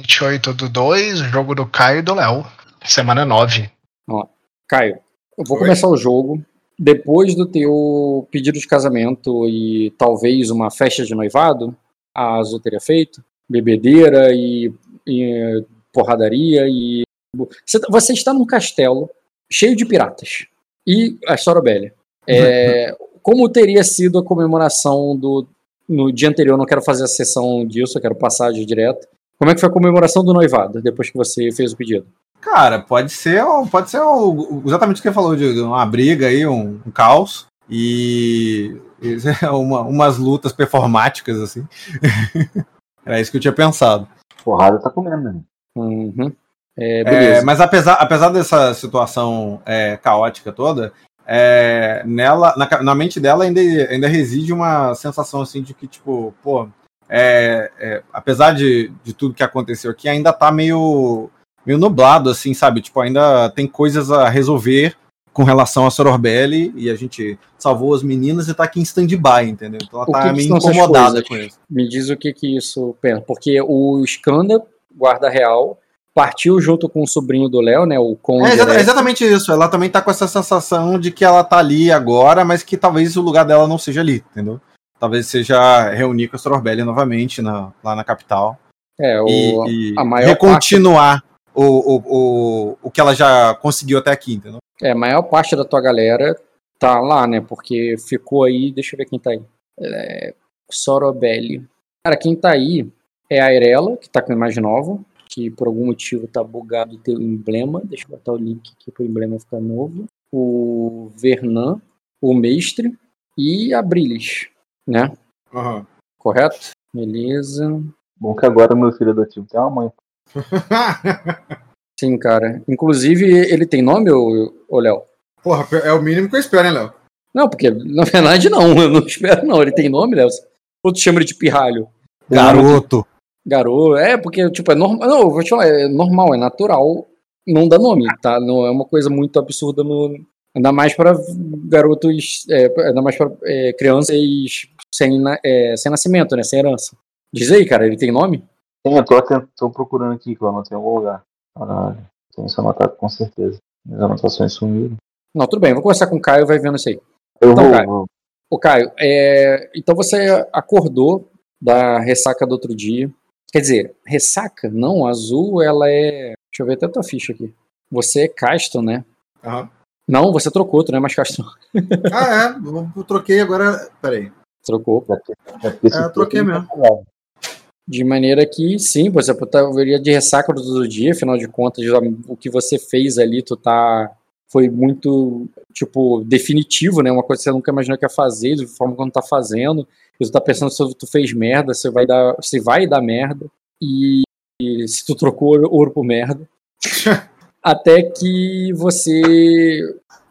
28 do 2, jogo do Caio e do Léo. Semana 9. Ó, Caio, eu vou Oi? começar o jogo. Depois do teu pedido de casamento e talvez uma festa de noivado, a Azul teria feito, bebedeira e, e porradaria e. Você está num castelo cheio de piratas e a Sorobelli. É, como teria sido a comemoração do. No dia anterior, não quero fazer a sessão disso, eu quero passar de direto. Como é que foi a comemoração do noivado, depois que você fez o pedido? Cara, pode ser, pode ser exatamente o que você falou, de uma briga aí, um, um caos. E uma, umas lutas performáticas, assim. Era isso que eu tinha pensado. Porrada tá comendo, né? Uhum. É, é, mas apesar, apesar dessa situação é, caótica toda, é, nela, na, na, mente dela ainda, ainda reside uma sensação assim de que, tipo, pô, é, é, apesar de, de tudo que aconteceu aqui, ainda tá meio, meio nublado, assim, sabe? Tipo, ainda tem coisas a resolver com relação a Sororbelli e a gente salvou as meninas e tá aqui em stand-by, entendeu? Então ela o tá que meio que incomodada com isso. Me diz o que que isso pensa, porque o Skanda, guarda real, partiu junto com o sobrinho do Léo, né, o Conde. É exatamente isso, ela também tá com essa sensação de que ela tá ali agora, mas que talvez o lugar dela não seja ali, entendeu? Talvez seja reunir com a Sororbelli novamente na, lá na capital. É, o, e, e a maior recontinuar parte... o, o, o, o que ela já conseguiu até aqui, entendeu? É, a maior parte da tua galera tá lá, né? Porque ficou aí. Deixa eu ver quem tá aí. É, Sorobelli. Cara, quem tá aí é a Irela, que tá com a imagem nova, que por algum motivo tá bugado o teu emblema. Deixa eu botar o link aqui pro emblema ficar novo. O Vernan, o Mestre e a Brilis, né? Uhum. Correto? Beleza. Bom que agora meu filho adotivo tem uma mãe. Sim, cara. Inclusive, ele tem nome, ô Léo? Porra, é o mínimo que eu espero, hein, Léo? Não, porque na verdade não, eu não espero não. Ele tem nome, Léo? Ou tu chama ele de pirralho? Garoto. Garoto, é, porque, tipo, é normal. Não, eu vou te falar, é normal, é natural não dá nome, tá? Não é uma coisa muito absurda no. Ainda mais para garotos, é, ainda mais para é, crianças sem, é, sem nascimento, né? Sem herança. Diz aí, cara, ele tem nome? Sim, eu tô, tô procurando aqui, que eu não tenho algum lugar. Caralho, tem isso anotado com certeza. As anotações sumiram. Não, tudo bem, vou conversar com o Caio e vai vendo isso aí. Eu então, vou, Caio, vou. O Caio, é, então você acordou da ressaca do outro dia. Quer dizer, ressaca? Não, azul ela é. Deixa eu ver até a tua ficha aqui. Você é Caston, né? Aham. Não, você trocou, tu não é mais Caston. ah, é? Eu troquei agora. Peraí. Trocou. É, é, troquei mesmo. De maneira que, sim, você poderia de ressaca do dia, afinal de contas, o que você fez ali, tu tá. Foi muito, tipo, definitivo, né? Uma coisa que você nunca imaginou que ia fazer, de forma como tá fazendo. E tu tá pensando se tu fez merda, se vai dar, se vai dar merda. E, e se tu trocou ouro por merda. Até que você,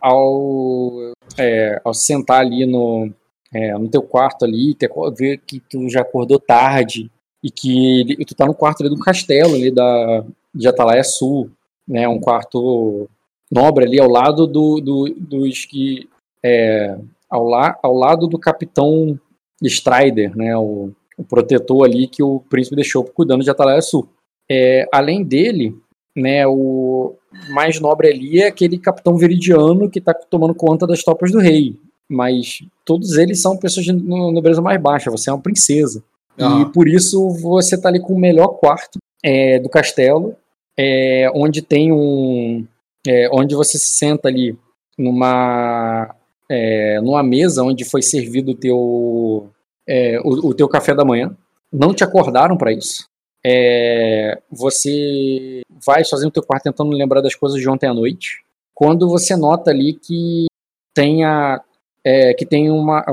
ao, é, ao sentar ali no, é, no teu quarto ali, ter, ver que tu já acordou tarde, e que tu tá no quarto ali do castelo ali da, de Atalaia Sul, né, um quarto nobre ali ao lado do, do dos que é, ao, la, ao lado do capitão Strider, né, o, o, protetor ali que o príncipe deixou cuidando de Atalaia Sul. É, além dele, né, o mais nobre ali é aquele capitão veridiano que está tomando conta das tropas do rei, mas todos eles são pessoas de nobreza mais baixa, você é uma princesa. E por isso você tá ali com o melhor quarto é, do castelo, é, onde tem um. É, onde você se senta ali numa, é, numa mesa onde foi servido o teu, é, o, o, teu café da manhã. Não te acordaram para isso. É, você vai sozinho no teu quarto tentando lembrar das coisas de ontem à noite. Quando você nota ali que tem a, que tem uma.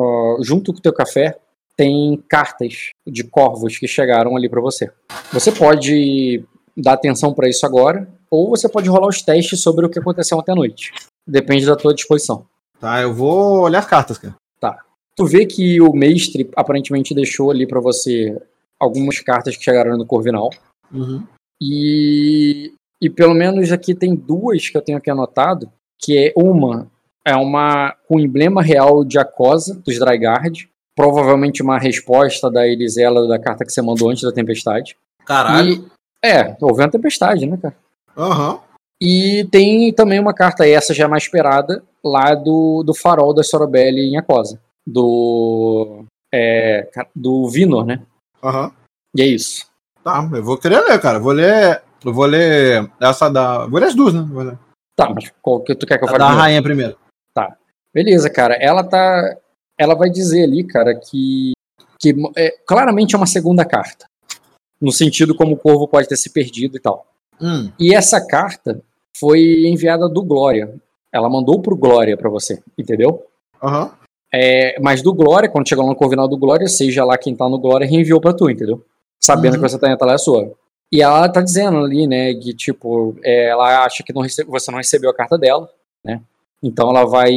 junto com o teu café, tem cartas de corvos que chegaram ali para você. Você pode dar atenção para isso agora, ou você pode rolar os testes sobre o que aconteceu ontem à noite. Depende da tua disposição. Tá, eu vou olhar as cartas, cara. Tá. Tu vê que o mestre aparentemente deixou ali para você algumas cartas que chegaram no Corvinal. Uhum. E, e pelo menos aqui tem duas que eu tenho aqui anotado, que é uma é uma com emblema real de Acosa, dos Drygard, provavelmente uma resposta da Elisela da carta que você mandou antes da tempestade. Caralho. E, É, houve uma tempestade, né, cara? Aham. E tem também uma carta, essa já é mais esperada, lá do, do farol da Sorobelli em Aquosa. Do. É, do Vinor, né? Aham. E é isso. Tá, eu vou querer ler, cara. Vou ler. Eu vou ler essa da. Vou ler as duas, né? Vou ler. Tá, mas qual que tu quer que eu A fale? da primeiro? rainha primeiro. Beleza, cara. Ela tá. Ela vai dizer ali, cara, que. que é, claramente é uma segunda carta. No sentido como o corvo pode ter se perdido e tal. Hum. E essa carta foi enviada do Glória. Ela mandou pro Glória pra você, entendeu? Aham. É, mas do Glória, quando chegou no Corvinal do Glória, seja lá quem tá no Glória, reenviou pra tu, entendeu? Sabendo Uhum. que você tá em é sua. E ela tá dizendo ali, né, que tipo, é, ela acha que não recebe- você não recebeu a carta dela, né? Então ela vai.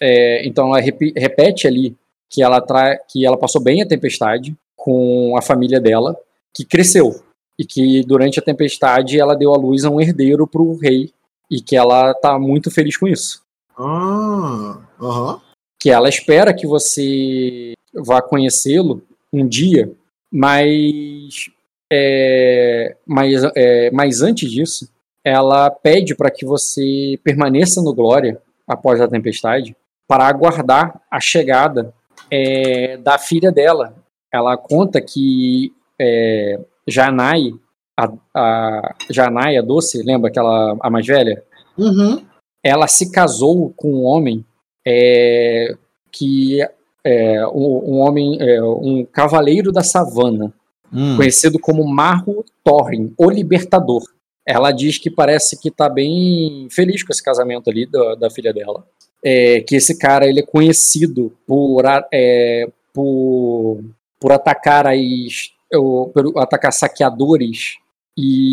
é, então ela repi- repete ali que ela, tra que ela passou bem a tempestade com a família dela, que cresceu. E que durante a tempestade ela deu à luz a um herdeiro pro rei. E que ela tá muito feliz com isso Ah. Aham. que ela espera que você vá conhecê-lo um dia, mas, é, mas, é, mas antes disso, ela pede para que você permaneça no Glória após a tempestade para aguardar a chegada é, da filha dela. Ela conta que é, Janai, a, a Janai, a doce, lembra aquela a mais velha? Uhum. ela se casou com um homem é, que é um, um homem, é, um cavaleiro da savana, Hum. conhecido como Marro Thorin, o Libertador. Ela diz que parece que tá bem feliz com esse casamento ali da, da filha dela. É, que esse cara ele é conhecido por, é, por, por atacar as, por atacar saqueadores e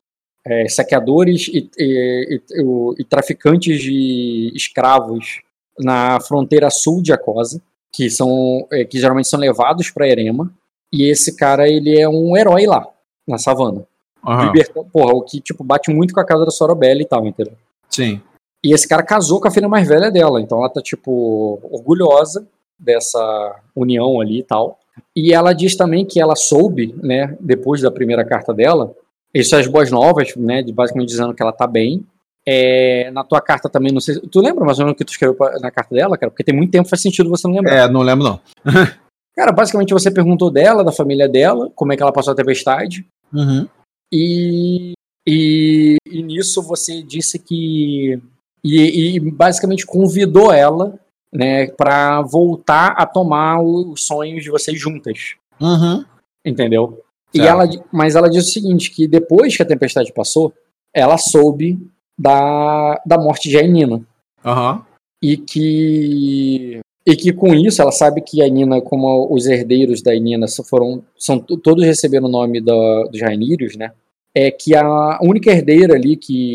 é, saqueadores e, e- e- e traficantes de escravos na fronteira sul de Acosa, que são é, que geralmente são levados para Erema. E esse cara ele é um herói lá na savana. Aham. Liberta- porra, o que tipo bate muito com a casa da Sorobelli e tal, entendeu? Sim. E esse cara casou com a filha mais velha dela, então ela tá, tipo, orgulhosa dessa união ali e tal. E ela diz também que ela soube, né, depois da primeira carta dela, isso é as boas novas, né, de basicamente dizendo que ela tá bem. É, na tua carta também, não sei. Tu lembra mais ou menos o que tu escreveu pra- na carta dela, cara? Porque tem muito tempo, faz sentido você não lembrar. É, não lembro não. Cara, basicamente você perguntou dela, da família dela, como é que ela passou a tempestade. Uhum. E, e, e nisso você disse que. E, e basicamente convidou ela né, para voltar a tomar os sonhos de vocês juntas. Uhum. Entendeu? E ela, mas ela disse o seguinte: que depois que a tempestade passou, ela soube da, da morte de Ainina. Aham. E que. E que com isso ela sabe que a Nina, como os herdeiros da Nina foram, são to- todos receberam o nome da, dos Rainírios, né? É que a única herdeira ali que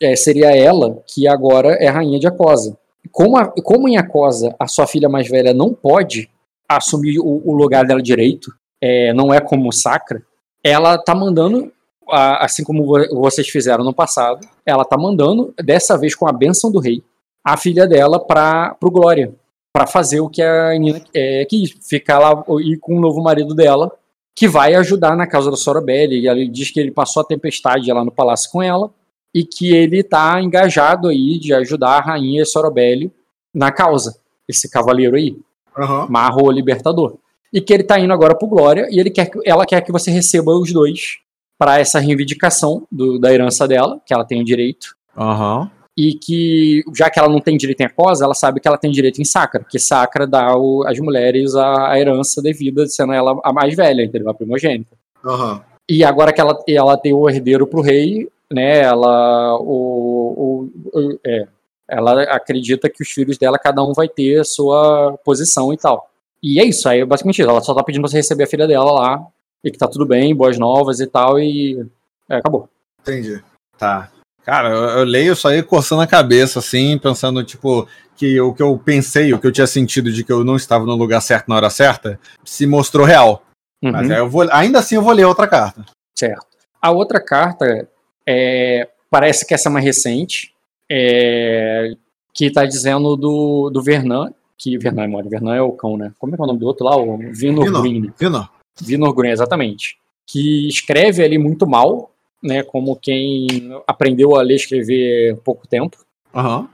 é, seria ela, que agora é rainha de Acosa. Como, a- como em Acosa a sua filha mais velha não pode assumir o, o lugar dela direito, é, não é como Sacra, ela tá mandando, assim como vo- vocês fizeram no passado, ela tá mandando, dessa vez com a benção do rei, a filha dela para pro Glória, para fazer o que a Nina é, quis, ficar lá e com o novo marido dela, que vai ajudar na causa da Sorobelli. E ele diz que ele passou a tempestade lá no palácio com ela e que ele tá engajado aí de ajudar a rainha Sorobelli na causa, esse cavaleiro aí, Aham. Marro Libertador. E que ele tá indo agora pro Glória e ele quer que, ela quer que você receba os dois para essa reivindicação do- da herança dela, que ela tem o direito Aham. E que, já que ela não tem direito em Acosa, ela sabe que ela tem direito em Sacra, que Sacra dá o- às mulheres a, a herança devida, sendo ela a mais velha, entendeu? A primogênita. Aham. E agora que ela, ela tem o herdeiro pro rei, né, ela, o, o- o- é, ela acredita que os filhos dela, cada um vai ter a sua posição e tal. E é isso, aí é basicamente isso. Ela só tá pedindo pra você receber a filha dela lá, e que tá tudo bem, boas novas e tal, e é, acabou. Entendi. Tá. Cara, eu, eu leio isso aí coçando a cabeça, assim, pensando, tipo, que o que eu pensei, o que eu tinha sentido de que eu não estava no lugar certo na hora certa, se mostrou real. Uhum. Mas eu vou, ainda assim eu vou ler outra carta. Certo. A outra carta é, parece que essa é mais recente, é, que está dizendo do, do Vernan, que Vernan é mole, Vernan é o cão, né? Como é que é o nome do outro lá? O Vinor Vinor. Green. Viu, não? Vinor Green, exatamente. que escreve ali muito mal, né? Como quem aprendeu a ler e escrever pouco tempo. Aham.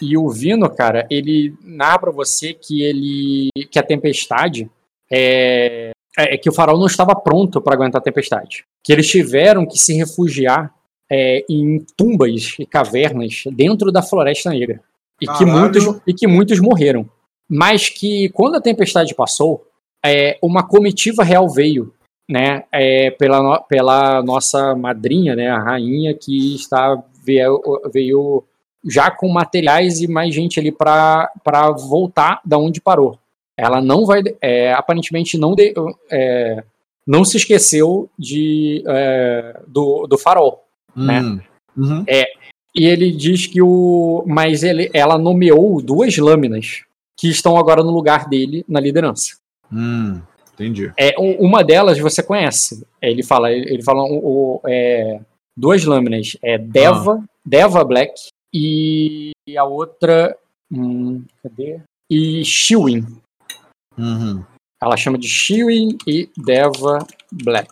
E o Vino, cara, ele narra pra você que ele. que a tempestade é. É que o farol não estava pronto para aguentar a tempestade. Que eles tiveram que se refugiar é, em tumbas e cavernas dentro da Floresta Negra. E que, muitos, e que muitos morreram. Mas que quando a tempestade passou, é, uma comitiva real veio, né, é, pela, no- pela nossa madrinha, né, a rainha, que está veio, veio já com materiais e mais gente ali para voltar da onde parou. Ela não vai, é, aparentemente não, de- é, não se esqueceu de, é, do, do farol. Né? Hum. Uhum. E ele diz que o. Mas ele, ela nomeou duas lâminas que estão agora no lugar dele na liderança. Hum. Entendi. É, uma delas você conhece. Ele fala, ele fala o, o- é, duas lâminas. É Deva, Deva Black e a outra. Hum, cadê? E Shiwin. Uhum. Ela chama de Shiwin e Deva Black.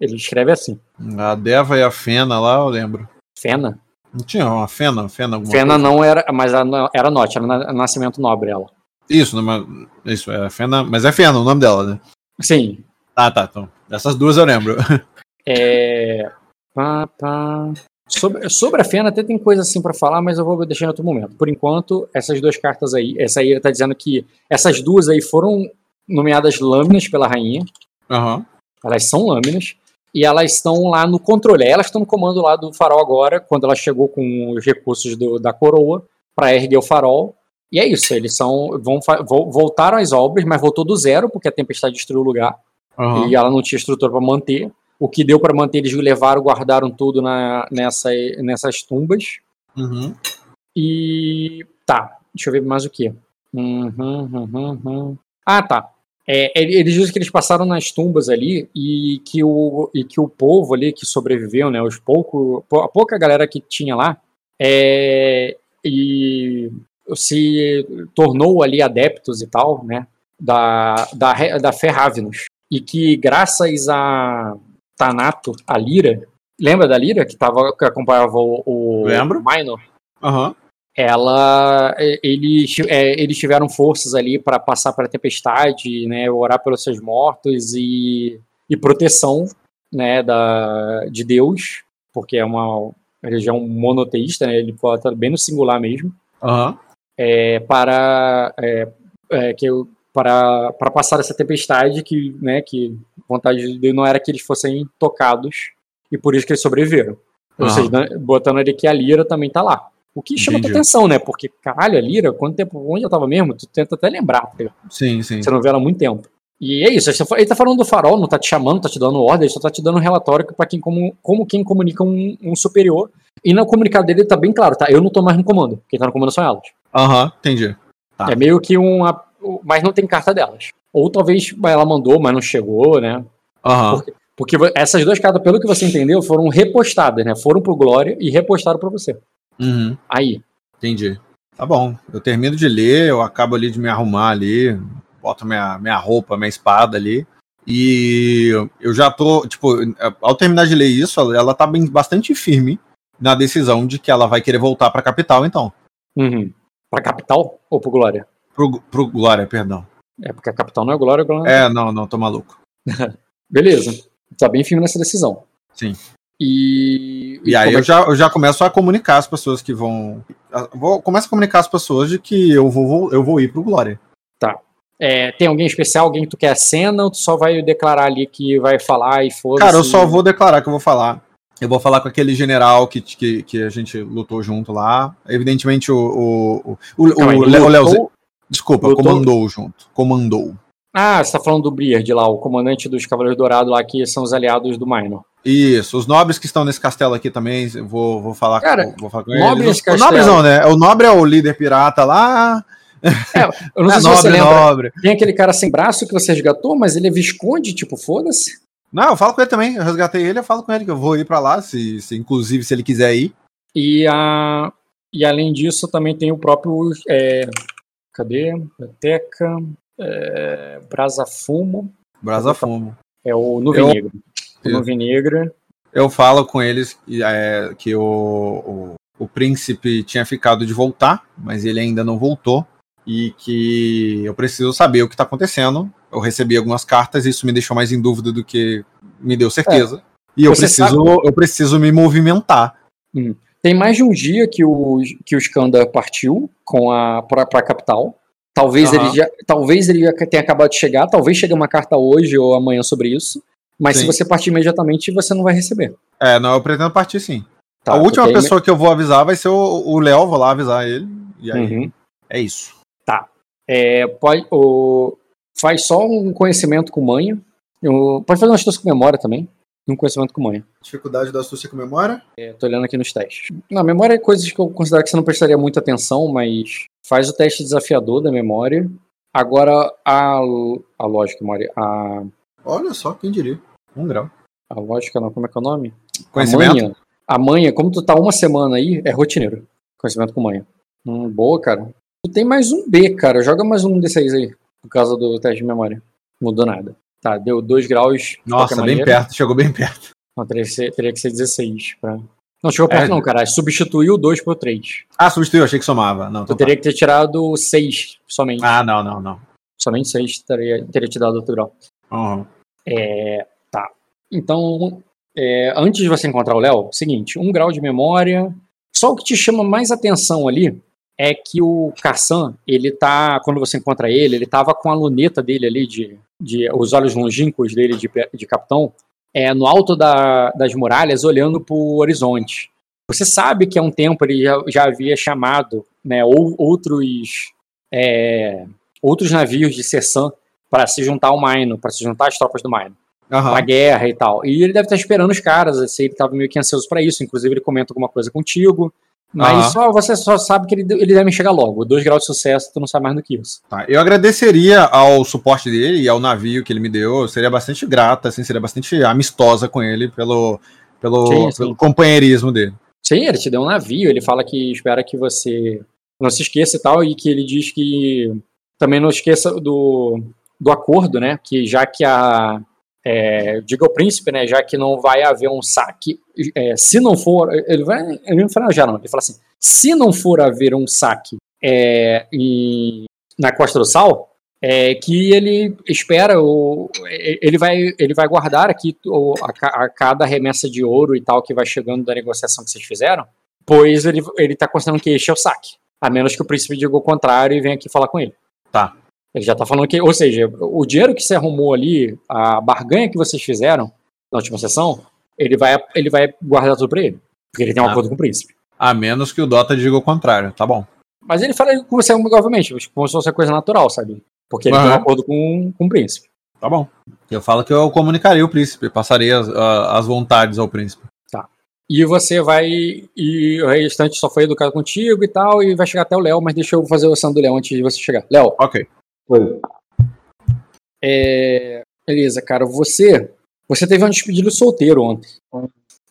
Ele escreve assim. A Deva e a Fena lá, eu lembro. Fena? Não tinha uma Fena? Fena alguma Fena coisa? não era, mas ela era Note, era na- nascimento nobre ela. Isso, não, isso, é Fena, mas é Fena o nome dela, né? Sim, Ah, tá, então. Essas duas eu lembro. É. Pá, pá. Sobre, sobre a Fena até tem coisa assim pra falar, mas eu vou deixar em outro momento. Por enquanto, essas duas cartas aí, essa aí ele tá dizendo que essas duas aí foram nomeadas lâminas pela rainha. Aham. Elas são lâminas. E elas estão lá no controle. Elas estão no comando lá do farol agora, quando ela chegou com os recursos do- da coroa para erguer o farol. E é isso, eles são. Vão, voltaram às obras, mas voltou do zero, porque a tempestade destruiu o lugar Aham. e ela não tinha estrutura para manter. O que deu para manter, eles levaram, guardaram tudo na, nessa, nessas tumbas. Uhum. E tá, deixa eu ver mais o que. Uhum, uhum, uhum. Ah, tá. É, ele- eles dizem que eles passaram nas tumbas ali e que o, e que o povo ali que sobreviveu, né, os pouco, pou- a pouca galera que tinha lá, é, e se tornou ali adeptos e tal, né, da, da, da fé Ravenous. E que graças a Tanato, a Lira, lembra da Lira que, tava, que acompanhava o, o Lembro. Minor? Aham. ela é, eles, é, eles tiveram forças ali para passar pela tempestade, né, orar pelos seus mortos e, e proteção, né, da, de Deus, porque é uma religião monoteísta, né, ele bota bem no singular mesmo, Aham. É, para é, é, que eu- para, para passar essa tempestade que, né, que vontade de Deus não era que eles fossem tocados e por isso que eles sobreviveram. Ou seja, botando ali que a Lira também tá lá. O que chama tua atenção, né? Porque, caralho, a Lira, quanto tempo, onde ela tava mesmo? Tu tenta até lembrar, tá? Sim, sim. Você não vê ela há muito tempo. E é isso, ele tá falando do farol, não tá te chamando, não tá te dando ordem, ele só tá te dando um relatório para quem como, como quem comunica um, um superior. E no comunicado dele tá bem claro, tá? Eu não tô mais no comando. Quem tá no comando são elas. Aham, entendi. Tá. É meio que um. Mas não tem carta delas. Ou talvez ela mandou, mas não chegou, né? Aham. Porque vo- essas duas cartas, pelo que você entendeu, foram repostadas, né? Foram pro Glória e repostaram pra você. Uhum. Aí. Entendi. Tá bom. Eu termino de ler, eu acabo ali de me arrumar ali, boto minha, minha roupa, minha espada ali. E eu já tô, tipo, ao terminar de ler isso, ela- ela tá bem, bastante firme na decisão de que ela vai querer voltar pra capital, então. Uhum. Pra capital ou pro Glória? Pro, pro Glória, perdão. É, porque a capital não é Glória, Glória. É, não, não, tô maluco. Beleza. Tá bem firme nessa decisão. Sim. E. E aí como é eu já, eu já começo a comunicar as pessoas que vão. Vou, começo a comunicar as pessoas de que eu vou, vou- eu vou ir pro Glória. É, tem alguém especial, alguém que tu quer a cena, ou tu só vai declarar ali que vai falar e foda Cara, eu só vou declarar que eu vou falar. Eu vou falar com aquele general que, que, que a gente lutou junto lá. Evidentemente, o. O, o, o, Calma aí, o Léo- Desculpa, lutou- comandou junto. Comandou. Ah, você tá falando do Briard lá, o comandante dos Cavaleiros Dourados lá, que são os aliados do Minor. Isso, os nobres que estão nesse castelo aqui também, eu vou, vou falar, Cara, vou, vou falar com nobre eles. nesse O castelo. nobres não, né? O nobre é o líder pirata lá. Eu não é sei se você nobre, lembra. nobre. Tem aquele cara sem braço que você resgatou, mas ele é visconde, tipo, foda-se. Não, eu falo com ele também. Eu resgatei ele, eu falo com ele que eu vou ir pra lá, se, se inclusive se ele quiser ir. E, a, e além disso, também tem o próprio. é, cadê? Biblioteca. É, Brasa Fumo. Brasa fumo. É o Nuvem Eu- Negro. Tu não negra. Eu falo com eles é, que o, o, o príncipe tinha ficado de voltar, mas ele ainda não voltou. E que eu preciso saber o que está acontecendo. Eu recebi algumas cartas, e isso me deixou mais em dúvida do que me deu certeza. É. E eu preciso, eu preciso me movimentar. Hum. Tem mais de um dia que o, que o Skanda partiu com a para a capital. Talvez, uhum. ele já, talvez ele já tenha acabado de chegar, talvez chegue uma carta hoje ou amanhã sobre isso. Mas sim. se você partir imediatamente, você não vai receber. É, não, eu pretendo partir sim. Tá, a última pessoa que eu vou avisar vai ser o Léo, vou lá avisar ele. E aí, uhum. é isso. Tá. É, pode, o, faz só um conhecimento com manha. pode fazer uma astúcia com memória também. Um conhecimento com manha. Dificuldade da astúcia com memória? É, tô olhando aqui nos testes. Na memória é coisas que eu considero que você não prestaria muita atenção, mas faz o teste desafiador da memória. Agora, a, a lógica, memória. A... Olha só, quem diria. Um grau. A lógica não, como é que é o nome? Conhecimento? A manha, a manha, como tu tá uma semana aí, é rotineiro. Conhecimento com manha. Hum, boa, cara. Tu tem mais um B, cara. Joga mais um D6 aí, por causa do teste de memória. Mudou nada. Tá, deu 2 graus. Nossa, bem maneira. perto, chegou bem perto. Não, teria que ser, teria que ser 16 pra. Não, chegou perto, é. não, cara. Substituiu 2 por 3. Ah, substituiu, achei que somava. Não, tu teria tá. que ter tirado 6 somente. Ah, não, não, não. Somente 6 teria, teria te dado outro grau. Uhum. É, tá. Então, é, antes de você encontrar o Léo, seguinte, um grau de memória. Só o que te chama mais atenção ali é que o Kassan, ele tá, quando você encontra ele, ele tava com a luneta dele ali, de, de os olhos longínquos dele de, de capitão, é, no alto da, das muralhas, olhando para o horizonte. Você sabe que há um tempo ele já, já havia chamado né, ou, outros, é, outros navios de Sersan para se juntar ao Maino, para se juntar às tropas do Maino. Uhum. Pra guerra e tal. E ele deve estar esperando os caras, assim, ele estava meio que ansioso para isso. Inclusive, ele comenta alguma coisa contigo. Mas uhum. só, você só sabe que ele, ele deve chegar logo. Dois graus de sucesso, tu não sabe mais do que isso. Tá, eu agradeceria ao suporte dele e ao navio que ele me deu. Eu seria bastante grata, assim, seria bastante amistosa com ele pelo, pelo, sim, sim. pelo companheirismo dele. Sim, ele te deu um navio, ele fala que espera que você não se esqueça e tal, e que ele diz que também não esqueça do, do acordo, né? Que já que a, é, diga ao príncipe, né, já que não vai haver um saque, é, se não for, ele vai, ele não fala já não, ele fala assim, se não for haver um saque é, em, na Costa do Sal, é, que ele espera, o, ele, vai, ele vai guardar aqui o, a, a, cada remessa de ouro e tal que vai chegando da negociação que vocês fizeram, pois ele está considerando que este é o saque, a menos que o príncipe diga o contrário e venha aqui falar com ele. Tá. Ele já está falando que, ou seja, o dinheiro que você arrumou ali, a barganha que vocês fizeram na última sessão, ele vai, ele vai guardar tudo para ele. Porque ele tem um ah, acordo com o príncipe. A menos que o Dota diga o contrário, tá bom. Mas ele fala com você, obviamente, como se fosse coisa natural, sabe? Porque ele uhum. tem um acordo com, com o príncipe. Tá bom. Eu falo que eu comunicaria o príncipe, passaria as, as vontades ao príncipe. Tá. E você vai. E o restante só foi educado contigo e tal, e vai chegar até o Léo, mas deixa eu fazer o ação do Léo antes de você chegar. Léo. Ok. Oi. É, beleza, cara. Você, você teve um despedido solteiro ontem,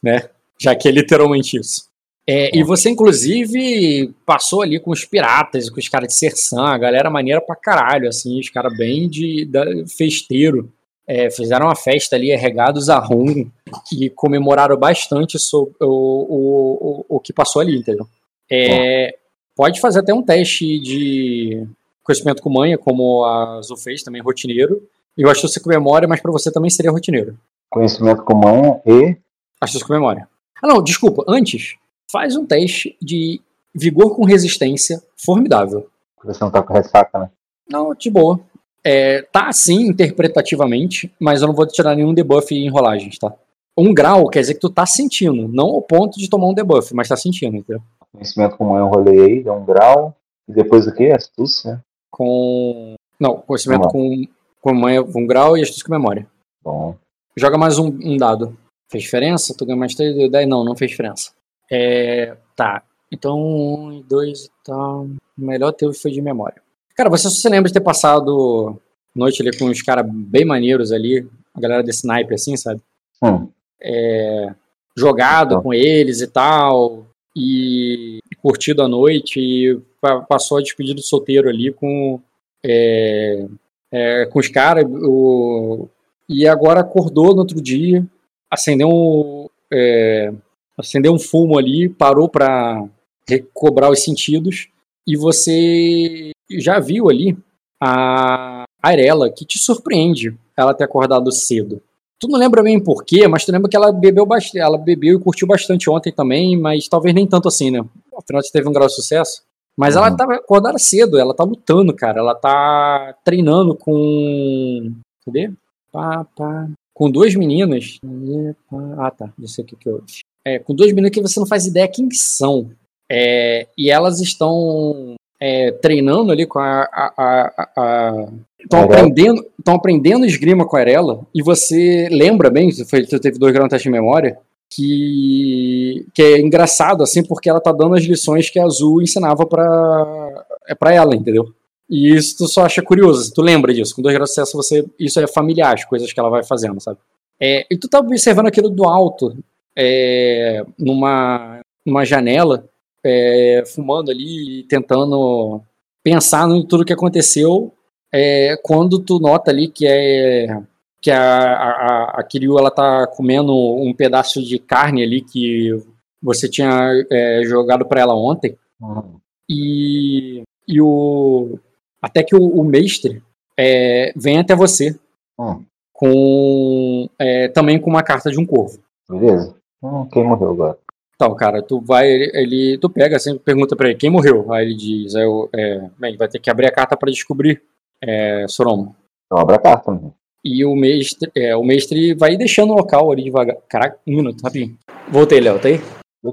né? Já que é literalmente isso. É, e você, inclusive, passou ali com os piratas, com os caras de Sersan, a galera maneira pra caralho, assim, os caras bem de da, festeiro. É, fizeram uma festa ali, regados a rum, e comemoraram bastante sobre o, o, o, o que passou ali, entendeu? É, pode fazer até um teste de conhecimento com manha, como a Azul fez, também rotineiro. E o astúcia com memória, mas para você também seria rotineiro. Conhecimento com manha e. Astúcia com memória. Ah, não, desculpa. Antes, faz um teste de vigor com resistência formidável. Você não tá com ressaca, né? Não, de boa. É, tá assim interpretativamente, mas eu não vou tirar nenhum debuff em rolagens, tá? Um grau quer dizer que tu tá sentindo, não ao ponto de tomar um debuff, mas tá sentindo, entendeu? Conhecimento com manha eu rolei aí, deu um grau. E depois o que? Astúcia? Com. Não, conhecimento com, com manha, um grau e astúcia com memória. Bom. Joga mais um, um, dado. Fez diferença? Tu ganha mais 3, 10? Não, não fez diferença. É, tá. Então, um e dois e tal. O melhor teve foi de memória. Cara, você se lembra de ter passado noite ali com uns caras bem maneiros ali, a galera desse sniper assim, sabe? Hum. É, jogado então. com eles e tal, e curtido a noite, e passou a despedida solteiro ali com, é, é, com os caras, e agora acordou no outro dia, acendeu um, é, acendeu um fumo ali, parou para recobrar os sentidos e você já viu ali a Arela, que te surpreende ela ter acordado cedo. Tu não lembra bem porquê, mas tu lembra que ela bebeu bastante, ela bebeu e curtiu bastante ontem também, mas talvez nem tanto assim, né? Afinal, você teve um grau de sucesso. Mas uhum. ela tava acordada cedo, ela tá lutando, cara. Ela tá treinando com. Cadê? Pá, pá. Com duas meninas. Ah, tá. Não sei o que que eu. É, com duas meninas que você não faz ideia quem são. É, e elas estão é, treinando ali com a. Estão aprendendo, aprendendo esgrima com a Arela, e você lembra bem, você teve dois graus de teste de memória, que, que é engraçado, assim, porque ela tá dando as lições que a Azul ensinava pra, é pra ela, entendeu? E isso tu só acha curioso, tu lembra disso. Com dois graus de sucesso, você, isso é familiar, as coisas que ela vai fazendo, sabe? É, e tu tá observando aquilo do alto, é, numa, numa janela, é, fumando ali, tentando pensar em tudo que aconteceu, é, quando tu nota ali que é que a, a, a Kiryu ela tá comendo um pedaço de carne ali que você tinha é, jogado para ela ontem. Uhum. E, e o até que o, o mestre é, vem até você uhum. com é, também com uma carta de um corvo. Beleza. Hum, quem morreu agora? Então, cara, tu vai, ele, tu pega assim, pergunta para ele quem morreu. Aí ele diz, aí eu, é, bem, vai ter que abrir a carta para descobrir, é, Soromo. Então abre a carta. Né? E o mestre, é, o mestre vai deixando o local ali devagar. Caraca, um minuto, rapidinho. Voltei, Léo, tá aí?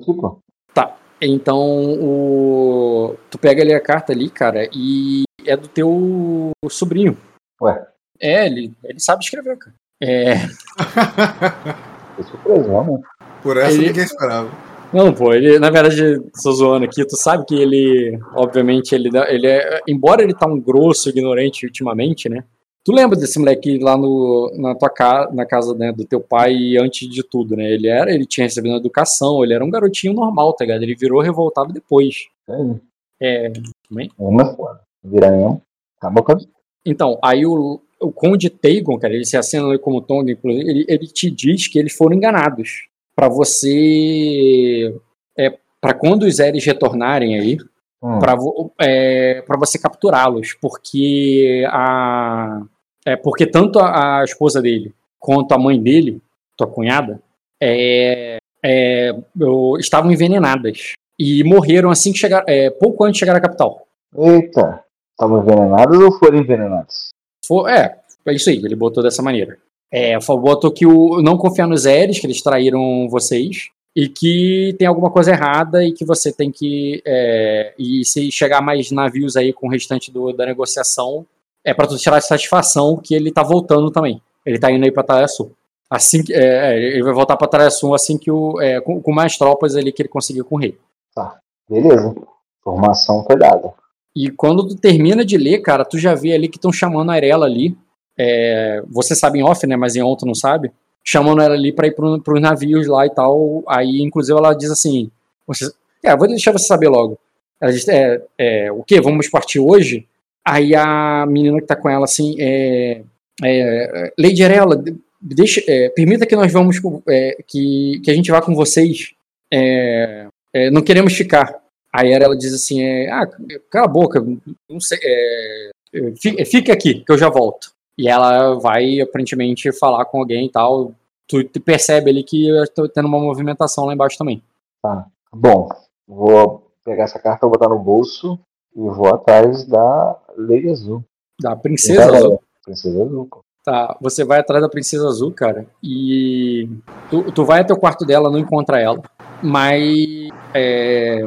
Fico. Tá. Então, o... tu pega ali a carta ali, cara, e é do teu sobrinho. Ué? É, ele, ele sabe escrever, cara. É. Tô surpreso, realmente. Por essa ele... ninguém esperava. Não, pô, ele, na verdade, tô zoando aqui, tu sabe que ele, obviamente, ele, ele é, embora ele tá um grosso ignorante ultimamente, né, Tu lembra desse moleque lá no, na tua casa, na casa né, do teu pai antes de tudo, né? Ele era, ele tinha recebido educação, ele era um garotinho normal, tá ligado? Ele virou revoltado depois. É. É. Também? Uma foda. Vira nenhum. Acabou com Então, aí o, o Conde Tagon, cara, ele se acena como Tong, inclusive, ele, ele te diz que eles foram enganados. para você. É, para quando os Eres retornarem aí, hum. para é, pra você capturá-los, porque a é porque tanto a, a, esposa dele quanto a mãe dele, tua cunhada, é, é, estavam envenenadas e morreram assim que chegaram, é, pouco antes de chegar à capital. Eita, estavam envenenadas ou foram envenenadas? For, é, é isso aí, ele botou dessa maneira. É, botou que o não confiar nos Eres, que eles traíram vocês, e que tem alguma coisa errada e que você tem que. É, e se chegar mais navios aí com o restante do, da negociação, é para tu tirar satisfação que ele tá voltando também. Ele tá indo aí pra Taraiaçu. Assim que, é, é ele vai voltar pra Taraiaçu assim que o. É, com, com, mais tropas ali que ele conseguiu com o rei. Tá, beleza. Formação pegada. E quando tu termina de ler, cara, tu já vê ali que estão chamando a Arela ali. É, você sabe em off, né? Mas em on tu não sabe. Chamando ela ali pra ir pro, pros navios lá e tal. Aí, inclusive, ela diz assim. Você, é, vou deixar você saber logo. Ela diz: é, é, o que? Vamos partir hoje? Aí a menina que tá com ela assim, é, é, Lady Arella, deixa, é, permita que nós vamos, é, que, que a gente vá com vocês. É, é, não queremos ficar. Aí ela diz assim, é, ah, cala a boca, não sei, fica aqui que eu já volto. E ela vai aparentemente falar com alguém e tal. Tu, tu percebe ali que eu tendo uma movimentação lá embaixo também. Tá. Bom, vou pegar essa carta, botar no bolso e vou atrás da Lei Azul. Da Princesa Azul. Princesa Azul. Tá, você vai atrás da Princesa Azul, cara, e tu, tu vai até o quarto dela, não encontra ela, mas é,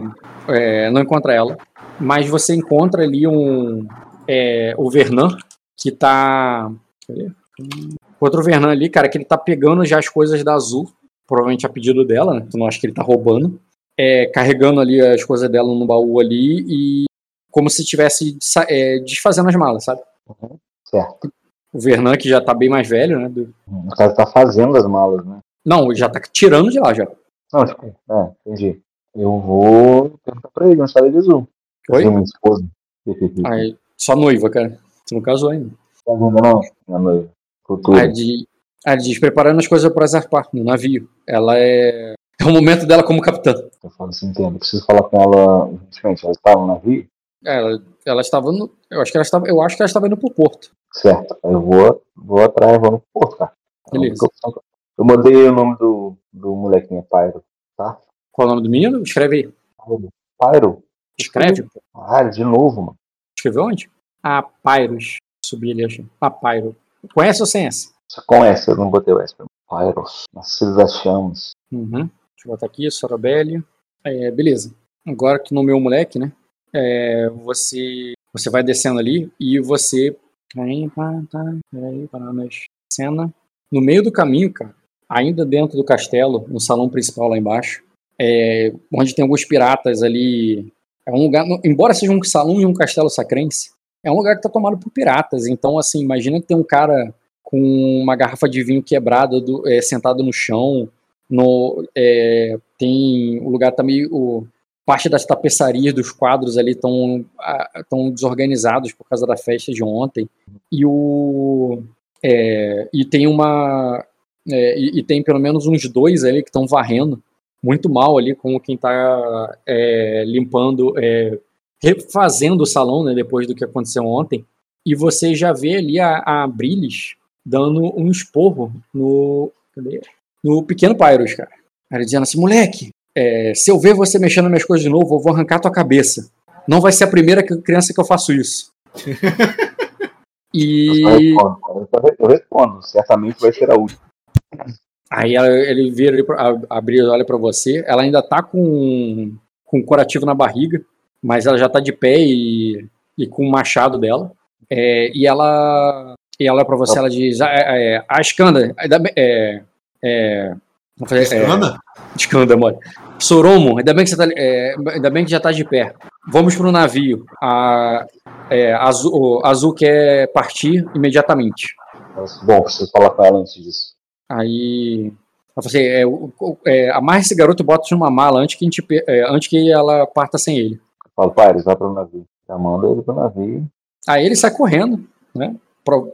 é, não encontra ela, mas você encontra ali um é, o Vernan que tá outro Vernan ali, cara, que ele tá pegando já as coisas da Azul, provavelmente a pedido dela, né? Tu não acha que ele tá roubando, é, carregando ali as coisas dela no baú ali e como se estivesse é, desfazendo as malas, sabe? Uhum, certo. O Vernan, que já tá bem mais velho, né? Do... O cara tá fazendo as malas, né? Não, já tá tirando de lá já. Não, tipo, é, entendi. Eu vou perguntar pra ele, não sabe de azul. Oi? Minha esposa. Aí, só noiva, cara. Você não casou ainda. Tá vendo, não? Minha noiva. Futura. Aí, de... Aí diz, preparando as coisas para zarpar no navio. Ela é. É o momento dela como capitã. Eu falo assim, entendo. Preciso falar com ela urgentemente. Ela estava no navio? Ela, ela estava no. Eu acho que ela estava. Eu acho que ela estava indo pro porto. Certo. Eu vou, vou atrás, vamos pro porto, cara. É Beleza. eu- Eu mandei o nome do, do molequinho, Pyro. Tá? Qual é o nome do menino? Escreve aí. Pyro? Escreve. Ah, de novo, mano. Escreveu onde? Ah, Pyros. Subi ali, achei. Ah, Pyro. Conhece ou sem essa? Só com essa, eu não botei o S. Pyros. Das chamas. Uhum. Deixa eu botar aqui, Sorabelli. É, beleza. Agora que nomeou o moleque, né? É, você, você vai descendo ali e você. Cena. No meio do caminho, cara, ainda dentro do castelo, no salão principal lá embaixo, é, onde tem alguns piratas ali. É um lugar, embora seja um salão e um castelo sacrense, é um lugar que tá tomado por piratas. Então, assim, imagina que tem um cara com uma garrafa de vinho quebrada do- é, sentado no chão. No, é, tem o lugar tá meio. Parte das tapeçarias dos quadros ali estão tão desorganizados por causa da festa de ontem. E o. é, e tem uma. é, e, e tem pelo menos uns dois ali que estão varrendo muito mal ali, como quem está limpando, é, refazendo o salão, né, depois do que aconteceu ontem. E você já vê ali a, a Brilis dando um esporro no, no pequeno Pyros, cara. Ela dizendo assim, moleque, é, se eu ver você mexendo nas minhas coisas de novo, eu vou arrancar tua cabeça. Não vai ser a primeira criança que eu faço isso. Eu e respondo. Eu, eu respondo. Certamente vai ser a última. aí ela- ele vira ali pra, a- abre olha pra você. Ela ainda tá com, com um curativo na barriga, mas ela já tá de pé e, e com o machado dela. É, e ela e ela olha pra você, ela diz: "Ah, é, é, a ainda bem- é, é, vou fazer- é, Escanda? Escanda, mole. Soromo, ainda bem que você tá, é, ainda bem que já tá de pé. Vamos pro navio. A, é, Azul, o Azul quer partir imediatamente. Eu Bom, preciso falar com ela antes disso. Aí ela falou assim, é, o- o- é, amarra esse garoto e bota numa mala antes que, a gente é, antes que ela parta sem ele. Eu falo, Pyros, vai pro navio. Já manda ele pro navio. Aí ele sai correndo, né?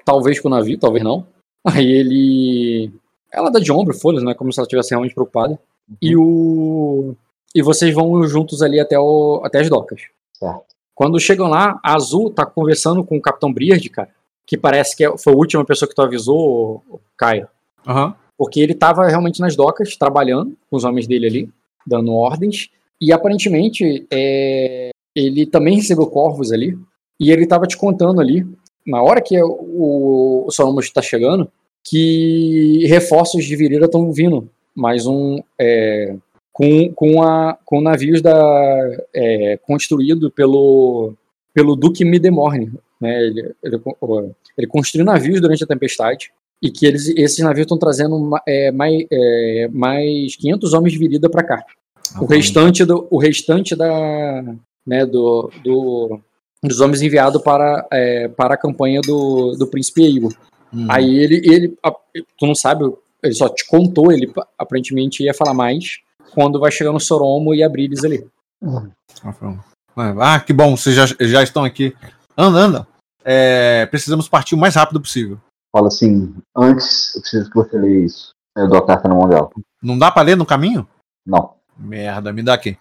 Talvez pro navio, talvez não. Aí ele. Ela dá de ombro, foda-se, né? Como se ela estivesse realmente preocupada. E o. E vocês vão juntos ali até, o... até as docas. Certo. Quando chegam lá, a Azul tá conversando com o Capitão Briard, cara. Que parece que é- foi a última pessoa que tu avisou, Caio. Aham. Porque ele tava realmente nas docas, trabalhando com os homens dele ali, dando ordens. E aparentemente, é, ele também recebeu corvos ali. E ele tava te contando ali, na hora que o, o Solomon está chegando, que reforços de Virira estão vindo. Mais um. é, com, com, a, com navios da, é, construído pelo, pelo Duque Midemorne. Né? Ele, ele, ele construiu navios durante a tempestade e que eles, esses navios estão trazendo ma- é, mais, é, mais 500 homens de virida para cá. O restante, do, o restante da, né, do, do, dos homens enviados para, é, para a campanha do, do Príncipe Eivor. Hum. Aí ele, ele, tu não sabe, ele só te contou, ele aparentemente ia falar mais quando vai chegando o Soromo e a Brilis ali. Ah, que bom, vocês já, já estão aqui. Anda, anda. É, precisamos partir o mais rápido possível. Fala assim, antes eu preciso que você leia isso. Eu dou a carta na mão dela. Não dá pra ler no caminho? Não. Merda, me dá aqui.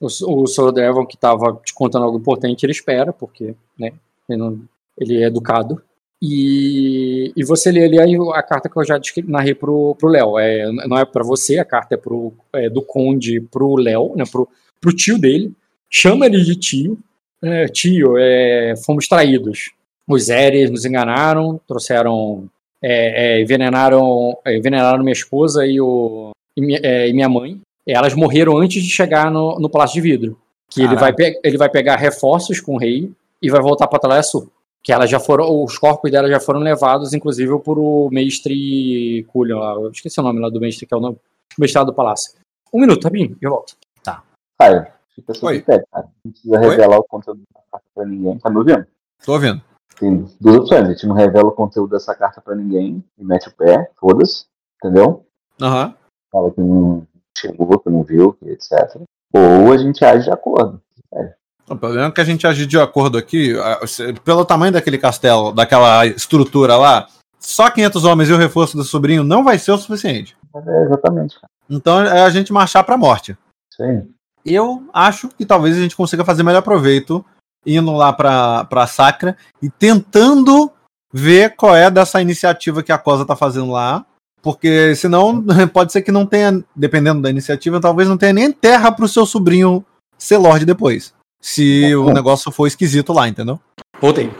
O, o Sorodevon, que estava te contando algo importante, ele espera, porque né, ele, não- ele é educado. E, e você lê ali a carta que eu já narrei pro, pro Léo. É, não é para você, a carta é, pro, é do Conde pro Léo, né, pro, pro tio dele. Chama ele de tio. É, tio, é, fomos traídos. Os Eres nos enganaram, trouxeram. é, é, envenenaram, é, envenenaram minha esposa e, o, e, minha, e minha mãe. Elas morreram antes de chegar no, no Palácio de Vidro. Que ele vai, ele vai pegar reforços com o rei e vai voltar para Talayasu. Que elas já foram, os corpos dela já foram levados, inclusive, por o mestre Cullion lá. Eu esqueci o nome lá do mestre, que é o nome, o mestrado do palácio. Um minuto, rapidinho, eu volto. Caio, fica sob Oi. critério, cara. Não precisa Oi? revelar o conteúdo da carta pra ninguém. Tá me ouvindo? Tô ouvindo. Tem duas opções. A gente não revela o conteúdo dessa carta pra ninguém e mete o pé, foda-se. Entendeu? Aham. Fala que não chegou, que não viu, que etc. Ou a gente age de acordo. O problema é que a gente agir de acordo aqui, pelo tamanho daquele castelo, daquela estrutura lá, só 500 homens e o reforço do sobrinho não vai ser o suficiente. É, exatamente, cara. Então é a gente marchar pra morte. Aí. Eu acho que talvez a gente consiga fazer melhor proveito indo lá pra, pra Sacra e tentando ver qual é dessa iniciativa que a Cosa tá fazendo lá. Porque senão pode ser que não tenha, dependendo da iniciativa, talvez não tenha nem terra pro seu sobrinho ser Lorde depois. Se o negócio for esquisito lá, entendeu? Voltei.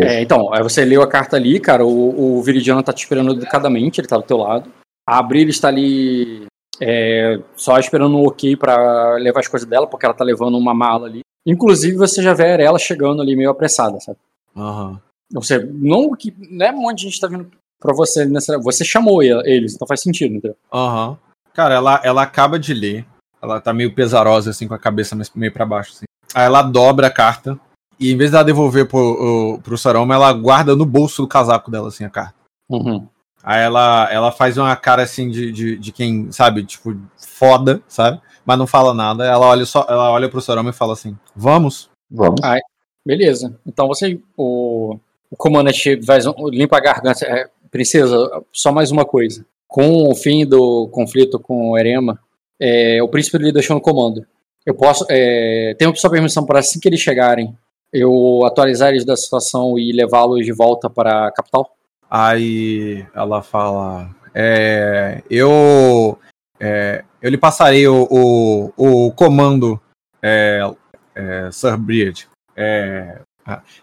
É, então, aí você leu a carta ali, cara, o, o Viridiano tá te esperando educadamente, ele tá do teu lado. A Abril está ali é, só esperando um ok pra levar as coisas dela, porque ela tá levando uma mala ali. Inclusive, você já vê ela chegando ali meio apressada, sabe? Aham. Você, não, que, não é um monte de gente tá vindo pra você nessa. Você chamou ele- eles, então faz sentido, entendeu? Aham. Cara, ela, ela acaba de ler. Ela tá meio pesarosa, assim, com a cabeça meio pra baixo, assim. Aí ela dobra a carta. E em vez dela devolver pro, o- pro Saroma, ela guarda no bolso do casaco dela, assim, a carta. Uhum. Aí ela, ela faz uma cara, assim, de, de, de quem, sabe, tipo, foda, sabe? Mas não fala nada. Ela olha, só, ela olha pro Saroma e fala assim, vamos? Vamos. Ah, Beleza. Então você. O, o comandante vai, limpa a garganta. É, princesa, só mais uma coisa. Com o fim do conflito com o Erema, é, o príncipe lhe deixou no comando. Eu posso. É, tenho sua permissão para assim que eles chegarem, eu atualizar eles da situação e levá-los de volta para a capital? Aí ela fala: é, eu, é, eu lhe passarei o, o, o comando, é, é, Sir Briard. É,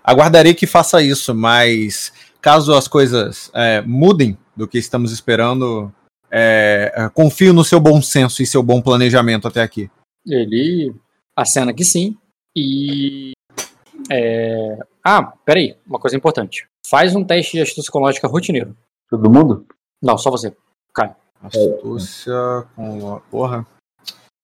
aguardarei que faça isso, mas caso as coisas é, mudem do que estamos esperando, é, confio no seu bom senso e seu bom planejamento até aqui. Ele acena que sim. E. é, ah, peraí, uma coisa importante. Faz um teste de astúcia psicológica rotineiro. Todo mundo? Não, só você. Astúcia com. Porra.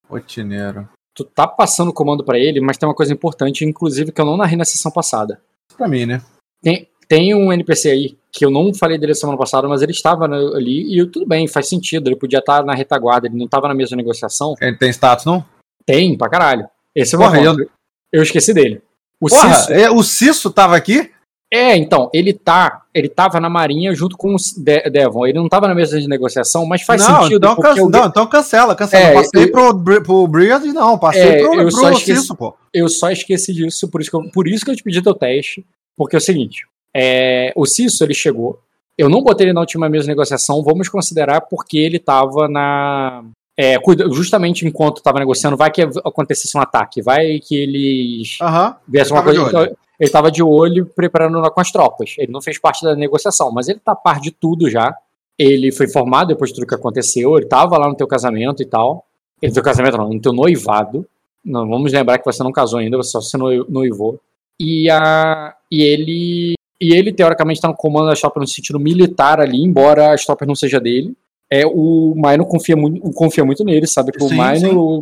Rotineiro. tu tá passando o comando pra ele, mas tem uma coisa importante, inclusive, que eu não narrei na sessão passada. Pra mim, né? Tem, tem um NPC aí, que eu não falei dele semana passada, mas ele estava na- ali, e tudo bem, faz sentido, ele podia estar na retaguarda, ele não estava na mesma negociação. Ele tem status, não? Tem, pra caralho. Esse é o Porra, meu eu-. Eu esqueci dele. O Porra, Cisso, é, o Cisso tava aqui? é, então, ele tá, ele tava na marinha junto com o De- Devon, ele não tava na mesa de negociação, mas faz não, sentido, então, can- alguém- não, então cancela, cancela. É, não passei eu- pro, pro Briard, não, passei É, pro, eu pro só esqueci- Cisso, pô. eu só esqueci disso, por isso que eu, por isso que eu te pedi teu teste, porque é o seguinte, é, o Cisso, ele chegou, eu não botei ele na última mesa de negociação, vamos considerar porque ele tava na... é, justamente enquanto tava negociando, vai que acontecesse um ataque, vai que eles Aham. viesse Ele uma coisa... então, ele tava de olho preparando com as tropas, ele não fez parte da negociação, mas ele tá a par de tudo já, ele foi formado depois de tudo que aconteceu, ele tava lá no teu casamento e tal, no teu casamento não, no teu noivado, não, vamos lembrar que você não casou ainda, você só se noi- noivou. E, a, e ele, e ele teoricamente está no comando das tropas no sentido militar ali, embora as tropas não seja dele. É, o Maino confia muito, confia muito nele, sabe que o sim.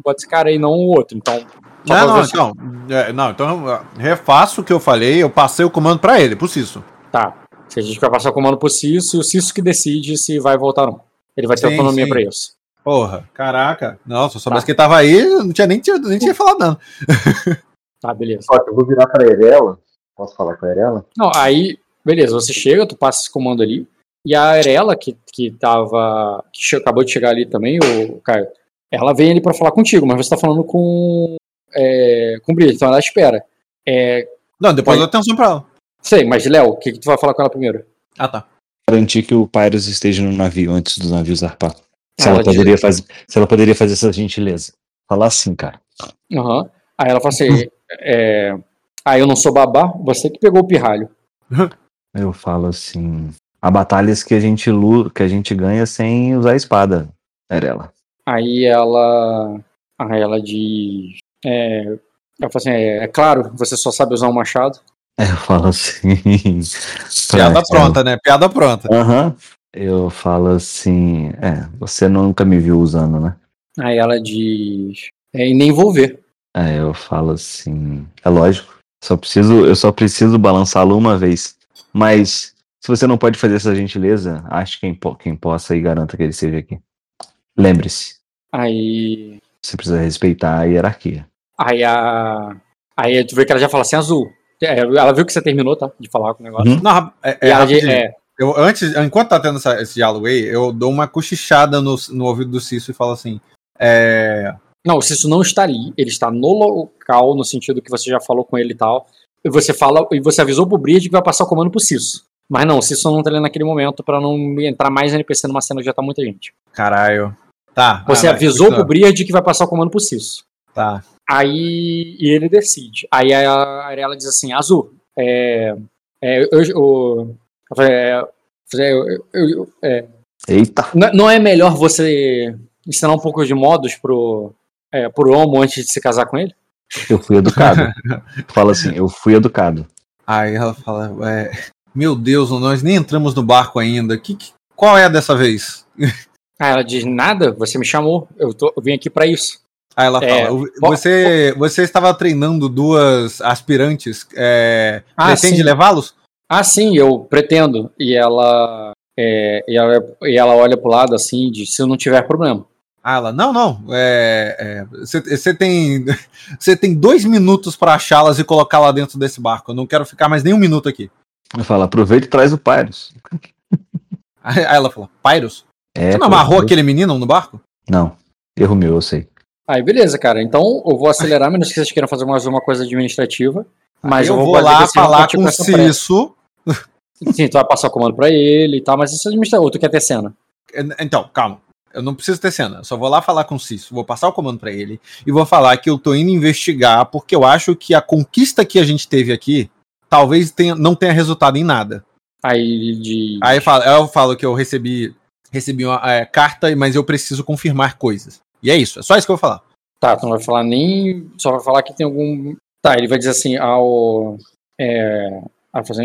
bota esse cara aí, não o outro. Então, Não, não, se- então, é, não, então refaço o que eu falei, eu passei o comando pra ele, pro Cisso. tá. Se a gente vai passar o comando pro e o Cisso que decide se vai voltar ou não. Ele vai ter Sim, autonomia sim. pra isso. Porra, caraca. Não, se eu soubesse Tá. que ele tava aí, eu não tinha nem, tinha- nem tinha falado nada. Tá, beleza. Que eu vou virar pra Erela. Posso falar com a Erela? Não, aí, beleza, você chega, tu passa esse comando ali, e a Arela, que, que tava. que acabou de chegar ali também, o Caio, ela vem ali pra falar contigo, mas você tá falando com. É, com o Brito, então ela espera. É, Não, depois Foi. eu dou atenção pra ela. sei, mas Léo, o que, que tu vai falar com ela primeiro? Ah, tá. Garantir que o Pyrus esteja no navio antes do navio zarpar. Se Ela ela, diz- poderia fazer, se ela poderia fazer essa gentileza. Falar assim, cara. Aham. Aí ela fala assim: é, ah, eu não sou babá, você que pegou o pirralho. Eu falo assim. Há batalhas que a gente luta, que a gente ganha sem usar a espada, Erela. Aí ela. Aí ela diz. É, ela fala assim: é, é claro, você só sabe usar um machado. Eu falo assim. Piada pra- pronta, né? Piada pronta. Aham. Eu falo assim. É, você nunca me viu usando, né? Aí ela diz. É, e nem vou ver. Aí eu falo assim. É lógico. Só preciso, eu só preciso balançá-lo uma vez. Mas se você não pode fazer essa gentileza, ache quem, po- quem possa e garanta que ele seja aqui. Lembre-se, Aí. você precisa respeitar a hierarquia. Aí a. Aí tu vê que ela já fala assim, azul. É, Ela viu que você terminou, tá? De falar com o negócio. Uhum. Não, é, E é, ela é, Eu, antes, enquanto tá tendo essa- esse diálogo aí, eu dou uma cochichada no, no ouvido do Cício e falo assim: é, Não, o Cício não está ali, ele está no local, no sentido que você já falou com ele e tal. E você fala, e você avisou pro Bridge que vai passar o comando pro Cício. Mas não, o Cício não tá ali naquele momento pra não entrar mais NPC numa cena que já tá muita gente. Caralho. Tá. Você ah, avisou pro continua. Bridge que vai passar o comando pro Cício. Tá. Aí e ele decide. Aí a Arela diz assim: Azul, é. é eu, eu, é, eu- eu- eu- é, Eita. não- não é melhor você ensinar um pouco de modos pro, é, pro Homo antes de se casar com ele? Eu fui educado. Fala assim, eu fui educado. Aí ela fala: é, Meu Deus, nós nem entramos no barco ainda. Que, que- qual é dessa vez? Aí ela diz: Nada, você me chamou, eu, tô, eu vim aqui pra isso. Ela É, fala: você, você estava treinando duas aspirantes. É, Ah, pretende levá-los? Ah, sim, eu pretendo. E ela, é, e ela, e ela olha pro lado assim e diz: Se não tiver problema. Ah, ela, não, não. é, é, Você você tem, você tem dois minutos para achá-las e colocar lá dentro desse barco. Eu não quero ficar mais nem um minuto aqui. Eu falo, aproveita e traz o Pyrus. Aí ela fala, Pyrus? É, Você não amarrou eu- aquele menino no barco? Não. Erro meu, eu sei. Aí, beleza, cara. Então eu vou acelerar, menos que vocês queiram fazer mais uma coisa administrativa. Mas eu, eu, vou, lá falar com o. Cisso. Sim, tu vai passar o comando pra ele e tal, mas isso é administrativo. Ou tu quer ter cena? Então, calma. Eu não preciso ter cena. Eu só vou lá falar com o Cisso. Vou passar o comando para ele e vou falar que eu tô indo investigar porque eu acho que a conquista que a gente teve aqui talvez tenha, não tenha resultado em nada. Aí de. Aí eu falo, eu falo que eu recebi recebi uma é, carta, mas eu preciso confirmar coisas. E é isso. É só isso que eu vou falar. Tá, tu não vai falar nem. Só vai falar que tem algum. Tá, ele vai dizer assim, ao. É.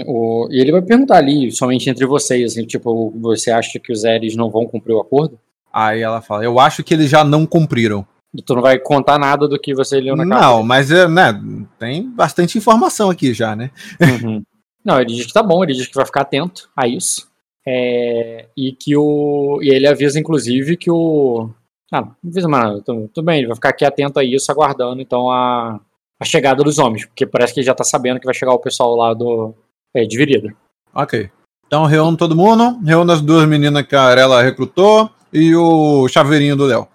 o, e ele vai perguntar ali, somente entre vocês, assim, tipo, você acha que os Eres não vão cumprir o acordo? Aí ela fala, eu acho que eles já não cumpriram. Tu não vai contar nada do que você leu na Não, mas né, tem bastante informação aqui já, né? Uhum. Não, ele diz que tá bom, ele diz que vai ficar atento a isso. É, e que o. E ele avisa, inclusive, que o. Ah, não avisa mais nada, tudo, bem, ele vai ficar aqui atento a isso, aguardando então a, a chegada dos homens, porque parece que ele já tá sabendo que vai chegar o pessoal lá do. É, de Virida. Ok. Então reúno todo mundo, reúno as duas meninas que a Arela recrutou e o chaveirinho do Léo.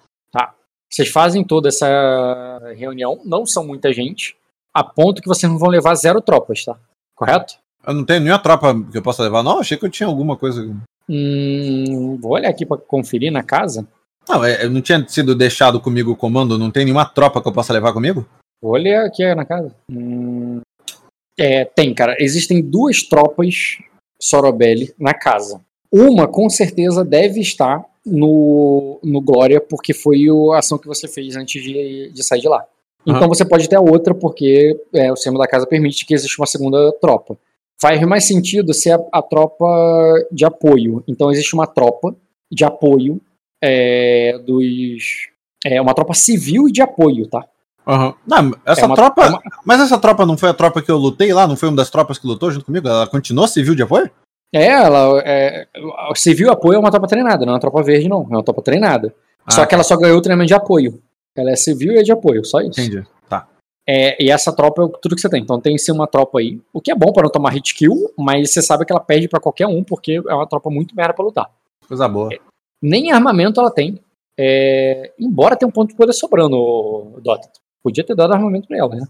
Vocês fazem toda essa reunião, não são muita gente, a ponto que vocês não vão levar zero tropas, tá? Correto? Eu não tenho nenhuma tropa que eu possa levar, não. Achei que eu tinha alguma coisa. Hum, vou olhar aqui pra conferir na casa. Não, é, eu não tinha sido deixado comigo o comando, não tem nenhuma tropa que eu possa levar comigo? Vou olhar aqui na casa. Hum, é, tem, cara. Existem duas tropas Sorobelli na casa. Uma, com certeza, deve estar no, no Glória, porque foi a ação que você fez antes de, de sair de lá. Então Aham. você pode ter a outra, porque é, o sistema da casa permite que exista uma segunda tropa. Faz mais sentido ser a, a tropa de apoio. Então existe uma tropa de apoio é, dos. É uma tropa civil e de apoio, tá? Não, essa É uma- tropa. é uma- Mas essa tropa não foi a tropa que eu lutei lá? Não foi uma das tropas que lutou junto comigo? Ela continuou civil de apoio? É, ela. É, civil apoio é uma tropa treinada, não é uma tropa verde, não. É uma tropa treinada. só Ah, que ela só ganhou o treinamento de apoio. Ela é civil e é de apoio, só isso. Entendi. Tá. É, e essa tropa é tudo que você tem. Então tem que ser uma tropa aí. O que é bom pra não tomar hit kill, mas você sabe que ela perde pra qualquer um, porque é uma tropa muito merda pra lutar. Coisa boa. Nem armamento ela tem. É, embora tenha um ponto de poder sobrando, Dota. Podia ter dado armamento pra ela, né?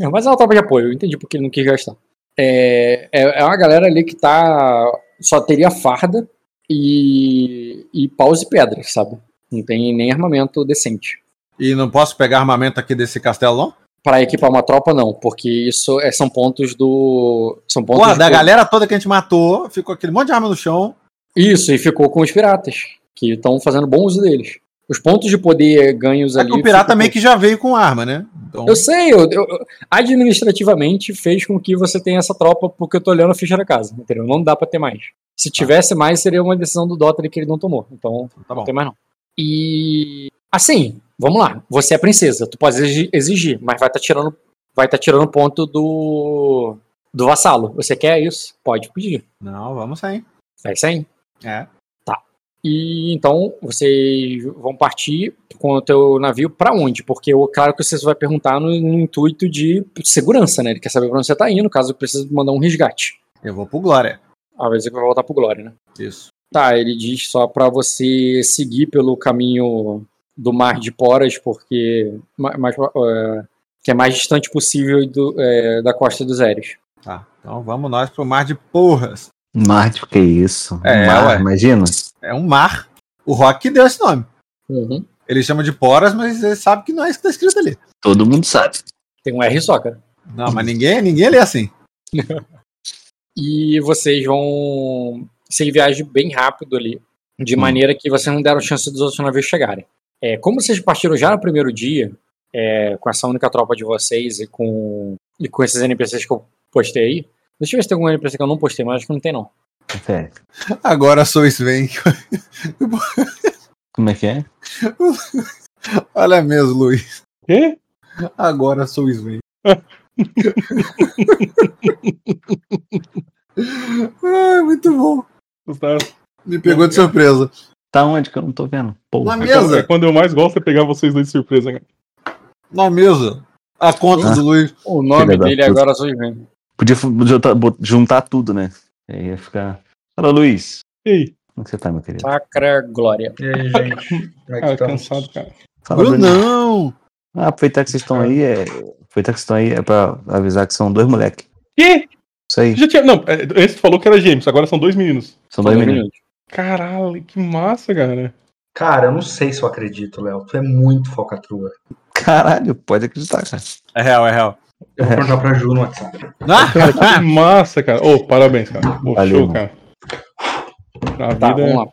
É, Mas é uma tropa de apoio, eu entendi porque ele não quis gastar. É, é, é uma galera ali que tá. Só teria farda e, e paus e pedras, sabe? Não tem nem armamento decente. E não posso pegar armamento aqui desse castelo, não? Pra equipar uma tropa, não, porque isso é- são pontos do. São pontos de da poder. galera toda que a gente matou, ficou aquele monte de arma no chão. Isso, e ficou com os piratas, que estão fazendo bom uso deles. Os pontos de poder ganhos É ali. que o pirata ficam meio que já veio com arma, né? Então, Eu sei, eu, eu- administrativamente fez com que você tenha essa tropa porque eu tô olhando a ficha da casa, entendeu? Não dá pra ter mais. Se tivesse mais, seria uma decisão do Dota que ele não tomou. Então, tá não bom. tem mais não. E assim, vamos lá. Você é princesa, tu pode exigir, mas vai estar tirando, vai tá tirando ponto do do vassalo. Você quer isso? Pode pedir. Não, vamos sair. Vai sair. É. E então vocês vão partir com o teu navio pra onde? Porque o claro que você vai perguntar no, no intuito de segurança, né? Ele quer saber pra onde você tá indo, caso precise mandar um resgate. Eu vou pro Glória. Ah, vai dizer que vai voltar pro Glória, né? Isso. Tá, ele diz só pra você seguir pelo caminho do mar de Poras, porque ma- mais, é, que é mais distante possível do, é, da costa dos Eres. Tá. Então vamos nós pro mar de porras. Marte, o que isso? É, mar, ué. imagina. É um mar. O Rock que deu esse nome. Uhum. Ele chama de poras, mas ele sabe que não é isso que tá escrito ali. Todo mundo sabe. Tem um R só, cara. Não, mas ninguém, ninguém lê assim. E vocês vão seguir viagem bem rápido ali, de Hum. maneira que vocês não deram chance dos outros navios chegarem. É, como vocês partiram já no primeiro dia, é, com essa única tropa de vocês e com, e com esses NPCs que eu postei aí, deixa eu ver se tem algum NPC que eu não postei, mas acho que não tem não. É. Agora sou Sven. Como é que é? Olha mesmo, Luiz. Quê? Agora sou Sven. Ai, muito bom. Gustavo. Me pegou de surpresa. Tá onde que eu não tô vendo? Porra. Na quando, é mesa. quando eu mais gosto é pegar vocês dois de surpresa, cara. Na mesa. A conta Ah. do Luiz. O nome dele agora sou Sven. Podia juntar, juntar tudo, né? Aí ia ficar. Fala, Luiz. E aí? Como é que você tá, meu querido? Sacra Glória. E aí, gente? Como é que Cara, estamos? cansado, cara. Fala, Bruno. Brunão. Ah, aproveitar que vocês estão aí, é. Aproveitar que vocês estão aí é pra avisar que são dois moleque. Que? Isso aí. Já tinha. Não, é, antes tu falou que era gêmeos, agora são dois meninos. São dois meninos. Caralho, que massa, cara. Cara, eu não sei se eu acredito, Léo. Tu é muito focatrua. Caralho, pode acreditar, cara. É real, é real. Eu vou perguntar pra Ju no WhatsApp. Cara, que massa, cara. Ô, parabéns, cara. Valeu, show, mano. cara. A Tá, vida vamos lá.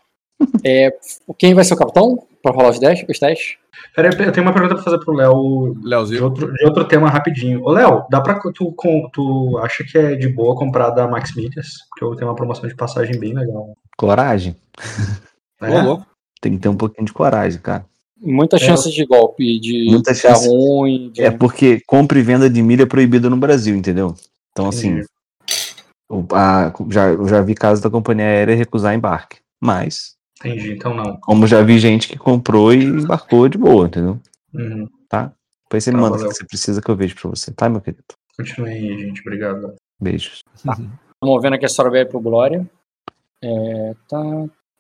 É, quem vai ser o capitão? Pra rolar os, 10, os testes? Pera aí, eu tenho uma pergunta pra fazer pro Léo de outro, de outro tema rapidinho. Ô, Léo, dá pra. Tu, com- tu acha que é de boa comprar da Max Milhas? Porque eu tenho uma promoção de passagem bem legal. Coragem. Ô, É? louco. Tem que ter um pouquinho de coragem, cara. Muitas É, chances de golpe, de chances. ruim. De... É porque compra e venda de milha é proibida no Brasil, entendeu? Então, assim, Entendi. A- já, eu já vi casos da companhia aérea recusar embarque. Mas, Entendi, então não. como já vi gente que comprou e embarcou de boa, entendeu? Uhum. Depois você me Tá, manda o que você precisa que eu vejo pra você, tá, meu querido? Continue aí, gente. Obrigado. Beijos. Vamos vendo aqui a história vai pro Glória. É, tá.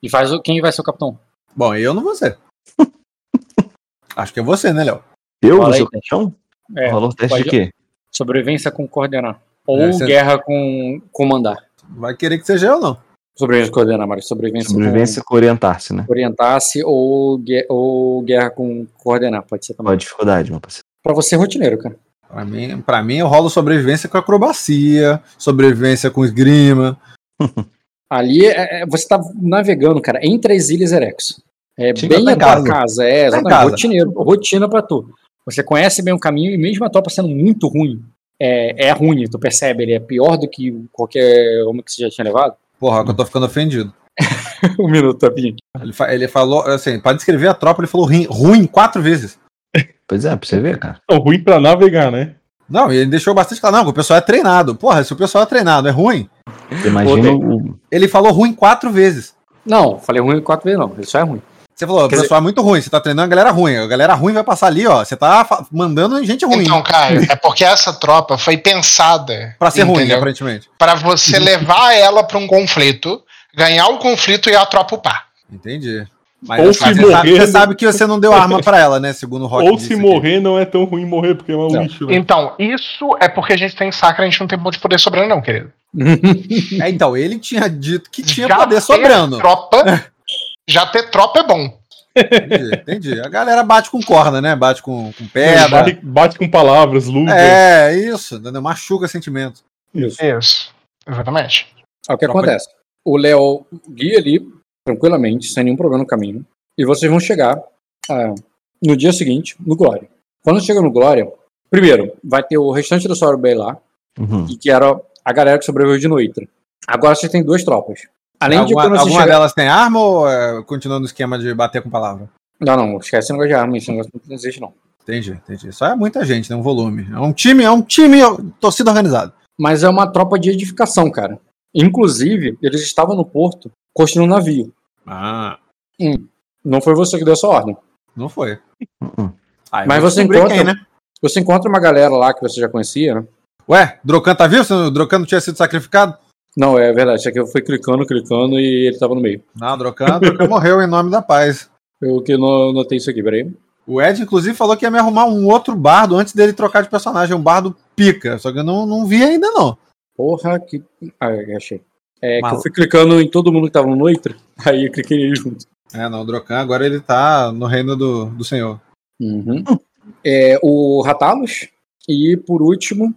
E faz o. Quem vai ser o capitão? Bom, eu não vou ser. Acho que é você, né, Léo? Eu, Fala vou ser o Teste. capitão? É, Valor teste de quê? sobrevivência com coordenar. Ou É, você- guerra com comandar. Vai querer que seja eu, não. Sobrevivência com coordenar, Mário. Sobrevivência, Sobrevivência com orientar-se, né? com orientar-se ou, gue- ou guerra com coordenar. Pode ser também. a dificuldade, meu parceiro? Pra você, rotineiro, cara. Pra mim, pra mim, eu rolo sobrevivência com acrobacia, sobrevivência com esgrima. Ali é- é- você tá navegando, cara, entre as ilhas Erex. É Chega bem a tua casa. casa. É, exatamente. casa. Rotineiro, rotina pra tu. Você conhece bem o caminho e mesmo a tropa sendo muito ruim, é, é ruim, tu percebe, ele é pior do que qualquer uma que você já tinha levado. Porra, que eu tô ficando ofendido. um minuto, Tapinha. Ele, fa- ele falou, assim, pra descrever a tropa, ele falou ruim, ruim quatro vezes. Pois é, pra você ver, cara. É ruim pra navegar, né? Não, e ele deixou bastante claro, não, que o pessoal é treinado. Porra, se o pessoal é treinado, é ruim. Você Imagina. Ele falou ruim quatro vezes. Não, falei ruim quatro vezes não, ele só é ruim. Você falou, o Quer pessoal é muito ruim, você tá treinando a galera ruim. A galera ruim vai passar ali, ó. Você tá mandando gente ruim. Então, Caio, é porque essa tropa foi pensada pra ser ruim, entendeu? aparentemente. Pra você levar ela pra um conflito, ganhar o conflito e a tropa upar. Entendi. Ou Mas se você, sabe, morrer- você sabe que você não deu arma pra ela, né? Segundo o Rock. Ou se aqui. morrer não é tão ruim morrer, porque é um Não. lixo, né? Então, isso é porque a gente tem sacra, a gente não tem ponto de poder sobrando, não, querido. É, então, ele tinha dito que tinha Já poder sobrando. Tropa, já ter tropa é bom. Entendi, entendi. A galera bate com corda, né? Bate com, com pedra. Bate, bate com palavras, luva. É, isso. entendeu? Machuca sentimento. Isso. Isso. Exatamente. Aí o que Tropa acontece? O Léo guia ali, tranquilamente, sem nenhum problema no caminho, e vocês vão chegar ah, no dia seguinte, no Glória. Quando chega no Glória, primeiro, vai ter o restante do Soro Bay lá, Uhum. que era a galera que sobreviveu de Noitra. Agora vocês têm duas tropas. Além de alguma quando vocês alguma chegar... delas tem arma ou é, continua no esquema de bater com palavra? Não, não, esquece esse negócio de arma, esse negócio não existe não. Entendi, entendi. Só é muita gente, né? Um volume. É um time, é um time, ó, torcida organizada. Mas é uma tropa de edificação, cara. Inclusive, eles estavam no porto construindo um navio. Ah, Não foi você que deu essa ordem. não foi. Uhum. Ah, eu Mas você encontra- quem, né? Você encontra uma galera lá que você já conhecia, né? Ué, Drocan tá vivo? O Drocan não tinha sido sacrificado? Não, é verdade. Isso aqui eu fui clicando, clicando e ele tava no meio. Não, Drocan, Drocan morreu em nome da paz. Eu que não notei isso aqui, peraí. O Ed, inclusive, falou que ia me arrumar um outro bardo antes dele trocar de personagem, um bardo pica. Só que eu não, não vi ainda, não. Porra, que. Ah, achei. É que eu fui clicando em todo mundo que tava no Noitra, aí eu cliquei nele junto. É, não, o Drocan agora ele tá no reino do, do senhor. Uhum. É, o Ratalos. E por último.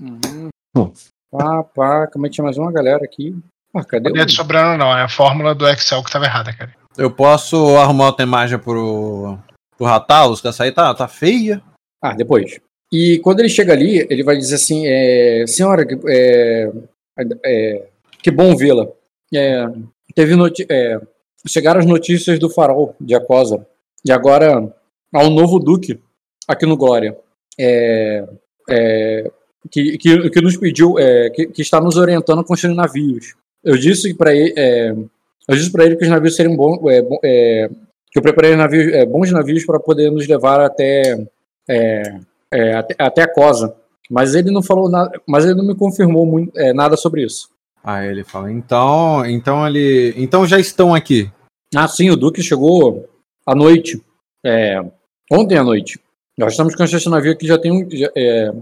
Uhum. Pá, pá, como é que tinha mais uma galera aqui? Ah, cadê Não é de o. sobrando, não. É a fórmula do Excel que tava errada, cara. Eu posso arrumar outra imagem pro, pro Ratalos, que essa aí tá, tá feia. Ah, depois. E quando ele chega ali, ele vai dizer assim: é, Senhora, que- é, é, que bom vê-la. É, teve noti é, chegaram as notícias do farol de Acosa. E agora há um novo duque aqui no Glória. É, é, que, que, que nos pediu, é, que, que está nos orientando a construir navios. Eu disse para ele, é, eu disse para ele que os navios seriam bons, é, é, que eu preparei navios, é, bons navios para poder nos levar até, é, até, até a Cosa. Mas ele não falou nada, mas ele não me confirmou muito, nada sobre isso. Aí ele fala, então, então ele. Então já estão aqui. Ah, sim, o Duque chegou à noite. Ontem à noite. Nós estamos com esse navio aqui já tem um, já, é,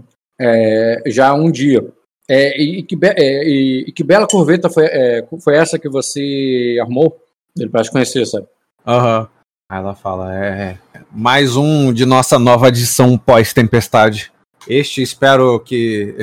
é, já um dia. É, e, que, é, e- e que bela corveta foi, é, foi essa que você armou? Ele parece conhecer, sabe? Aham. Aí ela fala, é. Mais um de nossa nova edição pós-tempestade. Este espero que.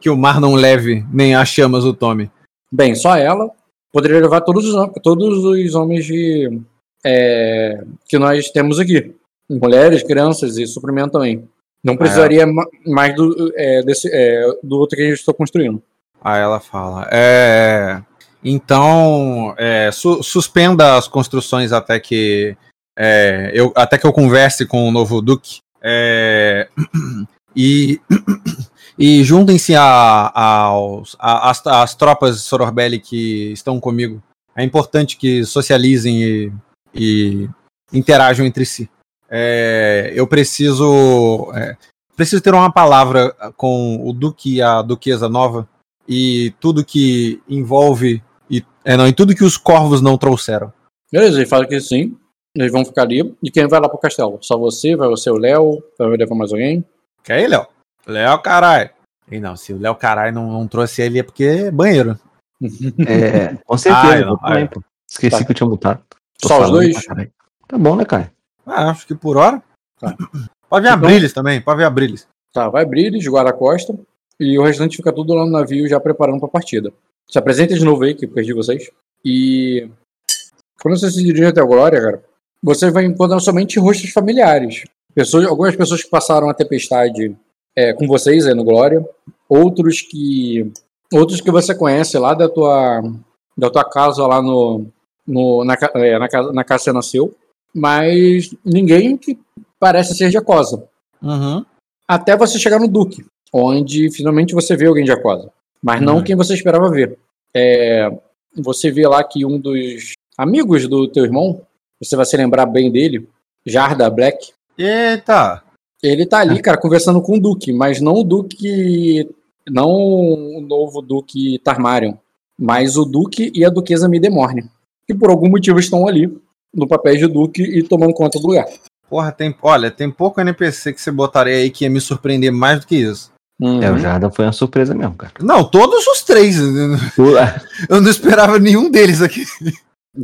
que o mar não leve, nem as chamas o tome. Bem, só ela poderia levar todos os, todos os homens de, é, que nós temos aqui. Mulheres, crianças e suprimento também. Não precisaria ma- mais do, é, desse, é, do outro que a gente está construindo. Aí ela fala, é. Então, é, su- suspenda as construções até que é, eu até que eu converse com o novo duque. É, e e juntem-se às tropas Sororbelli que estão comigo. É importante que socializem e, e interajam entre si. É, eu preciso é, preciso ter uma palavra com o duque e a duquesa nova e tudo que envolve e, é, não, e tudo que os corvos não trouxeram. Beleza, ele fala que sim. Eles vão ficar ali. E quem vai lá pro castelo? Só você? Vai você o Léo? Vai levar mais alguém? Que aí, Léo? Léo, caralho. E não, se o Léo caralho não, não trouxe ele é porque é banheiro. É, com certeza. Ai, não, ai. Esqueci Tá. que eu tinha mutado. Tô Só os dois? Tá bom, né, cara? Ah, acho que por hora. Tá. Pode ver a Então- Brilhes também, pode ver a Brilhes. Tá, vai Brilis, guarda-costa. E o restante fica tudo lá no navio já preparando pra partida. Se apresenta de novo aí, que eu perdi vocês. E. Quando você se dirige até o Glória, cara, você vai encontrar somente rostos familiares. Pessoas, algumas pessoas que passaram a tempestade é, com vocês aí no Glória. Outros que. Outros que você conhece lá da tua. Da tua casa lá no. no na, é, na, casa, na casa que você nasceu. Mas ninguém que parece ser de Acosa Uhum. até você chegar no Duque, onde finalmente você vê alguém de Aquosa. Mas não Uhum. quem você esperava ver. É, você vê lá que um dos amigos do teu irmão, você vai se lembrar bem dele, Jarda Black, Eita! ele tá ali, cara, conversando com o Duque, mas não o Duque. Não o novo Duque Tarmarion, mas o Duque e a Duquesa Midemorne, que por algum motivo estão ali, no papel de Duque e tomando conta do lugar. Porra, tem, olha, tem pouco NPC que você botaria aí que ia me surpreender mais do que isso. Uhum. É, o Jarda foi uma surpresa mesmo, cara. Não, todos os três. Eu não esperava nenhum deles aqui.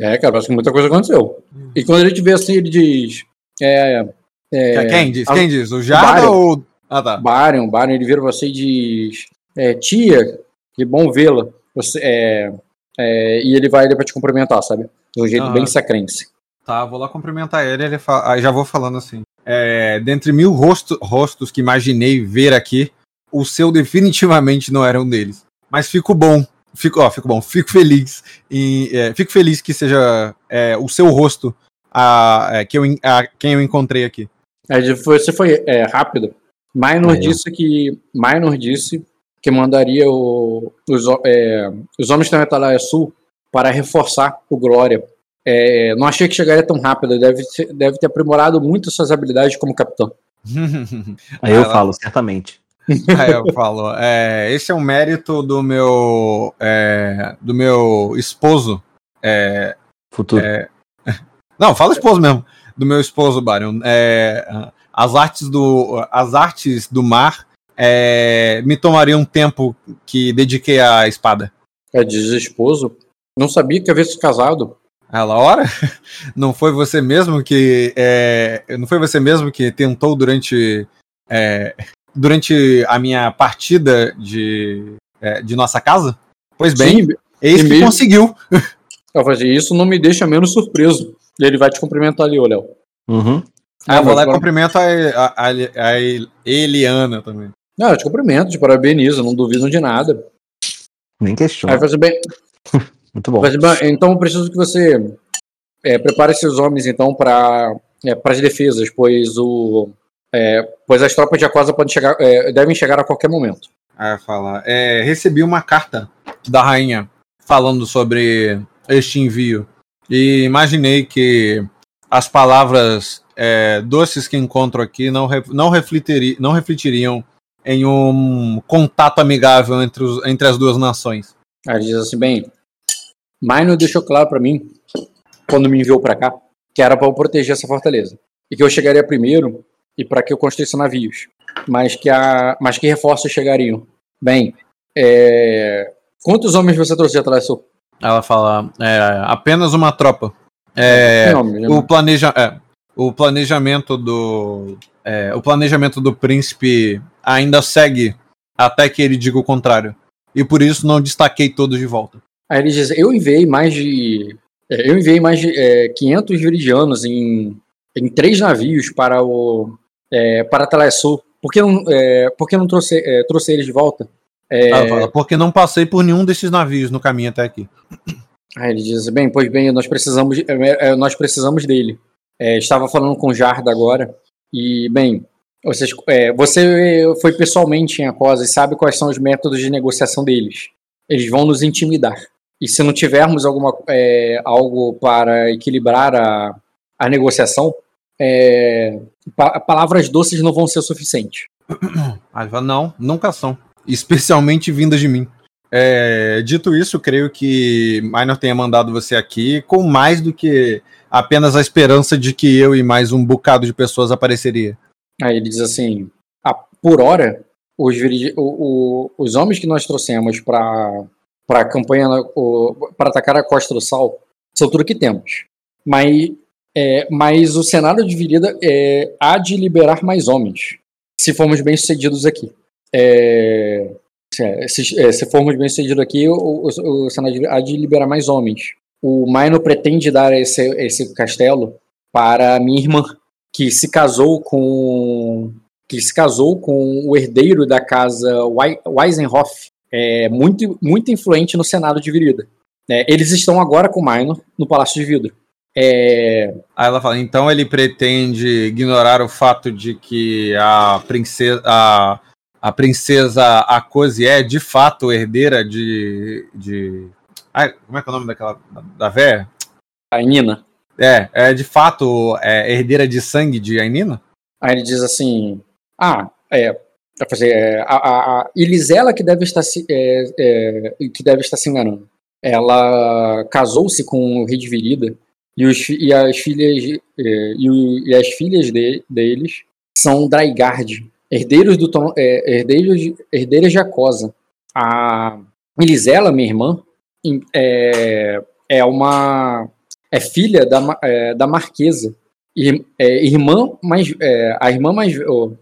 É, cara, parece que muita coisa aconteceu. E quando ele te vê assim, ele diz. É, é, Quem diz? a- Quem diz? O Jarda Bário. ou. Ah, tá. Barion, Barion, ele vira você e diz: é, Tia, que bom vê-la. Você, é, é, e ele vai ali pra te cumprimentar, sabe? De um jeito Aham. bem sacrense. Tá, vou lá cumprimentar ele. ele fala, aí já vou falando assim. É, dentre mil rosto- rostos que imaginei ver aqui, o seu definitivamente não era um deles. Mas fico bom. Fico, ó, fico bom. Fico feliz. Em, é, fico feliz que seja é, o seu rosto a, é, que eu, a quem eu encontrei aqui. Aí você foi é, rápido. Minor ó. disse que. Minor disse que mandaria o- os, é, os homens da Metalaia Sul para reforçar o Glória. É, não achei que chegaria tão rápido. Deve, deve ter aprimorado muito suas habilidades como capitão. Aí eu falo, certamente. Aí eu falo, é, esse é um mérito do meu é, do meu esposo. É, Futuro. é, não, fala esposo mesmo. Do meu esposo, Baryon. É, as artes do as artes do mar é, me tomariam um tempo que dediquei à espada. É desesposo. Não sabia que havia se casado. Ela, ora, não foi você mesmo que é, não foi você mesmo que tentou durante é, durante a minha partida de, é, de nossa casa? Pois bem, Sim, eis que mesmo- conseguiu. eu falei, assim, isso não me deixa menos surpreso. E ele vai te cumprimentar ali, ô Léo. Uhum. Ah, eu vou lá e cumprimento a, a, a, a Eliana também. Não, eu te cumprimento, te parabenizo, não duvido de nada. Nem Aí questiona. eu falei assim, bem, Muito bom. Mas, então preciso que você é, prepare esses homens então para as defesas, pois o é, pois as tropas de Aquosa podem chegar, é, devem chegar a qualquer momento. Fala, é, recebi uma carta da rainha falando sobre este envio e imaginei que as palavras é, doces que encontro aqui não, re- não, refletiri, não refletiriam em um contato amigável entre, os- entre as duas nações. Ele diz assim, bem, Minor deixou claro para mim quando me enviou para cá que era para eu proteger essa fortaleza e que eu chegaria primeiro e para que eu construísse navios, mas que a mas que reforços chegariam. Bem, é, quantos homens você trouxe de atravessou? Ela fala, é, apenas uma tropa. É, o, planeja, é, o planejamento do é, o planejamento do príncipe ainda segue até que ele diga o contrário e por isso não destaquei todos de volta Aí ele diz, eu enviei mais de. é, Eu enviei mais de é, 500 viridianos em, em três navios para o. É, para Talassou. Por que não, é, por que não trouxe, é, trouxe eles de volta? É, fala, porque não passei por nenhum desses navios no caminho até aqui Aí ele diz, bem, pois bem, nós precisamos, é, é, nós precisamos dele. É, estava falando com o Jarda agora, e, bem, vocês, é, você foi pessoalmente em Acosa e sabe quais são os métodos de negociação deles. Eles vão nos intimidar. E se não tivermos alguma, é, algo para equilibrar a, a negociação, é, pa- palavras doces não vão ser o suficiente. Aí ele fala, não nunca são especialmente vindas de mim É, dito isso creio que Minor tenha mandado você aqui com mais do que apenas a esperança de que eu e mais um bocado de pessoas apareceria Aí ele diz assim: "Ah, por hora, os, o- o- os homens que nós trouxemos para a campanha, para atacar a Costa do Sal, são tudo que temos. Mas, é, mas o cenário de virida é, há de liberar mais homens, se formos bem sucedidos aqui. É, se, se- é, formos bem sucedidos aqui, o, o, o cenário de- há de liberar mais homens. O Maino pretende dar esse, esse castelo para a minha irmã, que se casou com que se casou com o herdeiro da casa Wei- Weisenhoff, é, muito, muito influente no Senado de Virida. É, eles estão agora com Minor no Palácio de Vidro. É, Aí ela fala, então ele pretende ignorar o fato de que a princesa, a, a princesa Akose é de fato herdeira de. de... Ai, como é que é o nome daquela. da, da véia? a Nina. É, é de fato é, herdeira de sangue de Ainina? Aí ele diz assim: Ah, é. Vai fazer, é, a, a, a Elisela que deve estar se, é, é, que deve estar se enganando. Ela casou-se com o rei de Virida e, os, e as filhas é, e, e as filhas de- deles são Draigard, herdeiros do tron- é, herdeiros, de- herdeiras de Acosa. A Elisela, minha irmã, é, é uma é filha da, da marquesa Ir- irmã mais a irmã mais oh,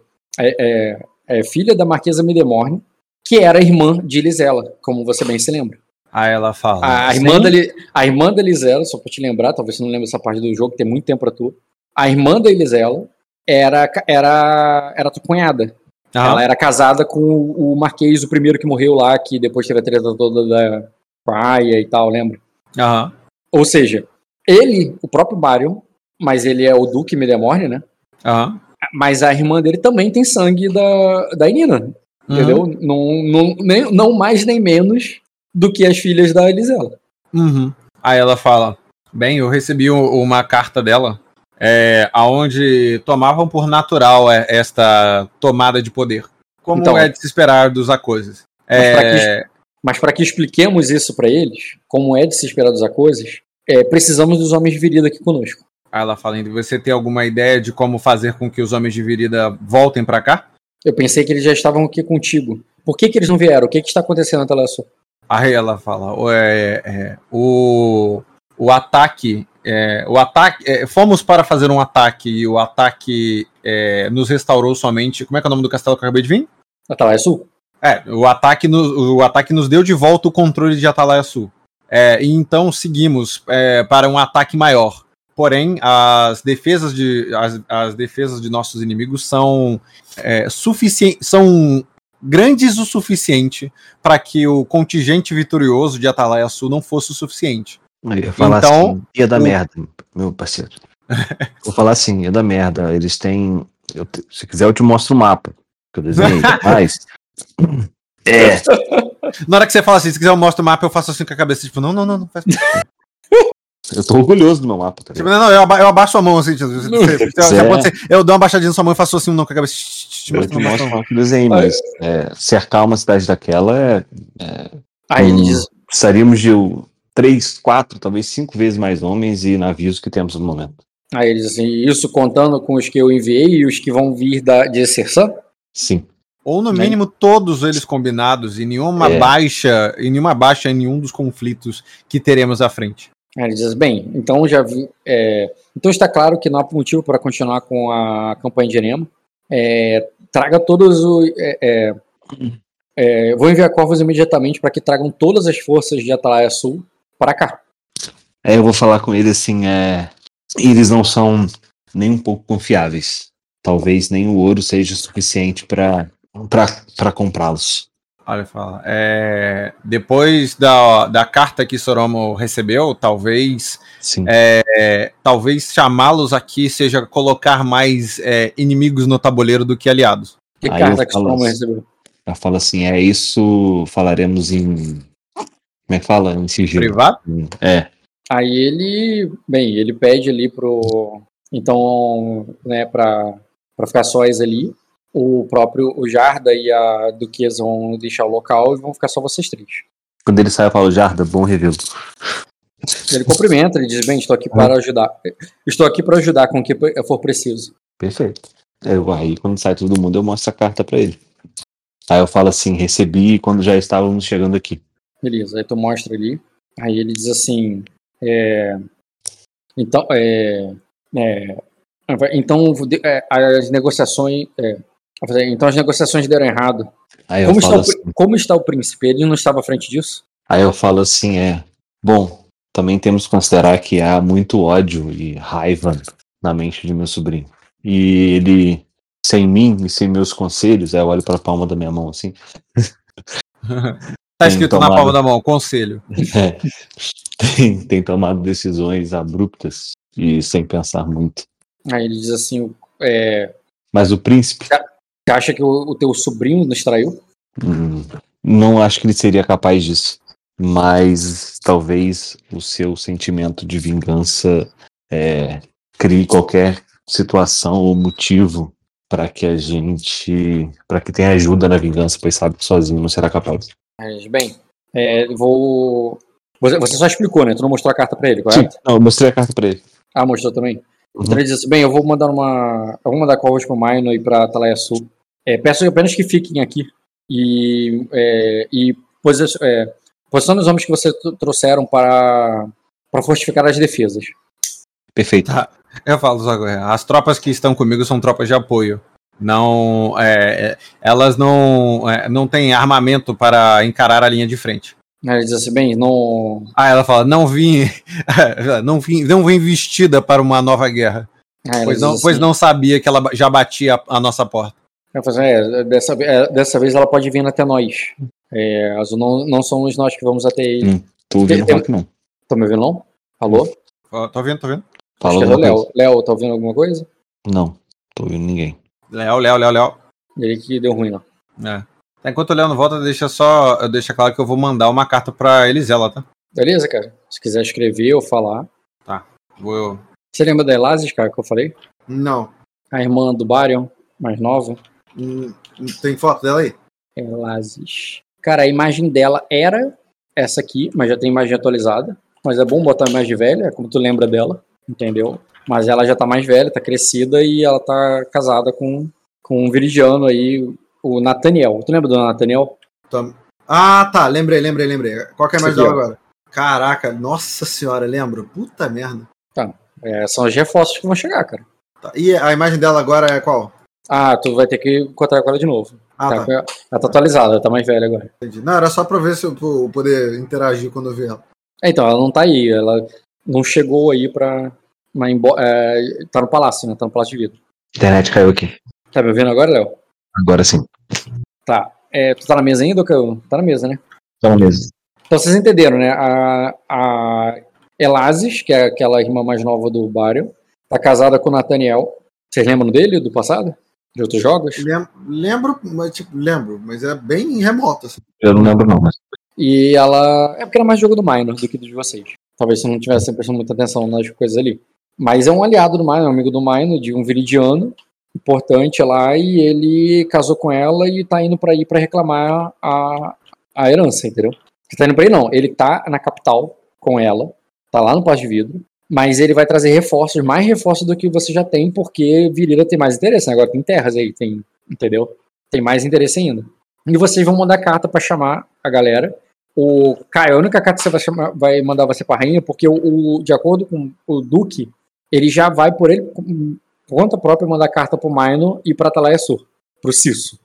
é, é- filha da Marquesa Midemorne, que era irmã de Lisela, como você bem se lembra. Aí ela fala. A irmã, da, a irmã da Lisela, só pra te lembrar, talvez você não lembre essa parte do jogo, tem muito tempo pra tu. A irmã da Elisela era, era, era tua cunhada. Aham. Ela era casada com o, o Marquês, o primeiro que morreu lá, que depois teve a treta toda da praia e tal, lembra? Aham. Ou seja, ele, o próprio Baryon, mas ele é o Duque Midemorne, né? Aham. Mas a irmã dele também tem sangue da, da Nina, entendeu? Não, não, nem, não mais nem menos do que as filhas da Elisela. Uhum. Aí ela fala: Bem, eu recebi uma carta dela, é, aonde tomavam por natural é, esta tomada de poder. como Então. é de se esperar dos pra É, Mas para que expliquemos isso para eles, como é de se esperar das coisas, é, precisamos dos homens de virida aqui conosco. Aí ela fala, "Então, você tem alguma ideia de como fazer com que os homens de virida voltem pra cá? Eu pensei que eles já estavam aqui contigo. Por que, que eles não vieram? O que, que está acontecendo Telesul? Aí ela fala, "O- é, é, o, o ataque, é, o ataque, é, fomos para fazer um ataque e o ataque é, nos restaurou somente. Como é que é o nome do castelo que eu acabei de vir? Telesul? É, o ataque, no- o ataque nos deu de volta o controle de Atalaia Sul. É, e então seguimos é, para um ataque maior. Porém, as defesas de, as, as defesas de nossos inimigos são é, suficientes, são grandes o suficiente para que o contingente vitorioso de Atalaia Sul não fosse o suficiente. Eu ia falar Então, assim, ia dar o- merda, meu parceiro. Vou falar assim, ia dar merda. Eles têm. eu se quiser, eu te mostro o mapa que eu desenhei. Mas. É, Na hora que você fala assim, se quiser eu mostro o mapa, eu faço assim com a cabeça, tipo, não, não, não, não faz eu tô orgulhoso do meu mapa, tá Tipo, não, não, eu, aba- eu abaixo a mão assim. Tipo, você- você- você- quiser. você- eu dou uma baixadinha na sua mão e faço assim, não, com a cabeça. Eu mostro, te o mapa mas é, cercar uma cidade daquela é. Aí ele Hum. diz, Precisaríamos de três, quatro, talvez cinco vezes mais homens e navios que temos no momento. aí ele diz assim, isso contando com os que eu enviei e os que vão vir da, de Sersan? Sim. Ou no Né? mínimo todos eles combinados e nenhuma É. baixa, e nenhuma baixa em nenhum dos conflitos que teremos à frente. Ele diz, bem, então já vi, é, então está claro que não há motivo para continuar com a campanha de Erema. É, traga todos os... É, é, é, vou enviar corvos imediatamente para que tragam todas as forças de Atalaia Sul para cá. É, eu vou falar com ele assim, é. Eles não são nem um pouco confiáveis. Talvez nem o ouro seja suficiente para comprá-los. Olha, fala. é, depois da, da carta que Soromo recebeu, talvez Sim. é, talvez chamá-los aqui seja colocar mais é, inimigos no tabuleiro do que aliados. Que Aí carta que Strowman assim. recebeu? Ela fala assim, é isso, falaremos em. Como é que fala? Em sigilo. Privado? É. Aí ele, bem, ele pede ali pro, então, né, para para ficar sóis ali, o próprio o Jarda e a Duquesa vão deixar o local e vão ficar só vocês três. Quando ele sai, eu falo, Jarda, bom review. Ele cumprimenta, ele diz, bem, estou aqui para ajudar. Estou aqui para ajudar com o que for preciso. Perfeito. Eu, aí, quando sai todo mundo, eu mostro a carta pra ele. Aí eu falo assim, recebi quando já estávamos chegando aqui. Beleza, aí tu mostra ali. Aí ele diz assim, é, então, é, é, então é, as negociações, é, então as negociações deram errado. Como está, o, assim, pr- como está o príncipe? Ele não estava à frente disso? aí eu falo assim, é. Bom, também temos que considerar que há muito ódio e raiva na mente de meu sobrinho. E ele, sem mim e sem meus conselhos, aí eu olho pra palma da minha mão assim. Tá Tem escrito na tomado. palma da mão, conselho. É, tem, tem tomado decisões abruptas e sem pensar muito. Aí ele diz assim, é, Mas o príncipe, você acha que o, o teu sobrinho nos traiu? hum, não acho que ele seria capaz disso. Mas talvez o seu sentimento de vingança é, crie qualquer situação ou motivo para que a gente. para que tenha ajuda na vingança, pois sabe que sozinho não será capaz. Diz, bem, é, vou... Você, só explicou, né? Tu não mostrou a carta pra ele, correto? Sim, não, eu mostrei a carta para ele. Ah, mostrou também? Uhum. Então ele diz assim, bem, eu vou mandar uma... Eu vou mandar corvos pro Maino e pra Atalaia Sul. É, peço apenas que fiquem aqui. E... É, e posi- é, posicione os homens que vocês tr- trouxeram para... para fortificar as defesas. Perfeito. Tá. Eu falo, as tropas que estão comigo são tropas de apoio. Não, é, é, elas não, é, não têm armamento para encarar a linha de frente. Ele diz assim, bem, não... Ah, ela fala, não vim, não vim, não vim vestida para uma nova guerra, ela pois não, assim, pois não sabia que ela já batia a, a nossa porta. Assim, é, dessa, é, dessa vez ela pode vir até nós. É, as- não, não somos nós que vamos até ele. Hum. Tô ouvindo Tem- rock, não. Tá me ouvindo, não? Alô? Ó, Tô vendo, tô vendo. Fala Acho que é Léo. Léo, tá ouvindo alguma coisa? Não, tô ouvindo ninguém. Léo, Léo, Léo, Léo. Ele que deu ruim, não. É. Enquanto o Léo não volta, deixa só, deixa claro que eu vou mandar uma carta para Elisela, tá? Beleza, cara? Se quiser escrever ou falar. Vou... Você lembra da Elasis, cara, que eu falei? Não. A irmã do Barion, mais nova. Hum, Tem foto dela aí? Elazes. Cara, a imagem dela era essa aqui, mas já tem imagem atualizada. Mas é bom botar a imagem velha, como tu lembra dela, entendeu? Mas ela já tá mais velha, tá crescida e ela tá casada com, com um viridiano aí, o Nathaniel. Tu lembra do Nathaniel? Ah, tá. Lembrei, lembrei, lembrei. Qual que é a imagem dela agora? Caraca, nossa senhora, lembro. Puta merda. É, são os reforços que vão chegar, cara. Tá, E a imagem dela agora é qual? Ah, tu vai ter que encontrar com ela de novo. Ah, Tá, tá. Ela tá atualizada, ela tá mais velha agora. Entendi. Não, era só pra ver se eu poder interagir quando eu ver ela. É, então, ela não tá aí, ela não chegou aí pra. Mas é, tá no palácio, né? Tá no palácio de vidro. Internet caiu aqui. Tá me ouvindo agora, Léo? Agora sim. Tá. É, tu tá na mesa ainda ou caiu? Tá na mesa, né? Tá na mesa. Então vocês entenderam, né? A, a Elazes, que é aquela irmã mais nova do Barrio, tá casada com o Nathaniel. Vocês lembram dele, do passado? De outros jogos? Lem- Lembro, mas tipo, lembro, mas é bem remoto, assim. Eu não lembro, não, mas. E ela. É porque era mais jogo do Minor do que do de vocês. Talvez você não tivesse prestando muita atenção nas coisas ali. Mas é um aliado do Minor, um amigo do Minor, de um viridiano importante lá, e ele casou com ela e tá indo pra ir pra reclamar a, a herança, entendeu? Ele tá indo pra ir, não. Ele tá na capital com ela, tá lá no Passo de Vidro, mas ele vai trazer reforços, mais reforços do que você já tem, porque Virila tem mais interesse, né? Agora tem terras aí, tem, entendeu? Tem mais interesse ainda. E vocês vão mandar carta pra chamar a galera. O Caio, a única carta que você vai, chamar- vai mandar você pra rainha, porque o, o- de acordo com o Duque, ele já vai por ele, por conta própria, mandar carta pro Maino e pra Atalaia Sur, pro Cisso.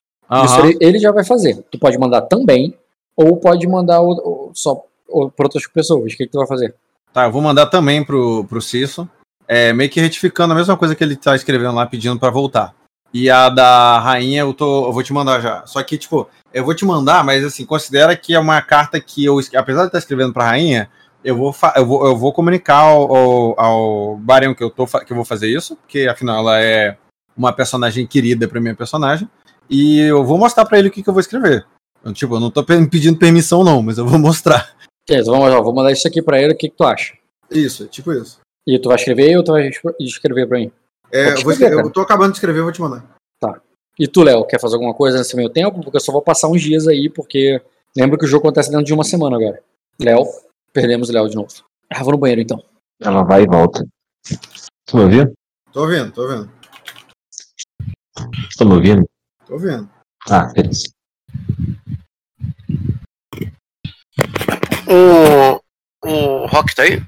Isso Aham. ele, ele já vai fazer. Tu pode mandar também, ou pode mandar o, o- só ou, pra outras pessoas. O que, que tu vai fazer? Tá, eu vou mandar também pro, pro Cisso. É, meio que retificando a mesma coisa que ele tá escrevendo lá, pedindo pra voltar. E a da rainha eu, tô, eu vou te mandar já. Só que, tipo, eu vou te mandar, mas assim, considera que é uma carta que eu, es- apesar de estar escrevendo pra rainha, eu vou, eu vou, eu vou comunicar ao, ao, ao Barão que eu, tô, que eu vou fazer isso, porque afinal ela é uma personagem querida pra minha personagem. E eu vou mostrar pra ele o que, que eu vou escrever. Eu, tipo, eu não tô pe- pedindo permissão, não, mas eu vou mostrar. Beleza, vamos lá, vou mandar isso aqui pra ele, o que, que tu acha? Isso, é tipo isso. E tu vai escrever ou tu vai escre- escrever pra mim? É, vou escrever, escrever, cara. eu tô acabando de escrever, eu vou te mandar. E tu, Léo, quer fazer alguma coisa nesse meio tempo? Porque eu só vou passar uns dias aí, porque lembra que o jogo acontece dentro de uma semana agora. Léo, perdemos o Léo de novo. Ah, vou no banheiro então. Ela vai e volta. Tu me ouviu? Tô ouvindo, tô ouvindo, tá me ouvindo? tô ouvindo. Ah, beleza. O. O Rock tá aí?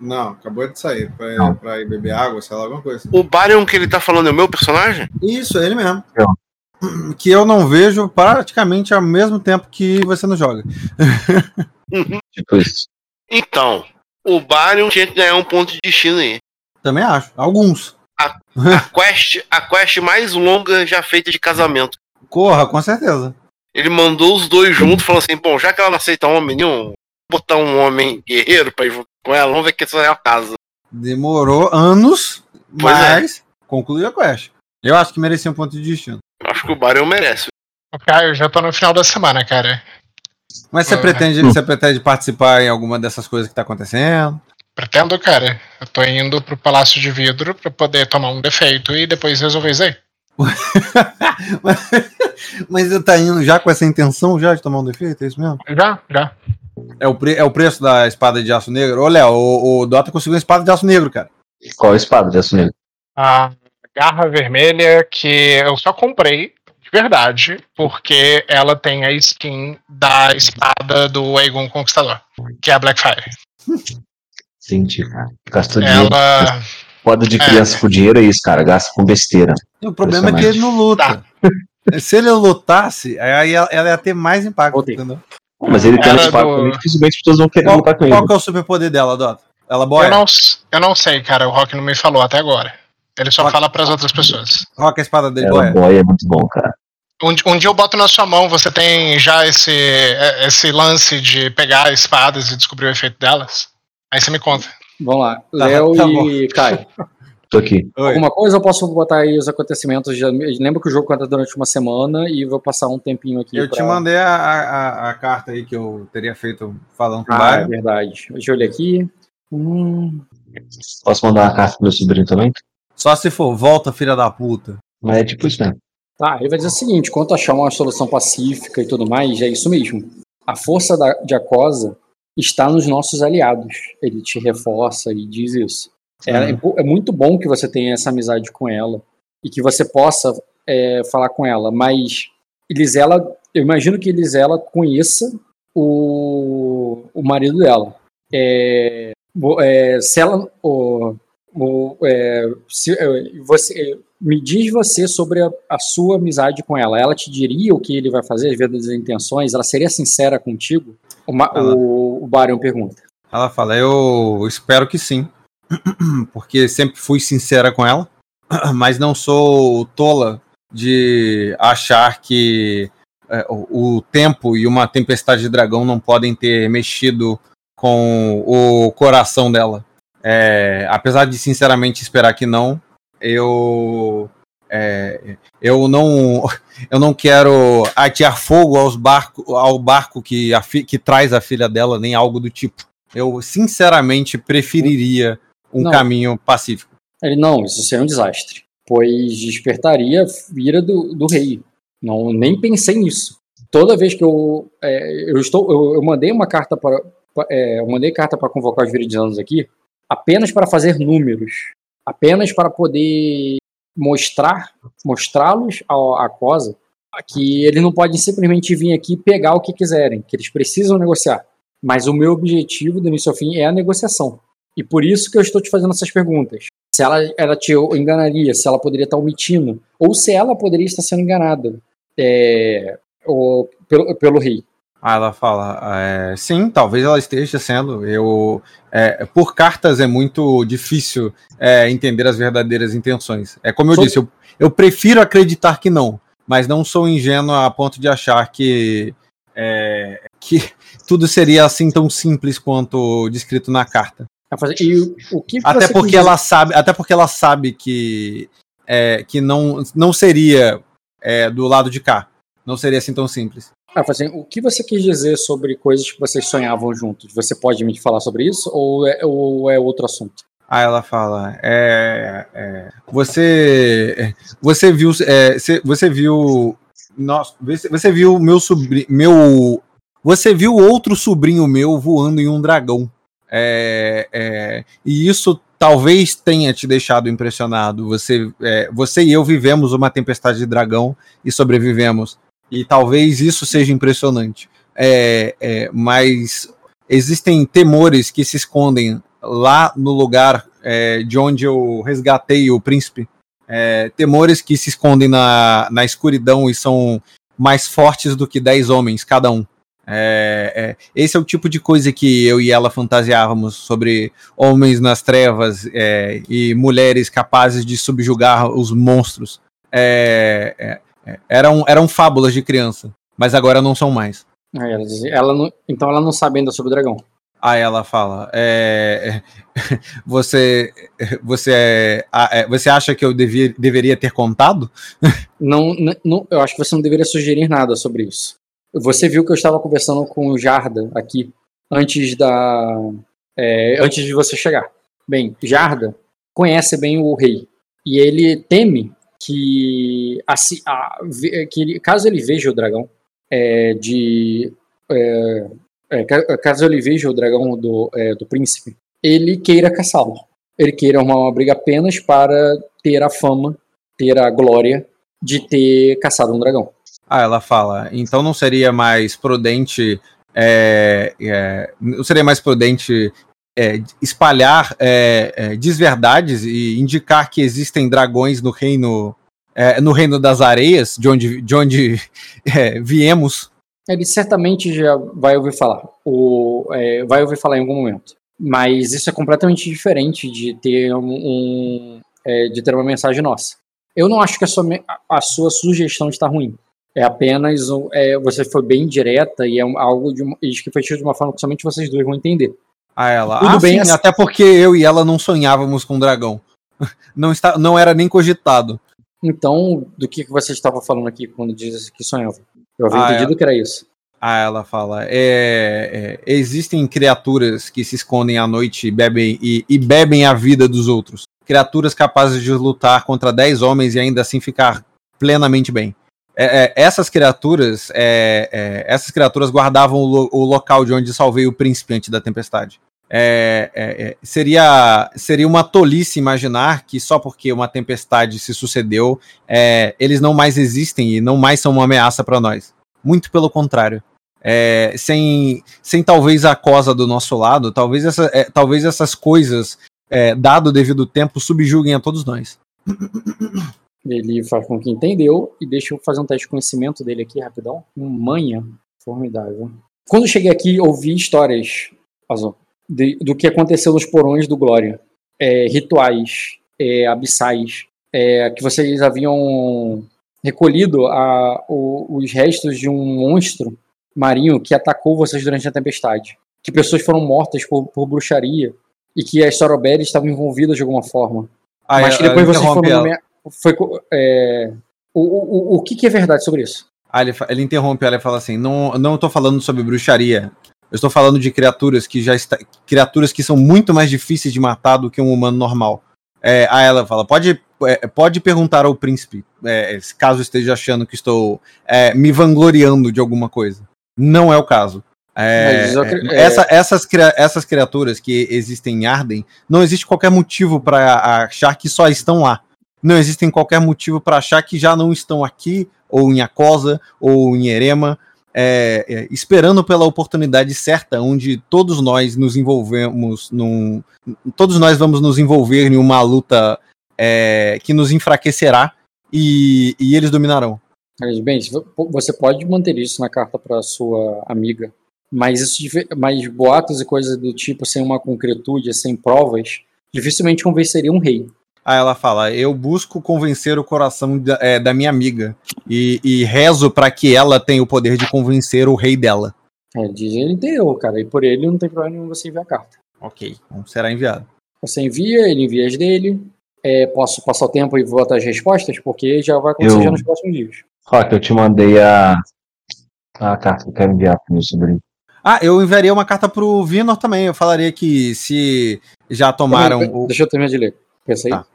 Não, acabou de sair pra, Não. pra ir beber água, sei lá, alguma coisa. O Baryon que ele tá falando é o meu personagem? Isso, é ele mesmo. Que eu não vejo praticamente ao mesmo tempo que você não joga. Tipo isso. Então, o Baryon tinha que ganhar um ponto de destino aí. Também acho. Alguns. A quest, a quest mais longa já feita de casamento. Corra, com certeza. Ele mandou os dois juntos, falou assim: bom, já que ela não aceita homem nenhum, botar um homem guerreiro pra ir com ela, vamos ver que isso é a casa. Demorou anos, Pois é. mas concluiu a quest. Eu acho que merecia um ponto de destino. Eu acho que o Baryon merece. Caio, eu já tô no final da semana, cara. Mas você, Ah. pretende, você pretende participar em alguma dessas coisas que tá acontecendo? Pretendo, cara. Eu tô indo pro Palácio de Vidro pra poder tomar um defeito e depois resolver isso aí. Mas você tá indo já com essa intenção já de tomar um defeito? É isso mesmo? Já, já. É o, pre- é o preço da espada de aço negro? Ô, Léo, o, o Dota conseguiu uma espada de aço negro, cara. Qual a espada de aço negro? A garra vermelha que eu só comprei de verdade porque ela tem a skin da espada do Aegon Conquistador, que é a Blackfire. Entendi, cara. Gastou dinheiro. Ela. Foda de É. criança com dinheiro é isso, cara. Gasta com besteira. O problema é que ele não luta. Se ele lutasse, aí ela, ela ia ter mais impacto, Voltei. entendeu? Mas ele tem uma espada do- também, dificilmente as pessoas vão querer Qual, lutar com ele. qual que é o superpoder dela, Dota? Ela Eu boia? não, eu não sei, cara. O Rock não me falou até agora. Ele só Rock- fala pras outras pessoas. É a espada dele Ela boia? boia é muito bom, cara. Um, um dia eu boto na sua mão, você tem já esse, é, esse lance de pegar espadas e descobrir o efeito delas? Aí você me conta. Vamos lá. Tá, Léo tá e Caio. Tô aqui. Oi. Alguma coisa eu posso botar aí os acontecimentos? Já, lembra que o jogo conta durante uma semana e vou passar um tempinho aqui. Eu te pra- mandei a, a, a carta aí que eu teria feito falando com o Ah, é verdade. Deixa eu olhar aqui. Hum, Posso mandar uma carta pro meu sobrinho também? Só se for, volta, filha da puta. Mas é tipo isso mesmo. Tá, ele vai dizer o seguinte: quanto achar uma solução pacífica e tudo mais, é isso mesmo. A força da, de Acosa está nos nossos aliados. Ele te reforça e diz isso. É, é, é muito bom que você tenha essa amizade com ela e que você possa é, falar com ela, mas Elisela, eu imagino que Elisela conheça o, o marido dela. É, é, se ela. O, o, é, se, você, me diz você sobre a, a, sua amizade com ela. Ela te diria o que ele vai fazer, as verdadeiras intenções? Ela seria sincera contigo? Uma, ela, o, o Barão pergunta. Ela fala: Eu espero que sim. Porque sempre fui sincera com ela, mas não sou tola de achar que é, o, tempo e uma tempestade de dragão não podem ter mexido com o coração dela. É, apesar de sinceramente esperar que não, eu é, eu não eu não quero atear fogo aos barco, ao barco que, a, que traz a filha dela, nem algo do tipo. Eu sinceramente preferiria um não. caminho pacífico. Ele não, isso seria um desastre, pois despertaria a ira do, do rei. Não, nem pensei nisso. Toda vez que eu é, eu estou eu, eu, mandei uma carta para é, eu mandei carta para convocar os viridianos aqui apenas para fazer números, apenas para poder mostrar mostrá-los à cosa que eles não podem simplesmente vir aqui pegar o que quiserem, que eles precisam negociar. Mas o meu objetivo do início ao fim é a negociação. E por isso que eu estou te fazendo essas perguntas. Se ela, ela te enganaria, se ela poderia estar omitindo, ou se ela poderia estar sendo enganada é, ou, pelo, pelo rei. Ah, ela fala, é, sim, talvez ela esteja sendo. Eu, é, por cartas é muito difícil é, entender as verdadeiras intenções. É como eu sou... disse, eu, eu prefiro acreditar que não, mas não sou ingênuo a ponto de achar que é, que tudo seria assim tão simples quanto descrito na carta. E o que até porque ela sabe, até porque ela sabe que é, que não, não seria é, do lado de cá, não seria assim tão simples. Ah, assim, o que você quis dizer sobre coisas que vocês sonhavam juntos? Você pode me falar sobre isso ou é, ou é outro assunto? Ah, ela fala, é, é você, você viu, é, você viu, nossa, você viu meu sobrinho, meu, você viu outro sobrinho meu voando em um dragão. É, é, e isso talvez tenha te deixado impressionado. Você, é, você e eu vivemos uma tempestade de dragão e sobrevivemos. E talvez isso seja impressionante. É, é, mas existem temores que se escondem lá no lugar é, de onde eu resgatei o príncipe. temores que se escondem na, na escuridão e são mais fortes do que dez homens, cada um. É, é, esse é o tipo de coisa que eu e ela fantasiávamos sobre homens nas trevas é, e mulheres capazes de subjugar os monstros. É, é, é, eram, eram fábulas de criança, mas agora não são mais. Ela, ela não, então ela não sabe ainda sobre o dragão. Aí ela fala: você, você, você acha que eu devia, deveria ter contado? Não, não, eu acho que você não deveria sugerir nada sobre isso. Você viu que eu estava conversando com o Jarda aqui antes da é, antes de você chegar. Bem, Jarda conhece bem o rei e ele teme que, a, que ele, caso ele veja o dragão é, de é, é caso ele veja o dragão do, é, do príncipe, ele queira caçá-lo. Ele queira arrumar uma briga apenas para ter a fama, ter a glória de ter caçado um dragão. Ah, ela fala. Então não seria mais prudente. É, é, não seria mais prudente é, espalhar é, é, desverdades e indicar que existem dragões no reino é, no reino das areias, de onde, de onde viemos. Ele certamente já vai ouvir falar, vai ouvir falar em algum momento. Mas isso é completamente diferente de ter um, um de ter uma mensagem nossa. Eu não acho que a sua, a sua sugestão está ruim. É apenas é, você foi bem direta e é algo de uma, que foi feito de uma forma que somente vocês dois vão entender. Ah, ela. Tudo ah, bem, sim, assim... até porque eu e ela não sonhávamos com dragão. Não, está, não era nem cogitado. Então, do que você estava falando aqui quando diz que sonhava? Eu havia ah, entendido ela... que era isso. Ah, ela fala. É, é, existem criaturas que se escondem à noite e bebem, e, e bebem a vida dos outros. Criaturas capazes de lutar contra 10 homens e ainda assim ficar plenamente bem. É, é, essas criaturas, é, é, essas criaturas guardavam o, lo- o local de onde salvei o príncipe antes da tempestade. É, seria, seria uma tolice imaginar que só porque uma tempestade se sucedeu, eles não mais existem e não mais são uma ameaça para nós. Muito pelo contrário. É, sem, sem talvez a cosa do nosso lado, talvez, essa, é, talvez essas coisas, é, dado o devido tempo, subjuguem a todos nós. Ele faz com que entendeu e deixa eu fazer um teste de conhecimento dele aqui rapidão. Um manha formidável. Quando cheguei aqui, ouvi histórias Azul, de- do que aconteceu nos porões do Glória. É, rituais, é, abissais, é, que vocês haviam recolhido a- o- os restos de um monstro marinho que atacou vocês durante a tempestade. Que pessoas foram mortas por, por bruxaria e que as Soroberes estavam envolvidas de alguma forma. Ah, Mas que depois vocês foram. Foi é, o, o, o que, que é verdade sobre isso? Ah, ele, ele interrompe ela e fala assim: não, não estou falando sobre bruxaria. Eu estou falando de criaturas que já está, criaturas que são muito mais difíceis de matar do que um humano normal. É, aí ela fala: pode, é, pode perguntar ao príncipe, é, caso esteja achando que estou é, me vangloriando de alguma coisa. Não é o caso. É, acre- é, essa- essas, essas criaturas que existem em Arden, não existe qualquer motivo para achar que só estão lá. Não existe qualquer motivo para achar que já não estão aqui, ou em Acosa, ou em Erema, é, é, esperando pela oportunidade certa, onde todos nós nos envolvemos num. Todos nós vamos nos envolver em uma luta é, que nos enfraquecerá e, e eles dominarão. Bem, você pode manter isso na carta para sua amiga, mas isso, mas boatos e coisas do tipo sem uma concretude, sem provas, dificilmente convenceria um rei. Aí ela fala: Eu busco convencer o coração da, é, da minha amiga e, e rezo para que ela tenha o poder de convencer o rei dela. É, diz ele entendeu, cara, e por ele não tem problema nenhum você enviar a carta. Ok, então será enviado. Você envia, ele envia as dele. É, posso passar o tempo e botar as respostas, porque já vai acontecer Eu- já nos próximos dias. Rock, eu te mandei a, a carta que eu quero enviar pro meu sobrinho. Ah, eu enviaria uma carta pro Vinor também. Eu falaria que se já tomaram o. Deixa eu terminar de ler. Pensa aí. Tá.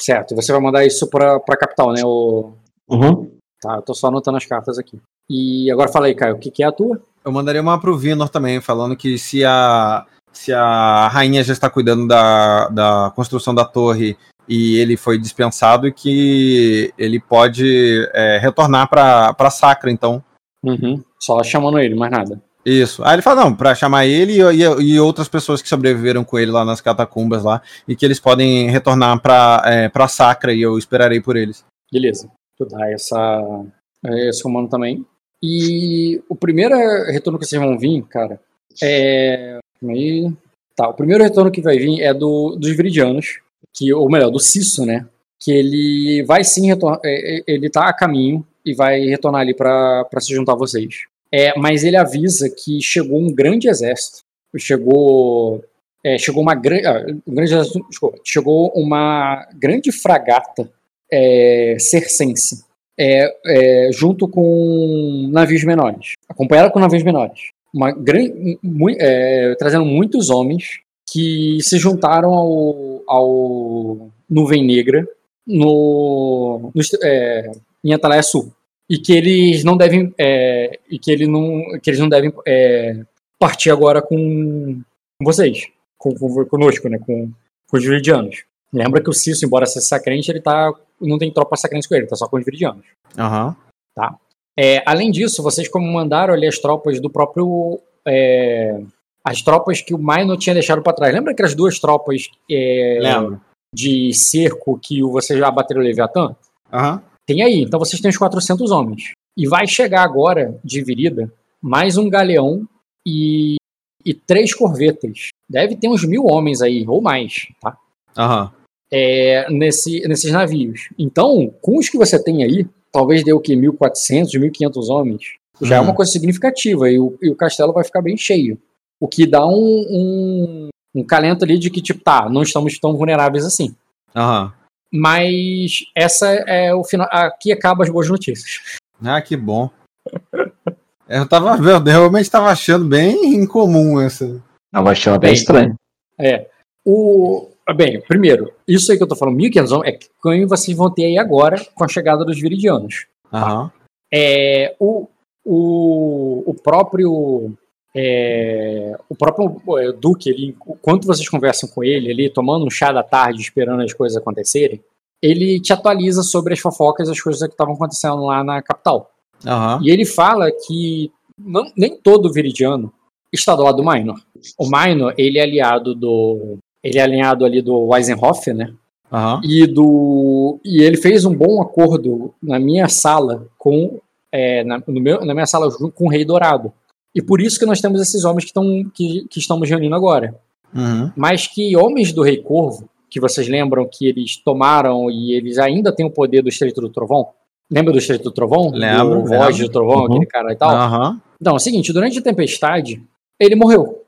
Certo, e você vai mandar isso pra, pra capital, né? O... Uhum. Tá, eu tô só anotando as cartas aqui. E agora fala aí, Caio, o que, que é a tua? Eu mandaria uma pro Vinor também, falando que se a, se a rainha já está cuidando da, da construção da torre e ele foi dispensado, que ele pode é, retornar pra, pra Sacra, então. Uhum. Só chamando ele, mais nada. Isso. Aí ele fala, não, pra chamar ele e, e- e outras pessoas que sobreviveram com ele lá nas catacumbas lá, e que eles podem retornar pra, é, pra Sacra e eu esperarei por eles. Beleza. Tu dá essa, esse comando também. E o primeiro retorno que vocês vão vir, cara, é. Aí. Tá, o primeiro retorno que vai vir é do, dos Viridianos, que, ou melhor, do Cisso, né? Que ele vai sim retornar. Ele tá a caminho e vai retornar ali pra se juntar a vocês. É, mas ele avisa que chegou um grande exército. Chegou. é, chegou uma grande. Ah, um grande chegou uma grande fragata é, é, é, junto com navios menores, acompanhada com navios menores, uma grande, mu- é, trazendo muitos homens que se juntaram ao, ao Nuvem Negra no, no é, em Atalaia Sul e que eles não devem é, e que ele não que eles não devem é, partir agora com, com vocês, com, com conosco, né, com, com os viridianos. Lembra que o Cício, embora seja sacrente, ele tá não tem tropa sacrente com ele, tá só com os viridianos. Aham. É, além disso, vocês como mandaram ali as tropas do próprio é, as tropas que o Maino tinha deixado para trás. Lembra aquelas duas tropas é, Lembro. de cerco que vocês já bateram o Leviatã? Aham. Tem aí, então vocês têm os 400 homens. E vai chegar agora, de virida, mais um galeão e, e três corvetas. Deve ter uns mil homens aí, ou mais, tá? Aham. É, nesse, nesses navios. Então, com os que você tem aí, talvez dê o que? 1.400, 1.500 homens. Já é Uhum. uma coisa significativa e o, e o castelo vai ficar bem cheio. O que dá um, um, um calento ali de que, tipo, tá, não estamos tão vulneráveis assim. Aham. Mas essa é o final. Aqui acaba as boas notícias. Ah, que bom. Eu tava eu realmente tava achando bem incomum essa. Tava achando até Bem, estranho. É. O, Bem, primeiro, isso aí que eu tô falando, 1500 homens, é que quem vocês vão ter aí agora com a chegada dos viridianos. Aham. É, o, o, o próprio é, o próprio é, Duque, ele, quando vocês conversam com ele, ali tomando um chá da tarde, esperando as coisas acontecerem, ele te atualiza sobre as fofocas, as coisas que estavam acontecendo lá na capital. Aham. E ele fala que não- nem todo viridiano está do lado do Minor. O Minor, ele é aliado do. Ele é alinhado ali do Weisenhoff, né? Aham. E do. E ele fez um bom acordo na minha sala com. é, na, no meu, na minha sala com o Rei Dourado. E por isso que nós temos esses homens que, estão que, que estamos reunindo agora. Uhum. Mas que homens do Rei Corvo, que vocês lembram que eles tomaram e eles ainda têm o poder do Estreito do Trovão? Lembra do Estreito do Trovão? Lembro, Do Voz do Trovão, Uhum. aquele cara e tal? Aham. Então, é o seguinte, durante a tempestade, ele morreu.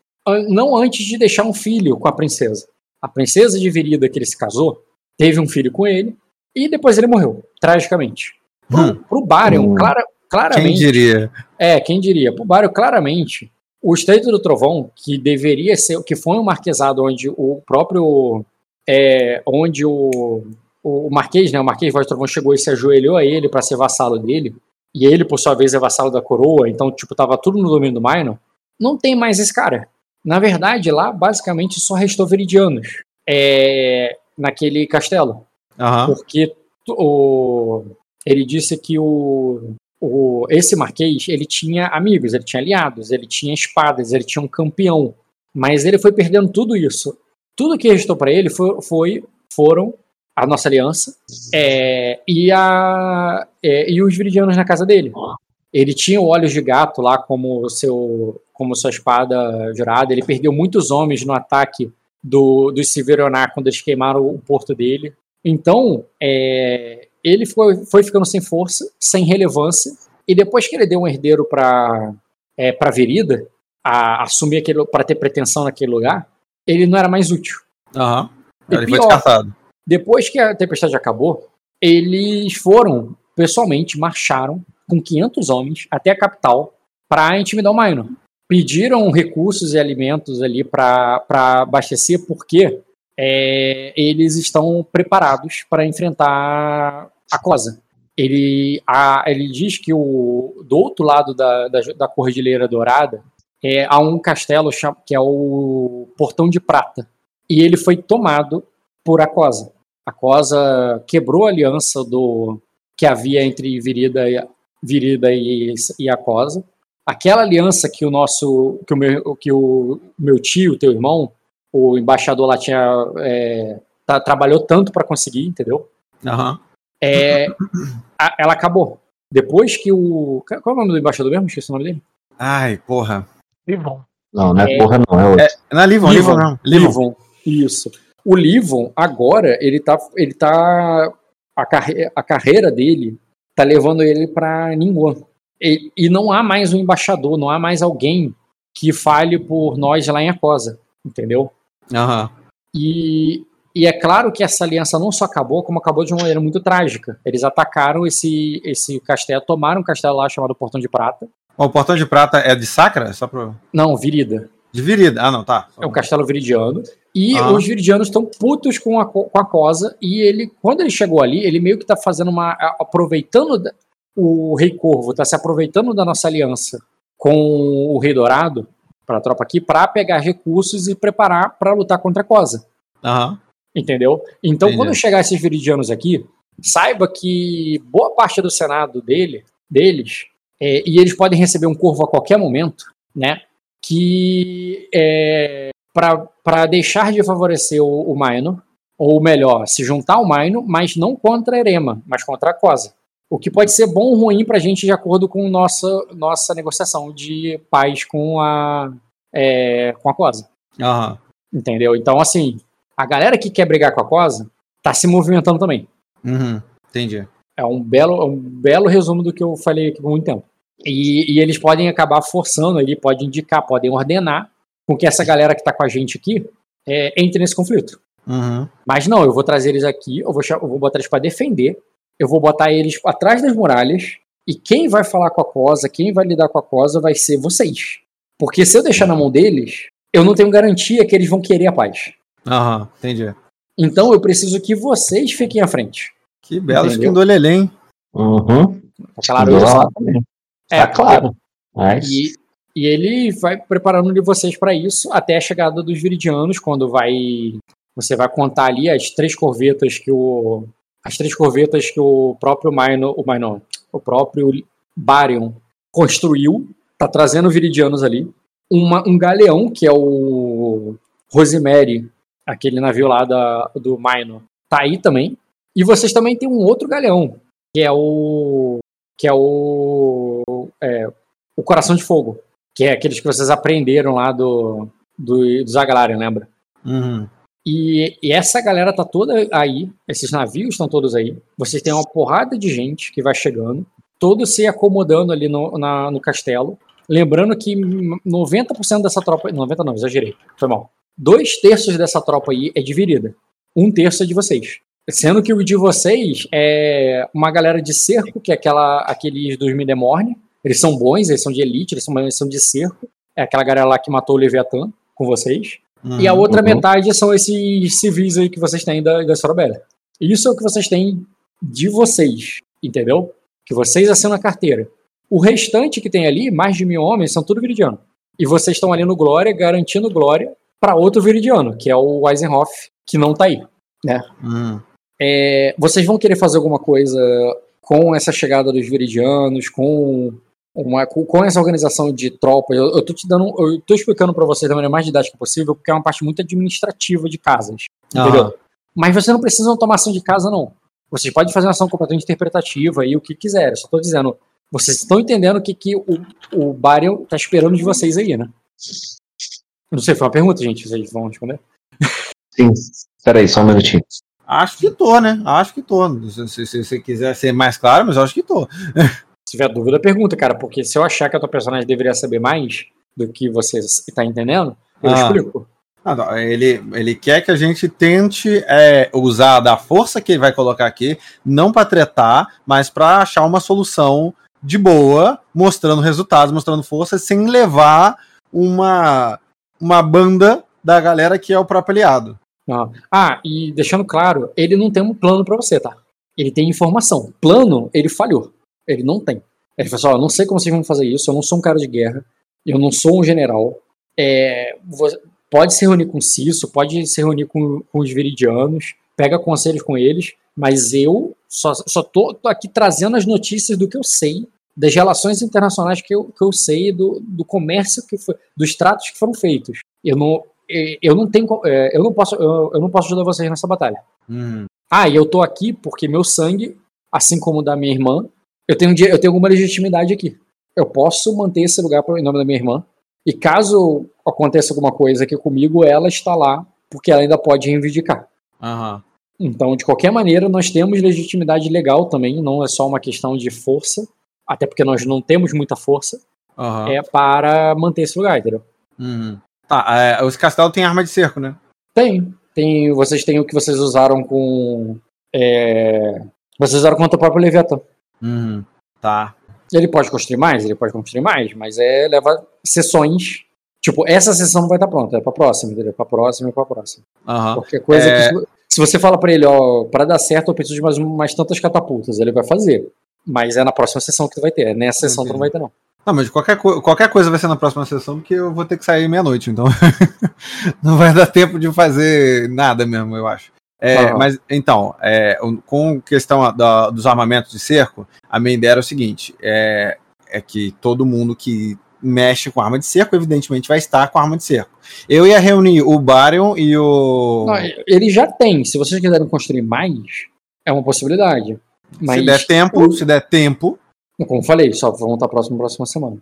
Não antes de deixar um filho com a princesa. A princesa de Virida, que ele se casou, teve um filho com ele, e depois ele morreu, tragicamente. Pro, Hum. pro Barion, Hum. clara- Quem claramente... diria? É, quem diria? Pro Barion, claramente, o Estreito do Trovão, que deveria ser, que foi um marquesado onde o próprio... É, onde o, o, Marquês, né, o Marquês Voz do Trovão chegou e se ajoelhou a ele para ser vassalo dele, e ele, por sua vez, é vassalo da coroa, então, tipo, tava tudo no domínio do Minor, não tem mais esse cara. Na verdade, lá, basicamente, só restou veridianos é, naquele castelo. Aham. Porque o, ele disse que o, o, esse marquês, ele tinha amigos, ele tinha aliados, ele tinha espadas, ele tinha um campeão. Mas ele foi perdendo tudo isso. Tudo que restou para ele foi, foi- foram a nossa aliança é, e, a, é, e os viridianos na casa dele. Ele tinha Olhos de Gato lá como seu como sua espada jurada. Ele perdeu muitos homens no ataque do, dos Severonar quando eles queimaram o porto dele. Então, é, ele foi, foi ficando sem força, sem relevância, e depois que ele deu um herdeiro para é, para Verida, a, assumir aquele para ter pretensão naquele lugar, ele não era mais útil. Aham. Ele foi pior. descartado. Depois que a tempestade acabou, eles foram, pessoalmente, marcharam com 500 homens até a capital para intimidar o Minor. Pediram recursos e alimentos ali para abastecer, porque é, eles estão preparados para enfrentar a Cosa. Ele, a- ele diz que o, do outro lado da, da, da Cordilheira Dourada é, há um castelo que é o Portão de Prata. E ele foi tomado por Acosa. Acosa quebrou a aliança do que havia entre Virida e, Virida e, e. Aquela aliança que o nosso, que o meu, que o meu tio, teu irmão, o embaixador lá tinha é, tá- trabalhou tanto para conseguir, entendeu? Aham. É, a- ela acabou. Depois que o. Qual é o nome do embaixador mesmo? Esqueci o nome dele. Ai, porra. Livon. Não, não é, É. porra, não, é outro. É na Livon, Livon, não. Livon. Livon. Isso. O Livon, agora, ele tá. Ele tá a, carre a carreira dele tá levando ele para Ningguan. E, e não há mais um embaixador, não há mais alguém que fale por nós lá em Acosa. Entendeu? Aham. E, e é claro que essa aliança não só acabou, como acabou de uma maneira muito trágica. Eles atacaram esse, esse castelo, tomaram um castelo lá chamado Portão de Prata. O portão de prata é de Sacra? Só pro... Não, Virida. De Virida. Ah, não, tá. É um castelo viridiano. E Ah. os viridianos estão putos com a, co- com a Cosa. E ele, quando ele chegou ali, ele meio que tá fazendo uma. aproveitando. o Rei Corvo tá se aproveitando da nossa aliança com o Rei Dourado, para a tropa aqui, para pegar recursos e preparar para lutar contra a Cosa. Aham. Entendeu? Então, Entendi. quando chegar esses viridianos aqui, saiba que boa parte do Senado dele, deles, é, e eles podem receber um corvo a qualquer momento, né? Que é, para deixar de favorecer o, o Minor, ou melhor, se juntar ao Minor, mas não contra a Erema, mas contra a Cosa. O que pode ser bom ou ruim para a gente de acordo com nossa, nossa negociação de paz com a, é, com a Cosa. Aham. Entendeu? Então, assim, a galera que quer brigar com a Cosa tá se movimentando também. Uhum. Entendi. É um belo, é um belo resumo do que eu falei aqui por muito tempo. E, e eles podem acabar forçando ali, podem indicar, podem ordenar com que essa galera que tá com a gente aqui é, entre nesse conflito. Uhum. Mas não, eu vou trazer eles aqui, eu vou, eu vou botar eles para defender, eu vou botar eles atrás das muralhas, e quem vai falar com a Cosa, quem vai lidar com a Cosa vai ser vocês. Porque se eu deixar na mão deles, eu não tenho garantia que eles vão querer a paz. Aham. Entendi. Então eu preciso que vocês fiquem à frente. Que belo Entendeu? skin do Lelê, hein? Uhum. Tá claro também. É, Tá claro. Mas, E, e ele vai preparando de vocês para isso até a chegada dos Viridianos, quando vai. Você vai contar ali as três corvetas que o. As três corvetas que o próprio Minor. O Minor. O próprio Barion construiu. Tá trazendo Viridianos ali. Uma, um galeão, que é o Rosemary, aquele navio lá da, do Minor, tá aí também. E vocês também tem um outro galeão, que é o. Que é o. É, o Coração de Fogo, que é aqueles que vocês aprenderam lá do, do, do Zagalarian, lembra? Uhum. E, e essa galera tá toda aí, esses navios estão todos aí. Vocês têm uma porrada de gente que vai chegando, todos se acomodando ali no, na- no castelo. Lembrando que 90% dessa tropa. 90 não, exagerei, foi mal. Dois terços dessa tropa aí é dividida. Um terço é de vocês. Sendo que o de vocês é uma galera de cerco, que é aquela, aqueles dos Midemorne. Eles são bons, eles são de elite, eles são, eles são de cerco. É aquela galera lá que matou o Leviatã com vocês. E a outra Uhum. metade são esses civis aí que vocês têm da, da Sorobélia. Isso é o que vocês têm de vocês, entendeu? Que vocês assinam a carteira. O restante que tem ali, mais de mil homens, são tudo viridiano. E vocês estão ali no Glória, garantindo Glória para outro viridiano, que é o Eisenhoff, que não tá aí. Uhum. É, vocês vão querer fazer alguma coisa com essa chegada dos viridianos, com uma, com, essa organização de tropas? Eu, eu tô te dando, eu tô explicando para vocês da maneira mais didática possível, porque é uma parte muito administrativa de casas, entendeu? Aham. Mas vocês não precisam tomar ação de casa, não. Vocês podem fazer uma ação completamente interpretativa e o que quiser. Eu só tô dizendo, vocês estão entendendo o que, que o, o Barion tá esperando de vocês aí, né? Não sei, foi uma pergunta, gente. Vocês vão responder? sim. Peraí, só um minutinho. Acho que tô, né? Acho que tô. Se, você quiser ser mais claro, mas eu acho que tô. Se tiver dúvida, pergunta, cara, porque se eu achar que a tua personagem deveria saber mais do que você está entendendo, eu Ah. explico. Ah, ele, ele quer que a gente tente é, usar da força que ele vai colocar aqui, não para tretar, mas para achar uma solução de boa, mostrando resultados, mostrando força, sem levar uma, uma banda da galera que é o próprio aliado. Ah, Ah, e deixando claro, ele não tem um plano pra você, tá? Ele tem informação. Plano, ele falhou. Ele não tem. Ele falou assim, ó, eu não sei como vocês vão fazer isso, eu não sou um cara de guerra, eu não sou um general. É, pode se reunir com o Cisso, pode se reunir com, com os viridianos, pega conselhos com eles, mas eu só, só tô, tô aqui trazendo as notícias do que eu sei, das relações internacionais que eu, que eu sei, do, do comércio que foi, dos tratos que foram feitos. Eu não, eh, eu não tenho, eh, eu não posso, eu, eu não posso ajudar vocês nessa batalha. Uhum. Ah, e eu tô aqui porque meu sangue, assim como o da minha irmã, eu tenho, eu tenho alguma legitimidade aqui. Eu posso manter esse lugar em nome da minha irmã. E caso aconteça alguma coisa aqui comigo, ela está lá, porque ela ainda pode reivindicar. Aham. Então, de qualquer maneira, nós temos legitimidade legal também, não é só uma questão de força, até porque nós não temos muita força, Aham. é para manter esse lugar, entendeu? Uhum. Tá, é, os castelos têm arma de cerco, né? Tem. tem vocês têm o que vocês usaram com. é, vocês usaram contra o próprio Leviatã. Uhum. Tá. Ele pode construir mais? Ele pode construir mais, mas é leva sessões. Tipo, essa sessão não vai estar pronta, é pra próxima, entendeu? Pra próxima e pra próxima. Aham. Qualquer coisa É. que. se- você fala pra ele, ó, pra dar certo eu preciso de mais, mais tantas catapultas, ele vai fazer. Mas é na próxima sessão que tu vai ter. é Nessa sessão tu não vai ter, não. Não, mas qualquer, co- qualquer coisa vai ser na próxima sessão, porque eu vou ter que sair meia-noite, então não vai dar tempo de fazer nada mesmo, eu acho. É. Mas, então, é, o- com questão da- dos armamentos de cerco, a minha ideia era o seguinte: é, é que todo mundo que mexe com arma de cerco, evidentemente, vai estar com arma de cerco. Eu ia reunir o Barion e o. Não, ele já tem. Se vocês quiserem construir mais, é uma possibilidade. Mas, se der tempo, se der tempo, como eu falei, só vão estar próximo próxima semana.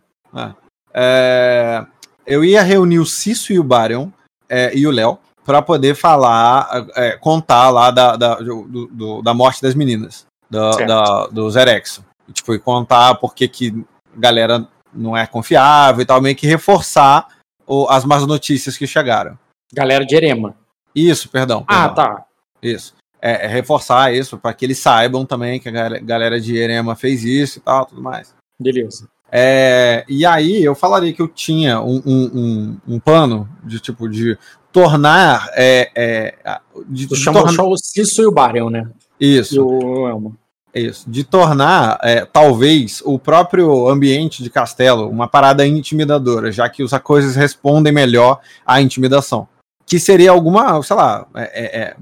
É, eu ia reunir o Cisso e o Barion é, e o Léo para poder falar, é, contar lá da, da, do- do- da morte das meninas, da, da, do Zerexo. Tipo, e contar por que galera não é confiável e tal, meio que reforçar o- as más notícias que chegaram. Galera de Erema. Isso, perdão. Ah, perdão. tá. Isso. É, é reforçar isso para que eles saibam também que a gal- galera de Erema fez isso e tal, tudo mais. Beleza. É, e aí eu falaria que eu tinha um, um, um, um plano de tipo de tornar. É, é, de, Tu de chamou tornar- só o Cisso e o Barion, né? isso. E o Elmo. Isso, de tornar, é, talvez, o próprio ambiente de castelo uma parada intimidadora, já que os coisas respondem melhor à intimidação. Que seria alguma, sei lá, é, é, é,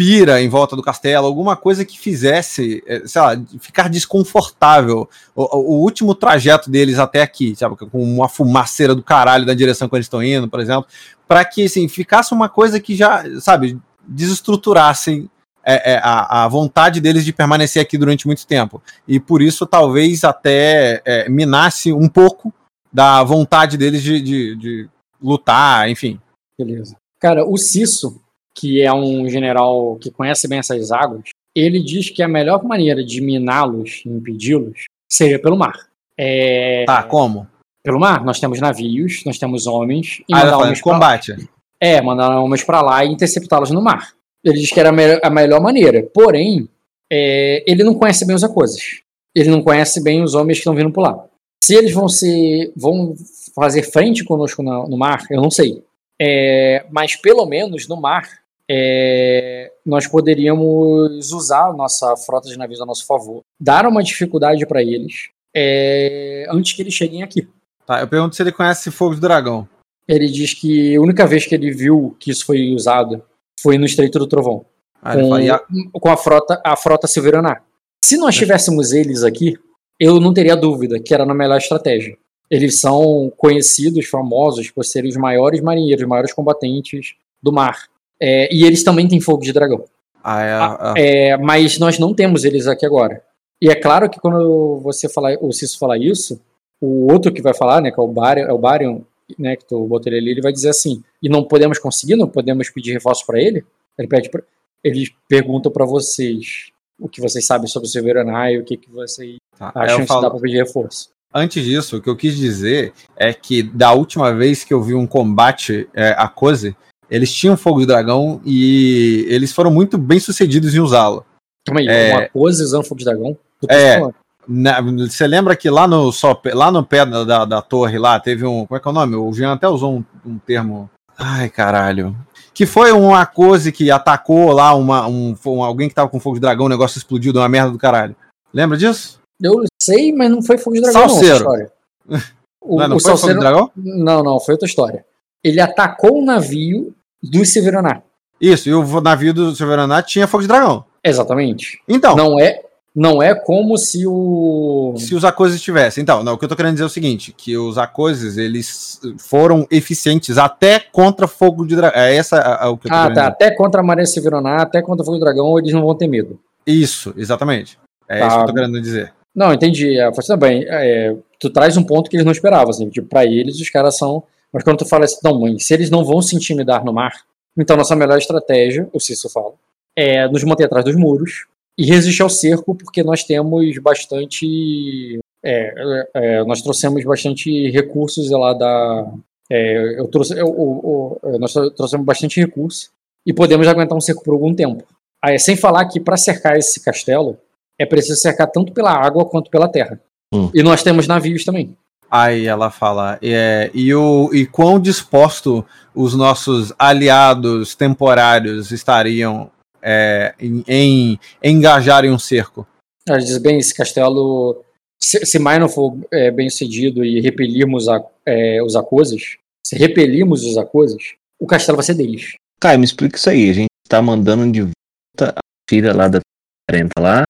pira em volta do castelo, alguma coisa que fizesse, é, sei lá, ficar desconfortável o, o- último trajeto deles até aqui, sabe, com uma fumaceira do caralho da direção que eles estão indo, por exemplo, para que, assim, ficasse uma coisa que já, sabe, desestruturasse é, é, a, a vontade deles de permanecer aqui durante muito tempo. E por isso, talvez até é, minasse um pouco da vontade deles de, de, de lutar, enfim. Beleza. Cara, o Cisso, que é um general que conhece bem essas águas, ele diz que a melhor maneira de miná-los e impedi-los seria pelo mar. É, Tá, como? Pelo mar, nós temos navios, nós temos homens, e Ah, mandar homens combate. É, mandar homens pra lá e interceptá-los no mar. Ele diz que era a me- a melhor maneira. Porém, é, ele não conhece bem os coisas. Ele não conhece bem os homens que estão vindo por lá. Se eles vão ser, vão fazer frente conosco na- no mar, eu não sei. É, mas pelo menos no mar, é, nós poderíamos usar a nossa frota de navios a nosso favor, dar uma dificuldade para eles é, antes que eles cheguem aqui. Tá, eu pergunto se ele conhece Fogo de Dragão. Ele diz que a única vez que ele viu que isso foi usado foi no Estreito do Trovão, Ah, com, com a frota a frota Silveraná. Se nós tivéssemos eles aqui, eu não teria dúvida que era na melhor estratégia. Eles são conhecidos, famosos por serem os maiores marinheiros, os maiores combatentes do mar. É, e eles também têm fogo de dragão. ah, é, a- a- É, mas nós não temos eles aqui agora. E é claro que quando você falar, o Cício falar isso, o outro que vai falar, né, que é o Barion, é o Barion né, que tu botou ele ali, ele vai dizer assim: e não podemos conseguir, não podemos pedir reforço para ele? Ele pede pra, eles perguntam para vocês o que vocês sabem sobre o Silveranai, o que, que vocês tá. Acham que falo- dá para pedir reforço. Antes disso, o que eu quis dizer é que da última vez que eu vi um combate é, a Cose, eles tinham fogo de dragão e eles foram muito bem sucedidos em usá-lo. Calma aí, É. uma pose usando fogo de dragão? É. Na- Você lembra que lá no, só, lá no pé da, da, da torre lá teve um. Como é que é o nome? O Jean até usou um, um termo. Ai, caralho. Que foi uma coisa que atacou lá uma, um, um- alguém que tava com fogo de dragão, o negócio explodiu, deu uma merda do caralho. Lembra disso? Eu sei, mas não foi fogo de dragão, Salseiro. não. O, não, não o foi fogo Salseiro- de dragão? Não, não, foi outra história. Ele atacou o navio do Severaná. Isso, e o navio do Silveraná tinha fogo de dragão. Exatamente. Então, Não é, não é como se o. se os Akoses tivessem. Então, não, o que eu tô querendo dizer é o seguinte: que os Akoses, eles foram eficientes até contra fogo de dragão. É essa a- a- o que eu tô Ah, tá. dizer. Até contra a Maria Severaná, até contra Fogo do Dragão, eles não vão ter medo. Isso, exatamente. É Tá. isso que eu tô querendo dizer. Não, entendi. É, foi também. É, tu traz um ponto que eles não esperavam, assim. Tipo, pra eles, os caras são. Mas quando tu fala assim, não, mãe, se eles não vão se intimidar no mar, então nossa melhor estratégia, o Cício fala, é nos manter atrás dos muros e resistir ao cerco, porque nós temos bastante. é, é, é, nós trouxemos bastante recursos lá da. é, eu trouxe, eu- eu- eu- nós trouxemos bastante recurso e podemos aguentar um cerco por algum tempo. Aí, sem falar que para cercar esse castelo é preciso cercar tanto pela água quanto pela terra. Hum. E nós temos navios também. Aí ela fala, é, e, o, e quão disposto os nossos aliados temporários estariam é, em, em engajar em um cerco? Ela diz bem, esse castelo, se, se Minor for é, bem sucedido e repelirmos a- é, os acoses, se repelirmos os acoses, o castelo vai ser deles. Caio, me explica isso aí. A gente tá mandando de volta a filha lá da 40 lá,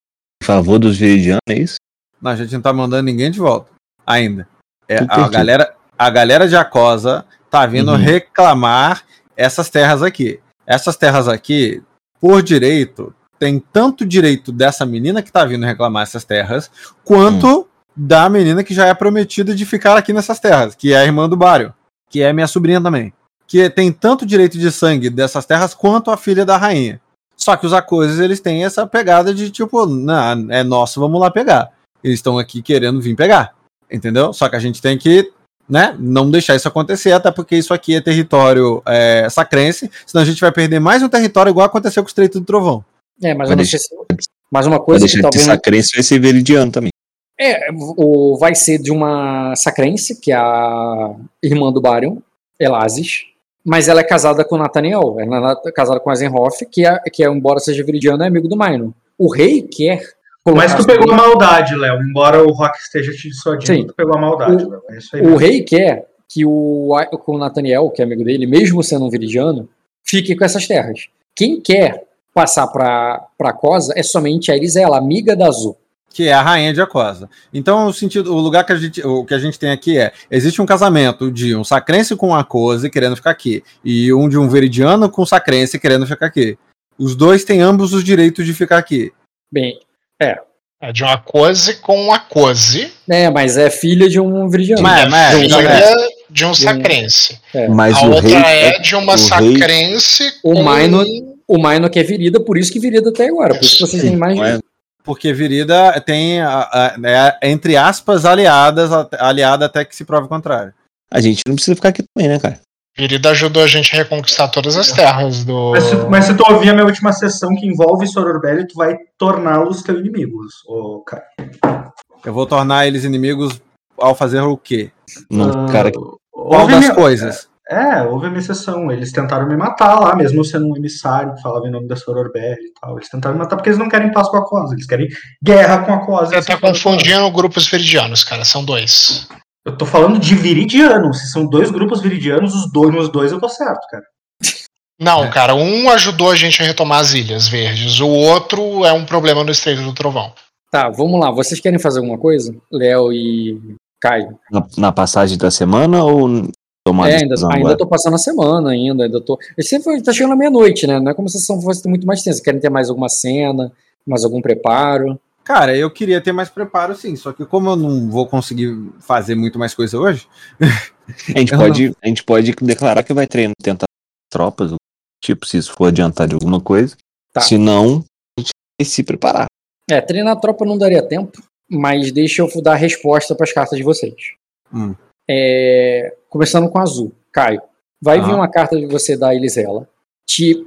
em favor dos Viridianos, é isso? Não, a gente não tá mandando ninguém de volta ainda. É, a, galera, a galera de Acosa tá vindo Uhum. reclamar essas terras aqui. Essas terras aqui, por direito, tem tanto direito dessa menina que tá vindo reclamar essas terras, quanto da menina que já é prometida de ficar aqui nessas terras, que é a irmã do Bário, que é minha sobrinha também. Que tem tanto direito de sangue dessas terras quanto a filha da rainha. Só que os Acoses, eles têm essa pegada de tipo, não, é nosso, vamos lá pegar. Eles estão aqui querendo vir pegar. Entendeu? Só que a gente tem que, né, não deixar isso acontecer, até porque isso aqui é território é, sacrense, senão a gente vai perder mais um território igual aconteceu com o Estreito do Trovão. É, mas Vai eu não deixar- sei se... Mas uma Vai coisa que talvez... ser crença vai ser Veridiano também. É, o, vai ser de uma sacrense, que é a irmã do Barion, Elazes, mas ela é casada com Nathaniel, ela é casada com Eisenhoff, que, é, que é, embora seja viridiano, é amigo do Minor. O rei quer. Mas tu pegou a maldade, Léo. Embora o Rock esteja te dissuadindo, Sim. tu pegou a maldade, Léo. É isso aí. O rei quer que o, que o Nathaniel, que é amigo dele, mesmo sendo um viridiano, fique com essas terras. Quem quer passar para a Cosa é somente a Elisela, amiga da Azul. que é a rainha de Acosa. Então, o sentido, o lugar que a gente, o que a gente tem aqui é, existe um casamento de um sacrense com um Acose querendo ficar aqui e um de um veridiano com um sacrense querendo ficar aqui. Os dois têm ambos os direitos de ficar aqui. Bem, É de uma cose com uma cose. é, mas é filha de um viridiano. Mas- mas- filha mas- de um sacrense. Mas a o outra rei. é de uma o rei- sacrense O com... Minor- O Minor que é virida, por isso que virida até agora. Por isso que vocês têm mais. é? Porque Virida tem, a- a- é, entre aspas, aliadas, a- aliada até que se prove o contrário. A gente não precisa ficar aqui também, né, cara? Virida ajudou a gente a reconquistar todas as terras do. Mas se, mas se tu ouvir a minha última sessão que envolve Sororbelli, tu vai torná-los teus inimigos, ô cara. Eu vou tornar eles inimigos ao fazer o quê? Não, Ah, cara, Qual houve das minha- coisas? É, houve a minha exceção. Eles tentaram me matar lá, mesmo sendo um emissário que falava em nome da Sororbelli e tal. Eles tentaram me matar porque eles não querem paz com a Cosa, eles querem guerra com a Cosa. Você tá confundindo grupos viridianos, cara. São dois. Eu tô falando de viridiano. Se são dois grupos viridianos, os dois nos dois eu tô certo, cara. Não, É. cara, um ajudou a gente a retomar as Ilhas Verdes, o outro é um problema no Estreito do Trovão. Tá, vamos lá. Vocês querem fazer alguma coisa? Léo e Caio. na, na passagem da semana ou tomar É, ainda, ainda tô passando a semana ainda, ainda tô. Você foi, tá chegando à meia-noite, né? Não é como se a sessão fosse muito mais tensa. Querem ter mais alguma cena, mais algum preparo? Cara, eu queria ter mais preparo, sim. Só que como eu não vou conseguir fazer muito mais coisa hoje, A gente, pode, a gente pode declarar que vai treinar, tentar tropas, tipo, se isso for adiantar de alguma coisa. Tá. Se não, a gente vai se preparar. É, treinar a tropa não daria tempo, mas deixa eu dar a resposta para as cartas de vocês. Hum. É, começando com a azul. Caio, vai Aham. vir uma carta de você da Elisela, te,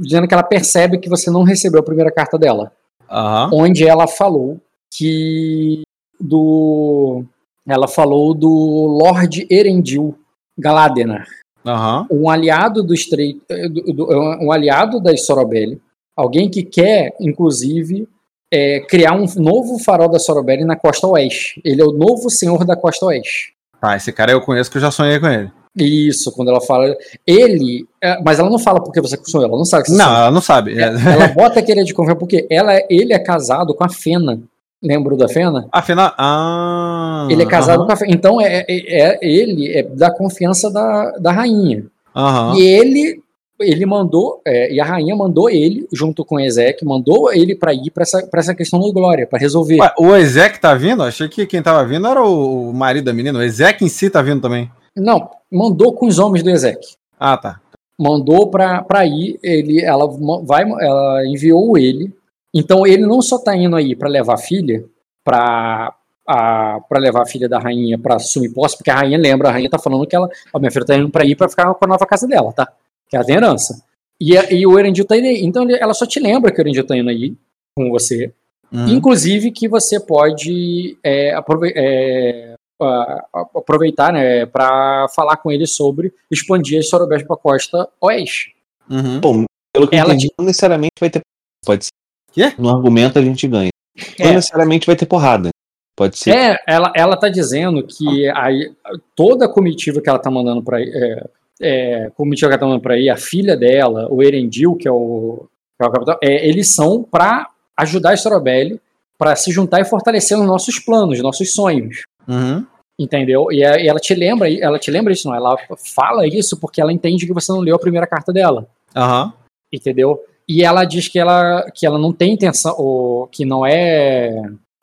dizendo que ela percebe que você não recebeu a primeira carta dela. Aham, onde ela falou que do ela falou do Lord Erendil Galadenar, aham, um aliado do estreito, eh, do- um aliado da Sorobelli, alguém que quer inclusive é, criar um novo farol da Sorobelli na costa oeste. Ele é o novo senhor da costa oeste. Tá, esse cara eu conheço que eu já sonhei com ele. Isso, quando ela fala. Ele. é, Mas ela não fala porque você sonhou, ela não sabe que você Não, sonhou. ela não sabe. É. Ela bota que ele é de confiança, porque ela, ele é casado com a Fena. Lembra da Fena? Afinal. Ah, Ele é casado com a Fena. Então, é, é- é- ele é da confiança da, da rainha. aham. E ele ele mandou, é, e a rainha mandou ele, junto com Ezek, mandou ele para ir para essa, pra essa questão do Glória, para resolver. Ué, o Ezek tá vindo? Achei que quem tava vindo era o, o marido da menina. O Ezek em si tá vindo também. Não, mandou com os homens do Ezek. Ah, tá. mandou pra, pra ir, ele, ela, vai, ela enviou ele. Então ele não só tá indo aí pra levar a filha, pra, a, pra levar a filha da rainha pra assumir posse, porque a rainha lembra, a rainha tá falando que ela, ó, minha filha tá indo pra ir pra ficar com a nova casa dela, tá? Que ela tem herança. E, a- e o Erendil tá indo aí. Então ela só te lembra que o Erendil tá indo aí com você. Uhum. Inclusive que você pode é, é, a- a- aproveitar né, para falar com ele sobre expandir as Sorobés para a costa oeste. Uhum. Bom, pelo que Ela entendi, não necessariamente vai ter. Pode ser. Quê? No argumento a gente ganha. Não É. necessariamente vai ter porrada. Pode ser. É, ela, ela tá dizendo que aí, toda a comitiva que ela tá mandando para é, é, comitiva que ela tá mandando para aí, a filha dela, o Erendil, que é o, que é o capitão, é, eles são para ajudar a Sorobelli para se juntar e fortalecer os nossos planos, nossos sonhos. Uhum. Entendeu? E, a- e ela te lembra, ela te lembra isso, não? Ela fala isso porque ela entende que você não leu a primeira carta dela, Aham. entendeu? E ela diz que ela, que ela não tem intenção, ou que não é,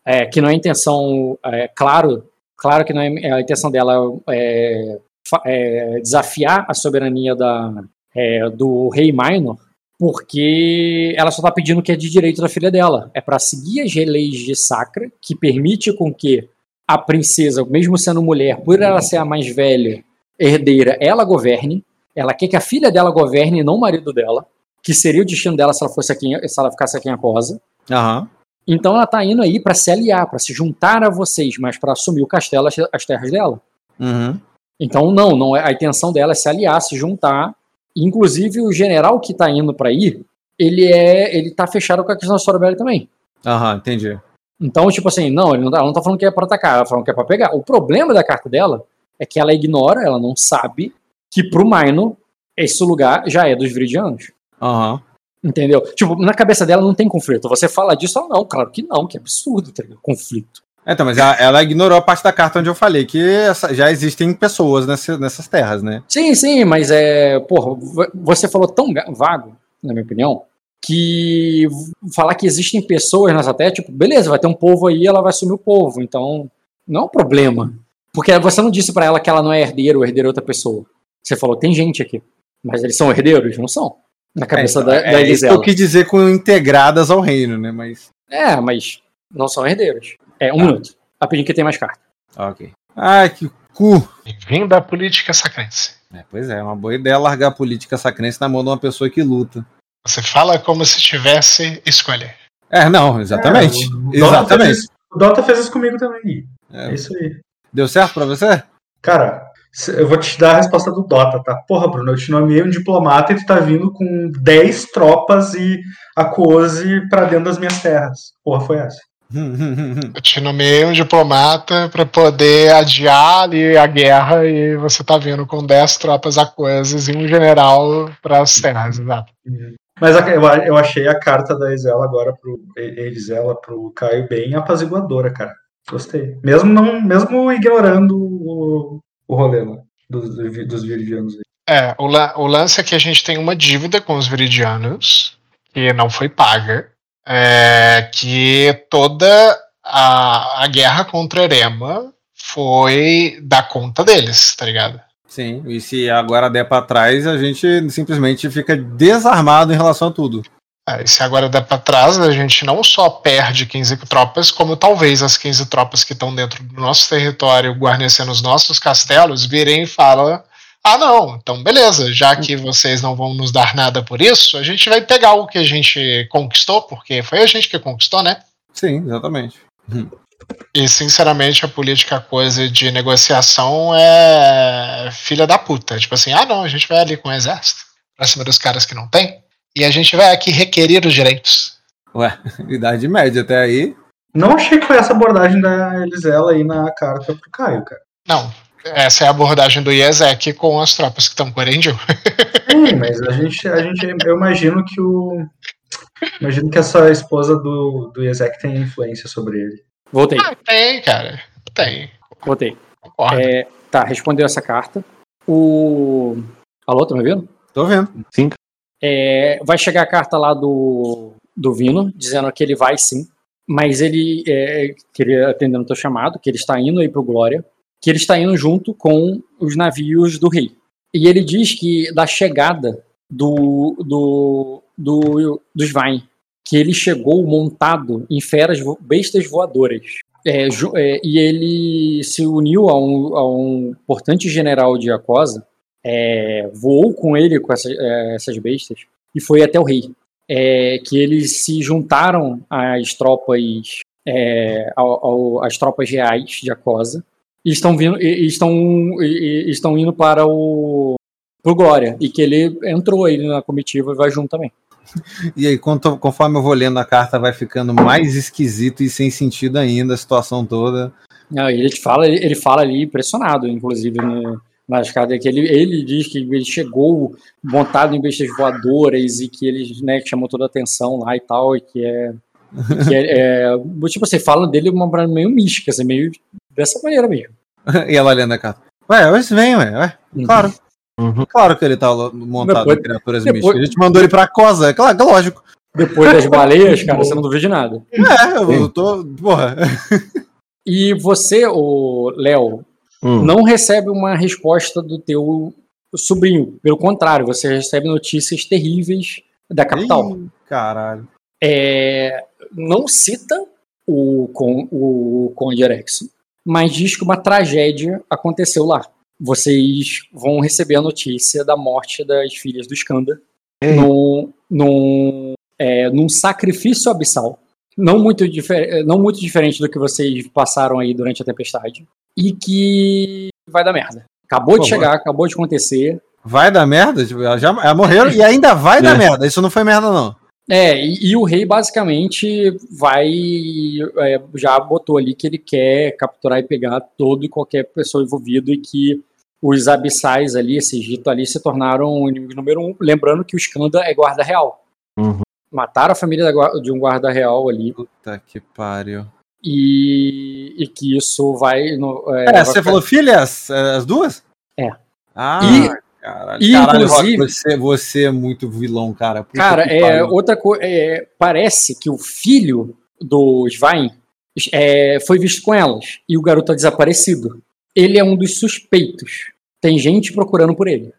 é, que não é intenção, é, claro, claro que não é a intenção dela é, é desafiar a soberania da, é, do rei Minor, porque ela só está pedindo o que é de direito da filha dela. É para seguir as leis de Sacra, que permite com que a princesa, mesmo sendo mulher, por ela ser a mais velha herdeira, ela governe. Ela quer que a filha dela governe, e não o marido dela, que seria o destino dela se ela fosse aqui, se ela ficasse aqui em Acosa. Aham. Então ela tá indo aí pra se aliar, pra se juntar a vocês, mas pra assumir o castelo, as, as terras dela. Uhum. Então não, não é a intenção dela é se aliar, se juntar. Inclusive o general que tá indo pra ir, ele é, ele tá fechado com a questão da Sorobelli também. Aham, entendi. Então, tipo assim, não, ele não tá, ela não tá falando que é pra atacar, ela tá falando que é pra pegar. O problema da carta dela é que ela ignora, ela não sabe que pro Maino esse lugar já é dos Viridianos. Aham. Entendeu? Tipo, na cabeça dela não tem conflito. Você fala disso ou não? Claro que não, que absurdo, tá ligado? Conflito. É, Então, mas ela, ela ignorou a parte da carta onde eu falei que essa- já existem pessoas nessa- nessas terras, né? Sim, sim, mas é. Porra, vo- você falou tão vago, na minha opinião, que falar que existem pessoas nessa terra, tipo, beleza, vai ter um povo aí, ela vai assumir o povo. Então, não é um problema. Porque você não disse pra ela que ela não é herdeiro ou herdeiro é outra pessoa. Você falou, tem gente aqui. Mas eles são herdeiros? Não são. Na cabeça é, da, da é isso que Elisela. eu quis dizer com integradas ao reino, né? Mas. É, mas não são herdeiros. É, um minuto. Rapidinho que tem mais carta. Ok. Ai, que cu. Bem-vindo à política sacrense. É, pois é, é uma boa ideia largar a política sacrense na mão de uma pessoa que luta. Você fala como se tivesse escolha. É, não, exatamente. É, o Dota exatamente. fez isso- O Dota fez isso comigo também. É. É isso aí. Deu certo pra você? Cara, eu vou te dar a resposta do Dota, tá? Porra, Bruno, eu te nomeei um diplomata e tu tá vindo com 10 tropas e a Coase pra dentro das minhas terras. Porra, foi essa. Eu te nomeei um diplomata pra poder adiar ali a guerra e você tá vindo com 10 tropas aquosas e um general pras terras, exato. Mas a- eu, eu achei a carta da Elisela agora pro Elisela pro Caio bem apaziguadora, cara. Gostei. Mesmo não, mesmo ignorando o, o rolê lá dos, dos viridianos. É, o, la- o lance é que a gente tem uma dívida com os viridianos que não foi paga, é, que toda a, a guerra contra Erema foi da conta deles, tá ligado? Sim, e se agora der pra trás, a gente simplesmente fica desarmado em relação a tudo. É, e se agora der pra trás, a gente não só perde 15 tropas, como talvez as 15 tropas que estão dentro do nosso território, guarnecendo os nossos castelos, virem e falam: ah, não, então beleza, já que vocês não vão nos dar nada por isso, a gente vai pegar o que a gente conquistou, porque foi a gente que conquistou, né? Sim, exatamente. E sinceramente a política coisa de negociação é filha da puta. Tipo assim, ah não, a gente vai ali com o exército pra cima dos caras que não tem. E a gente vai aqui requerir os direitos. Ué, idade média até aí. Não achei que foi essa abordagem da Elisela aí na carta pro Caio, cara. Não, essa é a abordagem do Iezek com as tropas que estão com o Erendil. Sim, mas a gente, a gente, eu imagino que o. Imagino que essa esposa do, do Ezek tem influência sobre ele. Voltei, Ah, tem, cara. Tem. voltei. É, tá, respondeu essa carta. O. Alô, tá me ouvindo? Tô vendo. É, vai chegar a carta lá do, do Vino, dizendo que ele vai sim, mas ele é, queria atendendo o teu chamado, que ele está indo aí pro Glória, que ele está indo junto com os navios do rei. E ele diz que da chegada do, do, do dos Vain, que ele chegou montado em feras bestas voadoras. É, é, e ele se uniu a um, a um importante general de Acosa, é, voou com ele com essa- é, essas bestas e foi até o rei. É, que eles se juntaram às tropas é, ao- ao- às tropas reais de Acosa e estão vindo e, estão e estão indo para o pro Glória e que ele entrou aí na comitiva e vai junto também. E aí, quanto- conforme eu vou lendo a carta, vai ficando mais esquisito e sem sentido ainda a situação toda. Não, ele fala, ele fala ali impressionado, inclusive, no, nas cartas, que ele, ele diz que ele chegou montado em bestas voadoras e que ele né, chamou toda a atenção lá e tal, e que é. que é, é tipo, você fala dele uma maneira meio mística, assim, meio dessa maneira mesmo. e ela lendo a carta. Ué, hoje vem, ué. ué. Claro. Uhum. Claro que ele tá montado Depois- em criaturas depois- místicas. A gente mandou ele pra Cosa, é claro, é lógico. Depois das baleias, cara, você não duvida de nada. É, eu, tô. Porra. E você, o Léo, Hum. não recebe uma resposta do teu sobrinho. Pelo contrário, você recebe notícias terríveis da capital. Ih, caralho. É, não cita o, con, o Conde Erexo, mas diz que uma tragédia aconteceu lá. Vocês vão receber a notícia da morte das filhas do Skanda num, num, é, num sacrifício abissal não muito, não muito diferente do que vocês passaram aí durante a tempestade. E que vai dar merda. Acabou de chegar, acabou de acontecer. Vai dar merda? Tipo, já morreram e ainda vai dar merda. Isso não foi merda, não. É, e, e o rei basicamente vai. é, já botou ali que ele quer capturar e pegar todo e qualquer pessoa envolvida e que os abissais ali, esse Egito ali, se tornaram o inimigo número um. Lembrando que o Skanda é guarda real. Uhum. Mataram a família de um guarda real ali Puta que pariu. e, e que isso vai. No, é, É, vai você ficar- falou filhas? é, As duas? É. Ah, E- caralho. e, Caralho, Rock, inclusive- você, você é muito vilão, cara. Puta Cara, é, outra coisa. parece que o filho do Svein é, foi visto com elas e o garoto tá desaparecido. Ele é um dos suspeitos. Tem gente procurando por ele.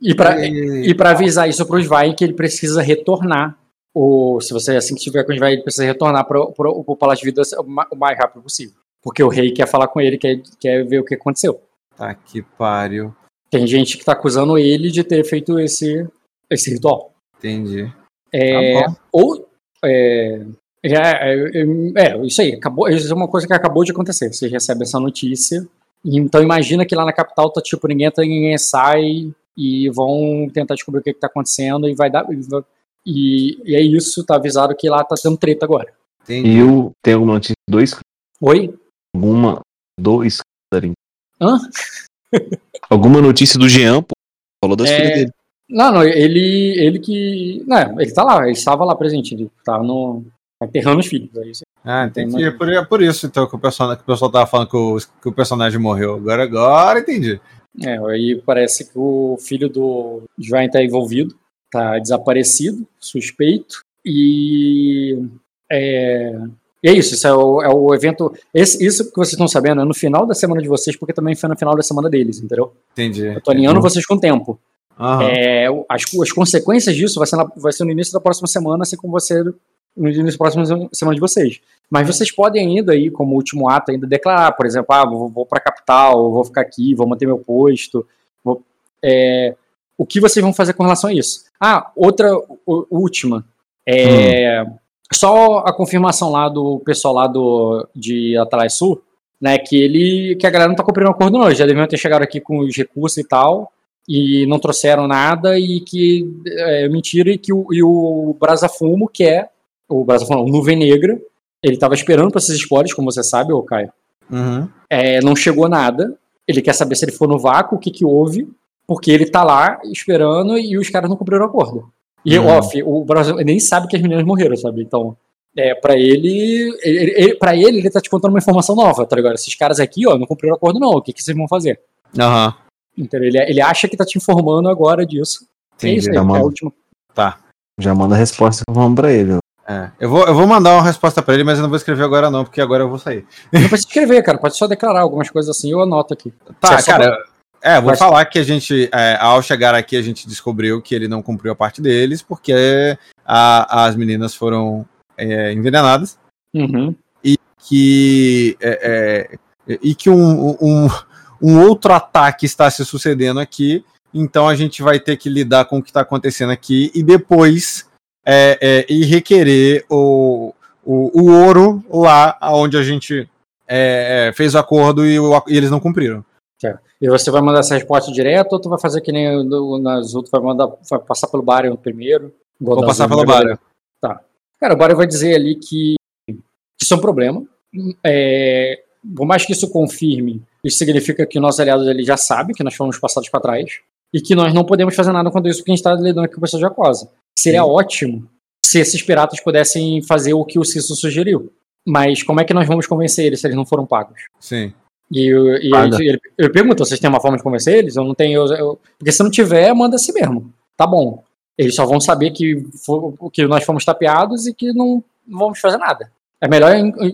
E pra, E- e pra avisar isso pro Svein que ele precisa retornar. Ou se você assim que estiver com o Svein, ele precisa retornar pro, pro Palácio de Vida o ma- o mais rápido possível. Porque o rei quer falar com ele, quer, quer ver o que aconteceu. Tá que pariu. Tem gente que tá acusando ele de ter feito esse, esse ritual. Entendi. É, Tá ou é, é, é, é, isso aí, acabou, isso é uma coisa que acabou de acontecer. Você recebe essa notícia, então imagina que lá na capital tá tipo ninguém entra, ninguém sai e vão tentar descobrir o que, que tá acontecendo e vai dar e, e, é isso, tá avisado que lá tá tendo treta agora. Entendi. E eu tenho alguma notícia dois Oi? alguma dois Scandarin. Hã? Alguma notícia do Jean, pô. Falou das É, filhas dele. Não, não, ele ele que, não, ele tá lá, ele estava lá presente, ele tá no enterrando os filhos, é isso. Ah, entendi. É por, é por isso, então, que o, personagem, que o pessoal tava falando que o, que o personagem morreu. Agora, agora entendi. É, aí parece que o filho do Svein tá envolvido, tá desaparecido, suspeito, e é, e é isso, isso é o, é o evento, esse- isso que vocês estão sabendo é no final da semana de vocês, porque também foi no final da semana deles, entendeu? Entendi. Eu tô alinhando vocês com o tempo. Aham. É, as, as consequências disso vai ser, na- vai ser no início da próxima semana, assim como vai ser no início da próxima semana de vocês. Mas vocês podem ainda aí, como último ato, ainda declarar, por exemplo, ah, vou, vou para a capital, vou ficar aqui, vou manter meu posto. vou- é, o que vocês vão fazer com relação a isso? Ah, outra última. É, Só a confirmação lá do pessoal lá do, de Atalai Sul, né, que ele que a galera não tá cumprindo o acordo não, já deviam ter chegado aqui com os recursos e tal, e não trouxeram nada, e que é mentira, e que o, e o Brasa Fumo, que é o não, o Nuvem Negra, ele tava esperando pra esses spoilers, como você sabe, ô Caio, Uhum. é, não chegou nada, ele quer saber se ele for no vácuo, o que que houve, porque ele tá lá esperando e os caras não cumpriram o acordo. E Uhum. off, o Brasil nem sabe que as meninas morreram, sabe? Então, é, para ele, ele, ele para ele, ele tá te contando uma informação nova, tá ligado? Esses caras aqui, ó, não cumpriram o acordo não, o que que vocês vão fazer? Aham. Então, ele, ele acha que tá te informando agora disso. é Entendi. isso aí, tá é a última. Já manda a resposta que vamos pra ele. É. Eu, vou, eu vou mandar uma resposta pra ele, mas eu não vou escrever agora, não, porque agora eu vou sair. Não precisa escrever, cara, pode só declarar algumas coisas assim, eu anoto aqui. Tá, É cara. É, vou Mas- falar que a gente, é, ao chegar aqui, a gente descobriu que ele não cumpriu a parte deles, porque a- as meninas foram é, envenenadas. Uhum. que é, é, e que um, um, um outro ataque está se sucedendo aqui, então a gente vai ter que lidar com o que está acontecendo aqui e depois é, é, e requerer o, o, o ouro lá onde a gente é, é, fez o acordo e, o- e eles não cumpriram. E você vai mandar essa resposta direto ou tu vai fazer que nem nas outras, vai mandar, vai passar pelo Barry primeiro? Vou passar pelo Barry. Tá. Cara, o Barry vai dizer ali que, que isso é um problema. É, por mais que isso confirme, isso significa que nossos aliados ali já sabem que nós fomos passados para trás e que nós não podemos fazer nada quanto isso porque a gente está lidando aqui com pessoas de Aquosa. Seria Sim. ótimo se esses piratas pudessem fazer o que o Cisso sugeriu. Mas como é que nós vamos convencer eles se eles não foram pagos? Sim. E, eu- e ele, ele pergunta, vocês têm uma forma de convencer eles? Eu não tenho. eu- eu- porque se não tiver, manda assim mesmo. Tá bom. Eles só vão saber que, que nós fomos tapeados e que não, vamos fazer nada. É melhor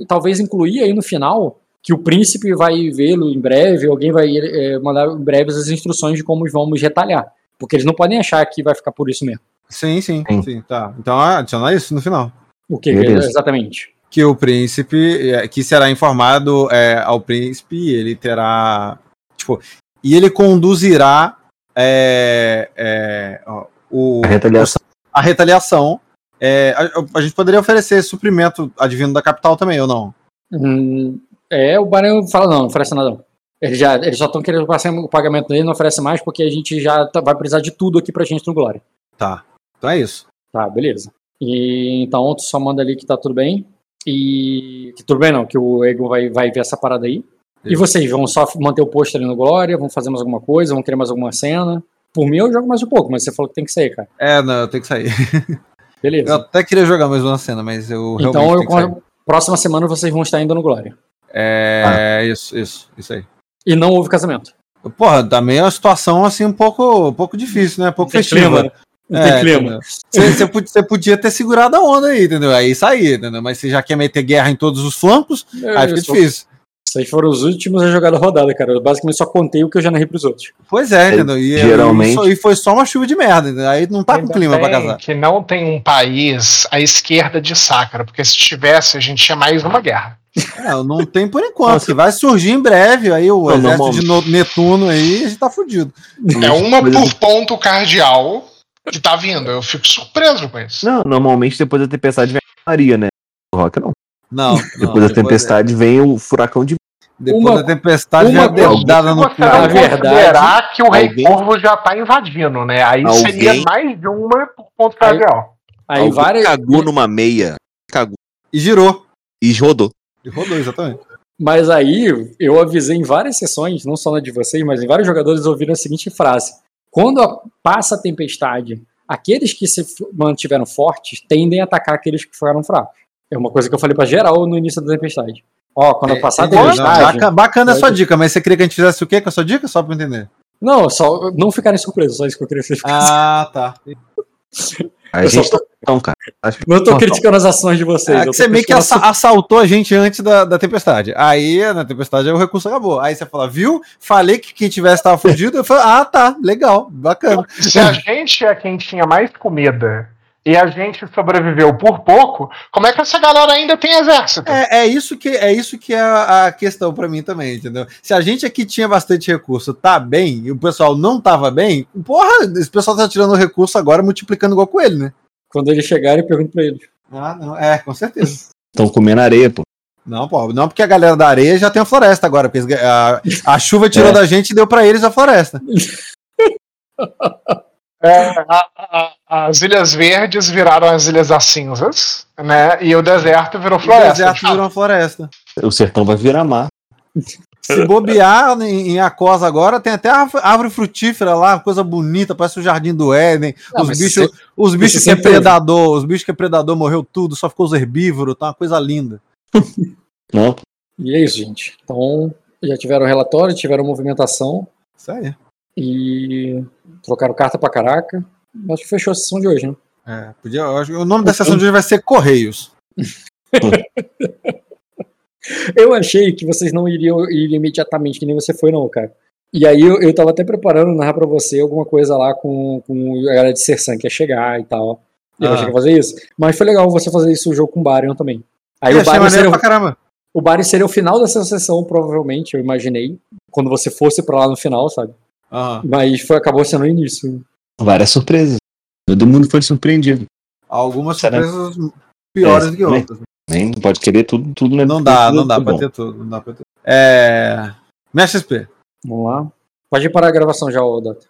talvez incluir aí no final que o príncipe vai vê-lo em breve, alguém vai eh, mandar em breve as instruções de como vamos retalhar. Porque eles não podem achar que vai ficar por isso mesmo. Sim, sim, Sim. sim, tá. Então adiciona isso no final. O que Beleza. exatamente? Que o príncipe, é, que será informado é, ao príncipe, ele terá. Tipo, e ele conduzirá é, é, ó, o, A retaliação. a retaliação É, a, a gente poderia oferecer suprimento advindo da capital também, ou não? Hum, é, o Barão fala, não, não oferece nada não. Eles, já, eles só estão querendo passar o pagamento dele, não oferece mais, porque a gente já tá- vai precisar de tudo aqui pra gente no Glória. Tá. Então é isso. Tá, beleza. E então tu só manda ali que tá tudo bem. E. Que tudo bem não, que o Egon vai, vai ver essa parada aí. E Isso. vocês vão só manter o posto ali no Glória, vão fazer mais alguma coisa, vão querer mais alguma cena. Por mim eu jogo mais um pouco, mas você falou que tem que sair, cara. É, não, eu tenho que sair. Eu Beleza. até queria jogar mais uma cena, mas eu realmente Então eu, que sair. próxima semana vocês vão estar indo no Glória. É, isso, isso, isso aí. E não houve casamento. Porra, também é uma situação assim um pouco, um pouco difícil, né? Um pouco Tem festiva. clima, né? Não É, tem clima. Você, podia, ter segurado a onda aí, entendeu? Aí sair, entendeu? Mas você já quer meter guerra em todos os flancos, aí fica Isso. difícil. Vocês foram os últimos a jogar da rodada, cara. Eu basicamente só contei o que eu já narrei pros outros. Pois é, entendeu? E, Geralmente- E, foi só uma chuva de merda, entendeu? Aí não tá com Ainda clima pra casar. Que não tem um país à esquerda de Sacra, porque se tivesse, a gente tinha mais uma guerra. Não, não tem por enquanto, que vai surgir em breve. Aí o Não, exército normalmente- de No- Netuno aí, a gente tá fudido. É uma por ponto cardial que tá vindo. Eu fico surpreso com isso. Não, normalmente depois da tempestade vem a Maria, né? O Rock não. Não, Depois não, da tempestade vem o furacão de. Depois Uma- da tempestade uma já dedada no Você cu. não Na verdade, considerar que o Rei alguém- Corvo já tá invadindo, né? Aí Alguém- seria mais de uma por ponto Aí- cardial. Aí Alguém várias. cagou numa meia. Cagou. E girou. E rodou. Rodou, exatamente. Mas aí eu avisei em várias sessões, não só na de vocês, mas em vários jogadores ouviram a seguinte frase: quando passa a tempestade, aqueles que se mantiveram fortes tendem a atacar aqueles que ficaram fracos. É uma coisa que eu falei pra geral no início da tempestade. Ó, quando passar a. Não, tempestade. baca- bacana a sua dica, mas você queria que a gente fizesse o quê com a sua dica? Só pra entender. Não, só não ficarem surpresos, só isso que eu queria que vocês. Ah, tá. A Eu gente só tá. Então, cara. Acho que- não tô criticando as ações de vocês. É, você meio que assa- assaltou a gente antes da, da tempestade. Aí, na tempestade, aí o recurso acabou. Aí você fala, viu? Falei que quem tivesse tava fudido. Eu falei, ah, tá, legal, bacana. Se a gente é quem tinha mais comida e a gente sobreviveu por pouco, como é que essa galera ainda tem exército? É, é isso que é isso que é a, a questão pra mim também, entendeu? Se a gente aqui tinha bastante recurso, tá bem, e o pessoal não tava bem, porra, esse pessoal tá tirando recurso agora multiplicando igual com ele, né? Quando eles chegarem, eu pergunto pra eles. Ah, não, é, com certeza. Estão comendo areia, pô. Não, pô, não porque a galera da areia já tem a floresta agora, porque a, a chuva tirou É. da gente e deu pra eles a floresta. É, a- a- as Ilhas Verdes viraram as Ilhas das Cinzas, né? E o deserto virou O floresta. deserto de fato. virou floresta. O sertão vai virar mar. Se bobear em, em Acosa agora, tem até árvore- árvore frutífera lá, coisa bonita, parece o jardim do Éden. Não, os bichos, os bichos isso que é teve. predador, os bichos que é predador morreu tudo, só ficou os herbívoros, tá uma coisa linda. Não, E é isso, gente. Então, já tiveram relatório, tiveram movimentação Isso aí. e trocaram carta pra caraca. Acho que fechou a sessão de hoje, né? É, podia, o nome da sessão de hoje vai ser Correios. Eu achei que vocês não iriam ir imediatamente, que nem você foi, não, cara. E aí eu, eu tava até preparando narrar pra você alguma coisa lá com, com a galera de Sersan que ia chegar e tal. Eu Ah. achei que ia fazer isso. Mas foi legal você fazer isso o jogo com o Barion também. Aí Eu o Barion, seria, pra caramba. o Barion seria o final dessa sessão, provavelmente, eu imaginei. Quando você fosse pra lá no final, sabe? Aham. Mas foi, acabou sendo o início. várias surpresas. Todo mundo foi surpreendido. Algumas Será? surpresas piores É, do que também. outras. Nem pode querer tudo, tudo né? Não dá, Tudo não dá tudo pra bom. ter tudo. Não dá pra ter. É. Mestre XP. Vamos lá. Pode parar a gravação já, ô Dota.